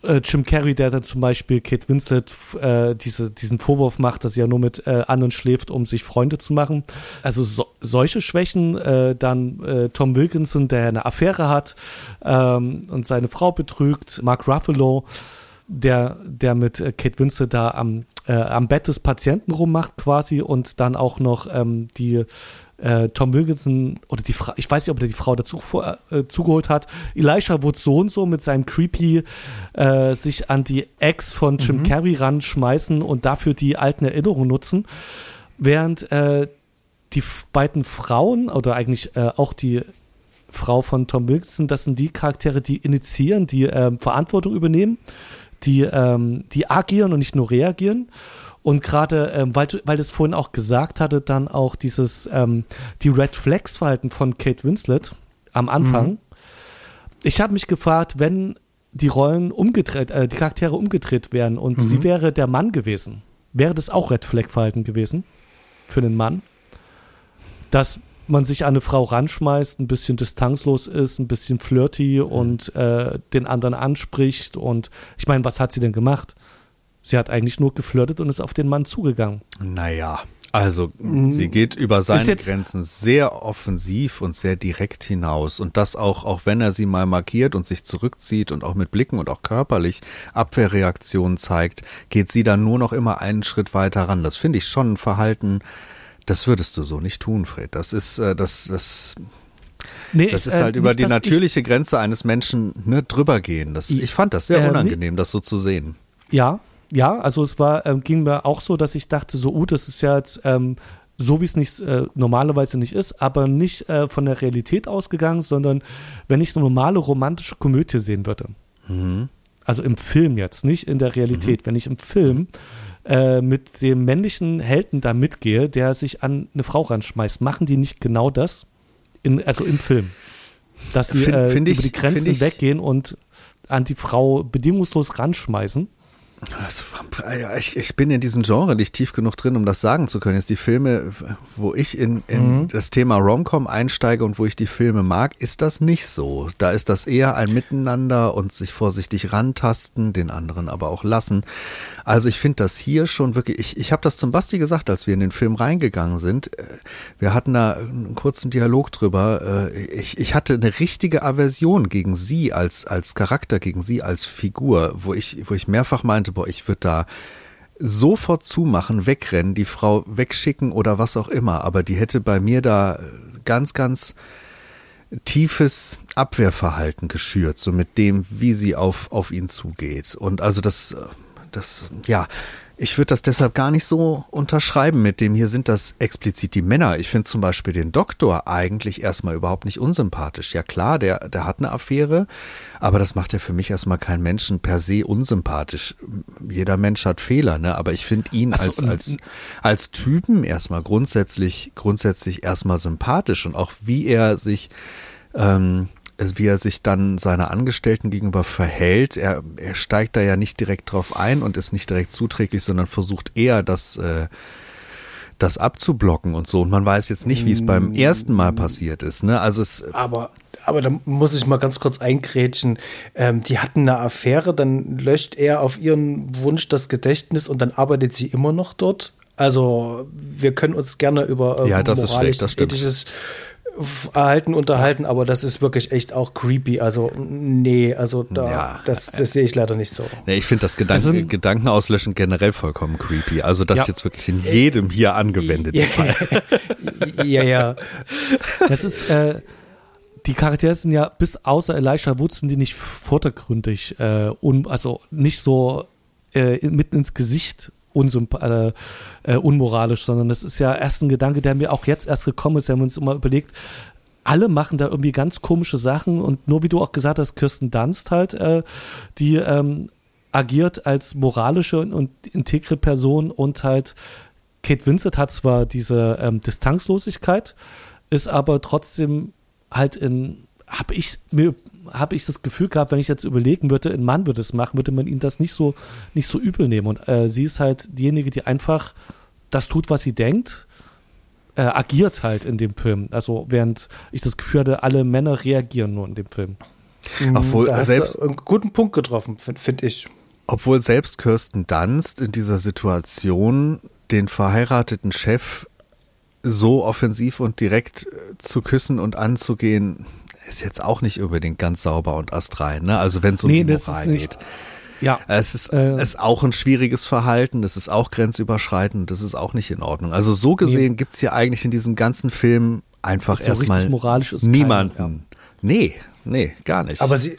äh, Jim Carrey, der dann zum Beispiel Kate Winslet äh, diese, diesen Vorwurf macht, dass sie ja nur mit äh, anderen schläft, um sich Freunde zu machen. Also so, solche Schwächen. Äh, dann Tom Wilkinson, der eine Affäre hat ähm, und seine Frau betrügt. Mark Ruffalo, der, der mit äh, Kate Winslet da am, äh, am Bett des Patienten rummacht quasi und dann auch noch ähm, die äh, Tom Wilkinson oder die Frau, ich weiß nicht, ob er die Frau dazu äh, zugeholt hat. Elisha Wood so und so mit seinem Creepy äh, sich an die Ex von Jim mhm. Carrey ranschmeißen und dafür die alten Erinnerungen nutzen. Während äh, die beiden Frauen oder eigentlich äh, auch die Frau von Tom Wilkinson, das sind die Charaktere, die initiieren, die ähm, Verantwortung übernehmen, die, ähm, die agieren und nicht nur reagieren. Und gerade, ähm, weil, weil das vorhin auch gesagt hatte, dann auch dieses, ähm, die Red Flags Verhalten von Kate Winslet am Anfang. Mhm. Ich habe mich gefragt, wenn die Rollen umgedreht, äh, die Charaktere umgedreht wären und mhm. sie wäre der Mann gewesen, wäre das auch Red Flag Verhalten gewesen für einen Mann, dass man sich an eine Frau ranschmeißt, ein bisschen distanzlos ist, ein bisschen flirty mhm. und äh, den anderen anspricht und ich meine, was hat sie denn gemacht? Sie hat eigentlich nur geflirtet und ist auf den Mann zugegangen. Naja, also sie geht über seine Grenzen sehr offensiv und sehr direkt hinaus. Und das auch, auch wenn er sie mal markiert und sich zurückzieht und auch mit Blicken und auch körperlich Abwehrreaktionen zeigt, geht sie dann nur noch immer einen Schritt weiter ran. Das finde ich schon ein Verhalten, das würdest du so nicht tun, Fred. Das ist, äh, das, das, Nee, das ist halt äh, über nicht, die natürliche Grenze eines Menschen ne, drüber gehen. Das, ich fand das sehr äh, unangenehm, das so zu sehen. Ja, ja, also es war, ähm, ging mir auch so, dass ich dachte, so, uh, das ist ja jetzt ähm, so, wie es nicht äh, normalerweise nicht ist, aber nicht äh, von der Realität ausgegangen, sondern wenn ich eine normale romantische Komödie sehen würde. Mhm. Also im Film jetzt, nicht in der Realität. Mhm. Wenn ich im Film äh, mit dem männlichen Helden da mitgehe, der sich an eine Frau ranschmeißt, machen die nicht genau das? In, also im Film. Dass sie find, find äh, ich, über die Grenzen weggehen und an die Frau bedingungslos ranschmeißen. Also, ich, ich, bin in diesem Genre nicht tief genug drin, um das sagen zu können. Jetzt die Filme, wo ich in, in mhm. das Thema Romcom einsteige und wo ich die Filme mag, ist das nicht so. Da ist das eher ein Miteinander und sich vorsichtig rantasten, den anderen aber auch lassen. Also ich finde das hier schon wirklich, ich, ich habe das zum Basti gesagt, als wir in den Film reingegangen sind. Äh, wir hatten da einen kurzen Dialog drüber. Äh, ich, ich hatte eine richtige Aversion gegen sie als, als Charakter, gegen sie als Figur, wo ich, wo ich mehrfach meinte, boah, ich würde da sofort zumachen, wegrennen, die Frau wegschicken oder was auch immer. Aber die hätte bei mir da ganz, ganz tiefes Abwehrverhalten geschürt, so mit dem, wie sie auf, auf ihn zugeht. Und also das, das, ja, Ich würde das deshalb gar nicht so unterschreiben mit dem, hier sind das explizit die Männer. Ich finde zum Beispiel den Doktor eigentlich erstmal überhaupt nicht unsympathisch. Ja klar, der, der hat eine Affäre, aber das macht ja für mich erstmal keinen Menschen per se unsympathisch. Jeder Mensch hat Fehler, ne? Aber ich finde ihn so, als, als, als Typen erstmal grundsätzlich, grundsätzlich erstmal sympathisch und auch wie er sich, ähm, wie er sich dann seiner Angestellten gegenüber verhält. Er, er steigt da ja nicht direkt drauf ein und ist nicht direkt zuträglich, sondern versucht eher das, äh, das abzublocken und so. Und man weiß jetzt nicht, wie es beim ersten Mal passiert ist. Ne? Also es, aber, aber da muss ich mal ganz kurz eingrätschen. Ähm, die hatten eine Affäre, dann löscht er auf ihren Wunsch das Gedächtnis und dann arbeitet sie immer noch dort. Also wir können uns gerne über äh, ja, das moralisch, ist schlecht, das ethisches Verhalten unterhalten, aber das ist wirklich echt auch creepy. Also, nee, also da, ja. das, das sehe ich leider nicht so. Nee, ich finde das Gedanken, also, Gedankenauslöschen generell vollkommen creepy. Also, das ja. jetzt wirklich in jedem hier angewendet ja. *laughs* Ja, ja. Das ist, äh, die Charaktere sind ja bis außer Elisha Woods sind die nicht vordergründig, äh, un, also nicht so äh, mitten ins Gesicht äh, äh, unmoralisch, sondern das ist ja erst ein Gedanke, der mir auch jetzt erst gekommen ist. Wir haben uns immer überlegt, alle machen da irgendwie ganz komische Sachen und nur wie du auch gesagt hast, Kirsten Dunst halt, äh, die ähm, agiert als moralische und integre Person und halt Kate Winslet hat zwar diese ähm, Distanzlosigkeit, ist aber trotzdem halt in, habe ich mir habe ich das Gefühl gehabt, wenn ich jetzt überlegen würde, ein Mann würde es machen, würde man ihn das nicht so, nicht so übel nehmen. Und äh, sie ist halt diejenige, die einfach das tut, was sie denkt, äh, agiert halt in dem Film. Also während ich das Gefühl hatte, alle Männer reagieren nur in dem Film. Mhm, Obwohl da selbst einen guten Punkt getroffen, finde find ich. Obwohl selbst Kirsten Dunst in dieser Situation den verheirateten Chef so offensiv und direkt äh, zu küssen und anzugehen, ist jetzt auch nicht unbedingt ganz sauber und astrein, ne? Also wenn es um nee, die Moral geht. Ja. Es ist, äh, ist auch ein schwieriges Verhalten, es ist auch grenzüberschreitend, das ist auch nicht in Ordnung. Also so gesehen nee. gibt's hier eigentlich in diesem ganzen Film einfach so erstmal niemanden. Kein, ja. Nee, nee, gar nicht. Aber sie,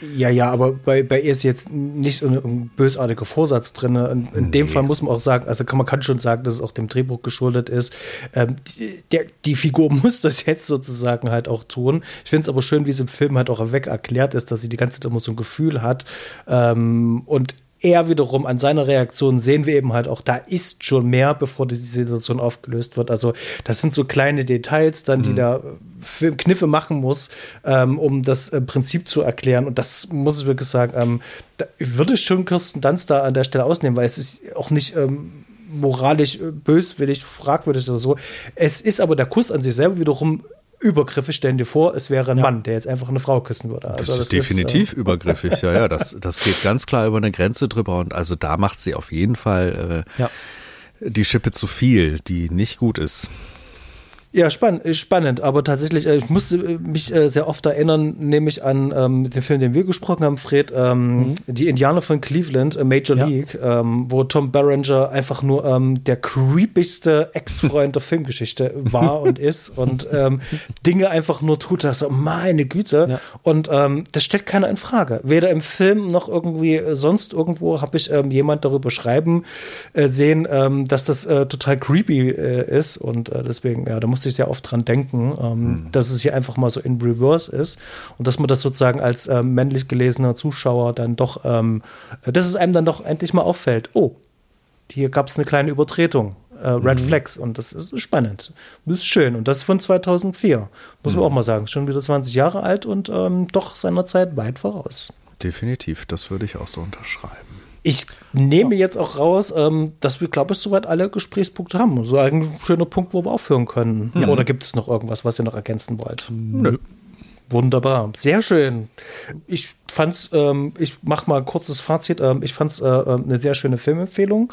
ja, ja, aber bei, bei ihr ist jetzt nicht so ein bösartiger Vorsatz drin. In, in nee. dem Fall muss man auch sagen, also kann, man kann schon sagen, dass es auch dem Drehbuch geschuldet ist. Ähm, die, der, die Figur *laughs* muss das jetzt sozusagen halt auch tun. Ich finde es aber schön, wie es im Film halt auch weg erklärt ist, dass sie die ganze Zeit immer so ein Gefühl hat. Ähm, und er wiederum an seiner Reaktion sehen wir eben halt auch, da ist schon mehr, bevor die Situation aufgelöst wird. Also das sind so kleine Details dann, die mhm. da Kniffe machen muss, ähm, um das äh, Prinzip zu erklären. Und das muss ich wirklich sagen, ähm, da würde ich schon Kirsten Dunst da an der Stelle ausnehmen, weil es ist auch nicht ähm, moralisch äh, böswillig, fragwürdig oder so. Es ist aber der Kuss an sich selber wiederum übergriffig. Stellen dir vor, es wäre ein ja. Mann, der jetzt einfach eine Frau küssen würde. Also das, das ist definitiv ist, äh, übergriffig, ja, ja. Das, *laughs* das geht ganz klar über eine Grenze drüber und also da macht sie auf jeden Fall äh, ja. die Schippe zu viel, die nicht gut ist. Ja, spann spannend, aber tatsächlich, äh, ich musste äh, mich äh, sehr oft erinnern, nämlich an ähm, den Film, den wir gesprochen haben, Fred, ähm, mhm. die Indianer von Cleveland, Major ja. League, ähm, wo Tom Berenger einfach nur ähm, der creepigste Ex-Freund der Filmgeschichte war *laughs* und ist und ähm, Dinge einfach nur tut, dass so, meine Güte. Ja. Und ähm, das stellt keiner in Frage. Weder im Film noch irgendwie sonst irgendwo habe ich jemand darüber schreiben äh, sehen, dass das äh, total creepy äh, ist und äh, deswegen, ja, da musste ich sehr oft dran denken, ähm, mhm. dass es hier einfach mal so in Reverse ist und dass man das sozusagen als ähm, männlich gelesener Zuschauer dann doch, ähm, dass es einem dann doch endlich mal auffällt, oh, hier gab es eine kleine Übertretung. Äh, Red mhm. Flags und das ist spannend. Das ist schön und das ist von 2004. Muss mhm. man auch mal sagen. Ist schon wieder 20 Jahre alt und ähm, doch seiner Zeit weit voraus. Definitiv, das würde ich auch so unterschreiben. Ich nehme jetzt auch raus, ähm, dass wir, glaube ich, soweit alle Gesprächspunkte haben. So ein schöner Punkt, wo wir aufhören können. Ja. Oder gibt es noch irgendwas, was ihr noch ergänzen wollt? Nö. Wunderbar, sehr schön. Ich fand's, ähm, ich mach mal ein kurzes Fazit. Ähm, ich fand's äh, äh eine sehr schöne Filmempfehlung.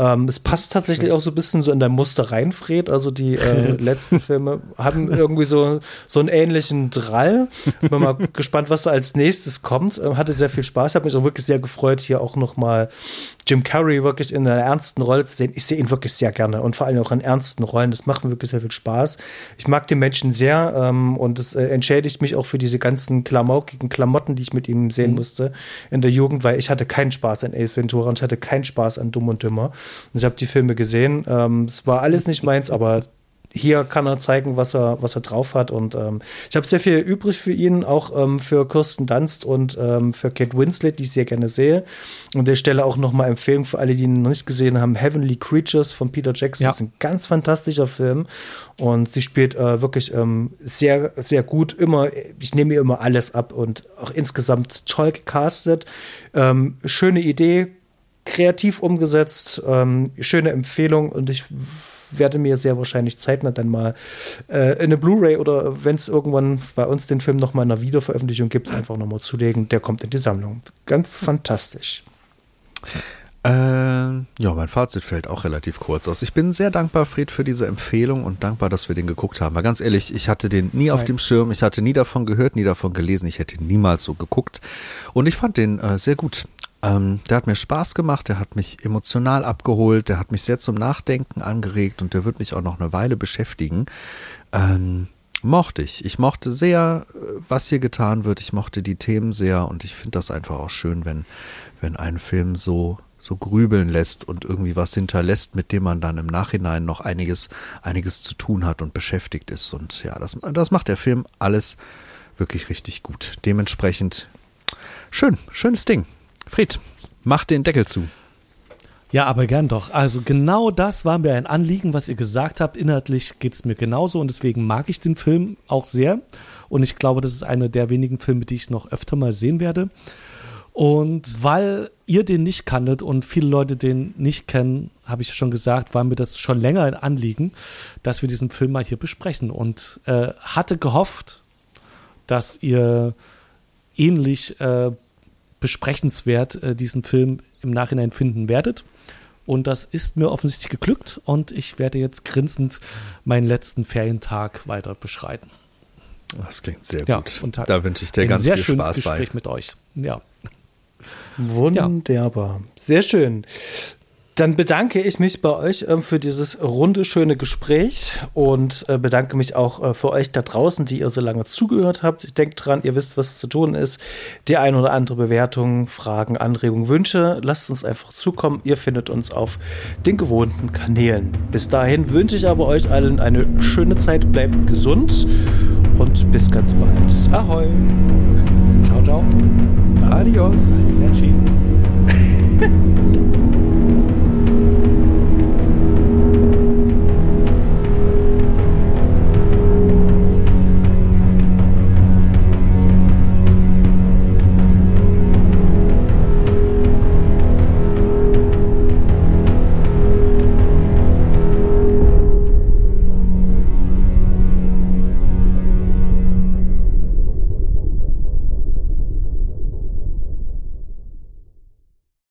Ähm, es passt tatsächlich auch so ein bisschen so in dein Muster rein, Fred. Also die äh, *laughs* letzten Filme haben irgendwie so, so einen ähnlichen Drall. Bin mal gespannt, was da als nächstes kommt. Ähm, hatte sehr viel Spaß. Habe mich auch wirklich sehr gefreut, hier auch noch mal Jim Carrey wirklich in einer ernsten Rolle zu sehen. Ich sehe ihn wirklich sehr gerne und vor allem auch in ernsten Rollen. Das macht mir wirklich sehr viel Spaß. Ich mag den Menschen sehr ähm, und es äh, entschädigt mich auch für diese ganzen klamaukigen Klamotten, die ich mit ihm sehen mhm. musste in der Jugend, weil ich hatte keinen Spaß an Ace Ventura und ich hatte keinen Spaß an Dumm und Dümmer. Und ich habe die Filme gesehen. Ähm, es war alles nicht meins, aber hier kann er zeigen, was er, was er drauf hat. Und ähm, ich habe sehr viel übrig für ihn, auch ähm, für Kirsten Dunst und ähm, für Kate Winslet, die ich sehr gerne sehe. Und der Stelle auch nochmal Empfehlung für alle, die ihn noch nicht gesehen haben: Heavenly Creatures von Peter Jackson. Ja. Das ist ein ganz fantastischer Film. Und sie spielt äh, wirklich ähm, sehr, sehr gut. Immer, ich nehme ihr immer alles ab und auch insgesamt toll gecastet. Ähm, schöne Idee, kreativ umgesetzt, ähm, schöne Empfehlung und ich werde mir sehr wahrscheinlich zeitnah dann mal äh, eine Blu-ray oder wenn es irgendwann bei uns den Film noch mal in einer Wiederveröffentlichung gibt, einfach noch mal zulegen. Der kommt in die Sammlung. Ganz fantastisch. Äh, ja, mein Fazit fällt auch relativ kurz aus. Ich bin sehr dankbar, Fred, für diese Empfehlung und dankbar, dass wir den geguckt haben. Weil ganz ehrlich, ich hatte den nie Nein. auf dem Schirm, ich hatte nie davon gehört, nie davon gelesen, ich hätte niemals so geguckt. Und ich fand den äh, sehr gut. Ähm, der hat mir Spaß gemacht, der hat mich emotional abgeholt, der hat mich sehr zum Nachdenken angeregt und der wird mich auch noch eine Weile beschäftigen. Ähm, mochte ich. Ich mochte sehr, was hier getan wird. Ich mochte die Themen sehr und ich finde das einfach auch schön, wenn, wenn ein Film so, so grübeln lässt und irgendwie was hinterlässt, mit dem man dann im Nachhinein noch einiges, einiges zu tun hat und beschäftigt ist. Und ja, das, das macht der Film alles wirklich richtig gut. Dementsprechend schön, schönes Ding. Fried, mach den Deckel zu. Ja, aber gern doch. Also genau das war mir ein Anliegen, was ihr gesagt habt. Inhaltlich geht es mir genauso und deswegen mag ich den Film auch sehr. Und ich glaube, das ist einer der wenigen Filme, die ich noch öfter mal sehen werde. Und weil ihr den nicht kanntet und viele Leute den nicht kennen, habe ich schon gesagt, war mir das schon länger ein Anliegen, dass wir diesen Film mal hier besprechen. Und äh, hatte gehofft, dass ihr ähnlich äh, besprechenswert äh, diesen Film im Nachhinein finden werdet. Und das ist mir offensichtlich geglückt und ich werde jetzt grinsend meinen letzten Ferientag weiter beschreiten. Das klingt sehr ja, gut. Und da wünsche ich dir ganz viel Spaß Gespräch bei. mit euch. Ja. Wunderbar. Ja. Sehr schön. Dann bedanke ich mich bei euch äh, für dieses runde, schöne Gespräch und äh, bedanke mich auch äh, für euch da draußen, die ihr so lange zugehört habt. Denkt dran, ihr wisst, was zu tun ist. Die ein oder andere Bewertung, Fragen, Anregungen, Wünsche, lasst uns einfach zukommen. Ihr findet uns auf den gewohnten Kanälen. Bis dahin wünsche ich aber euch allen eine schöne Zeit, bleibt gesund und bis ganz bald. Ahoi. Ciao, ciao. Adios. Arrivederci.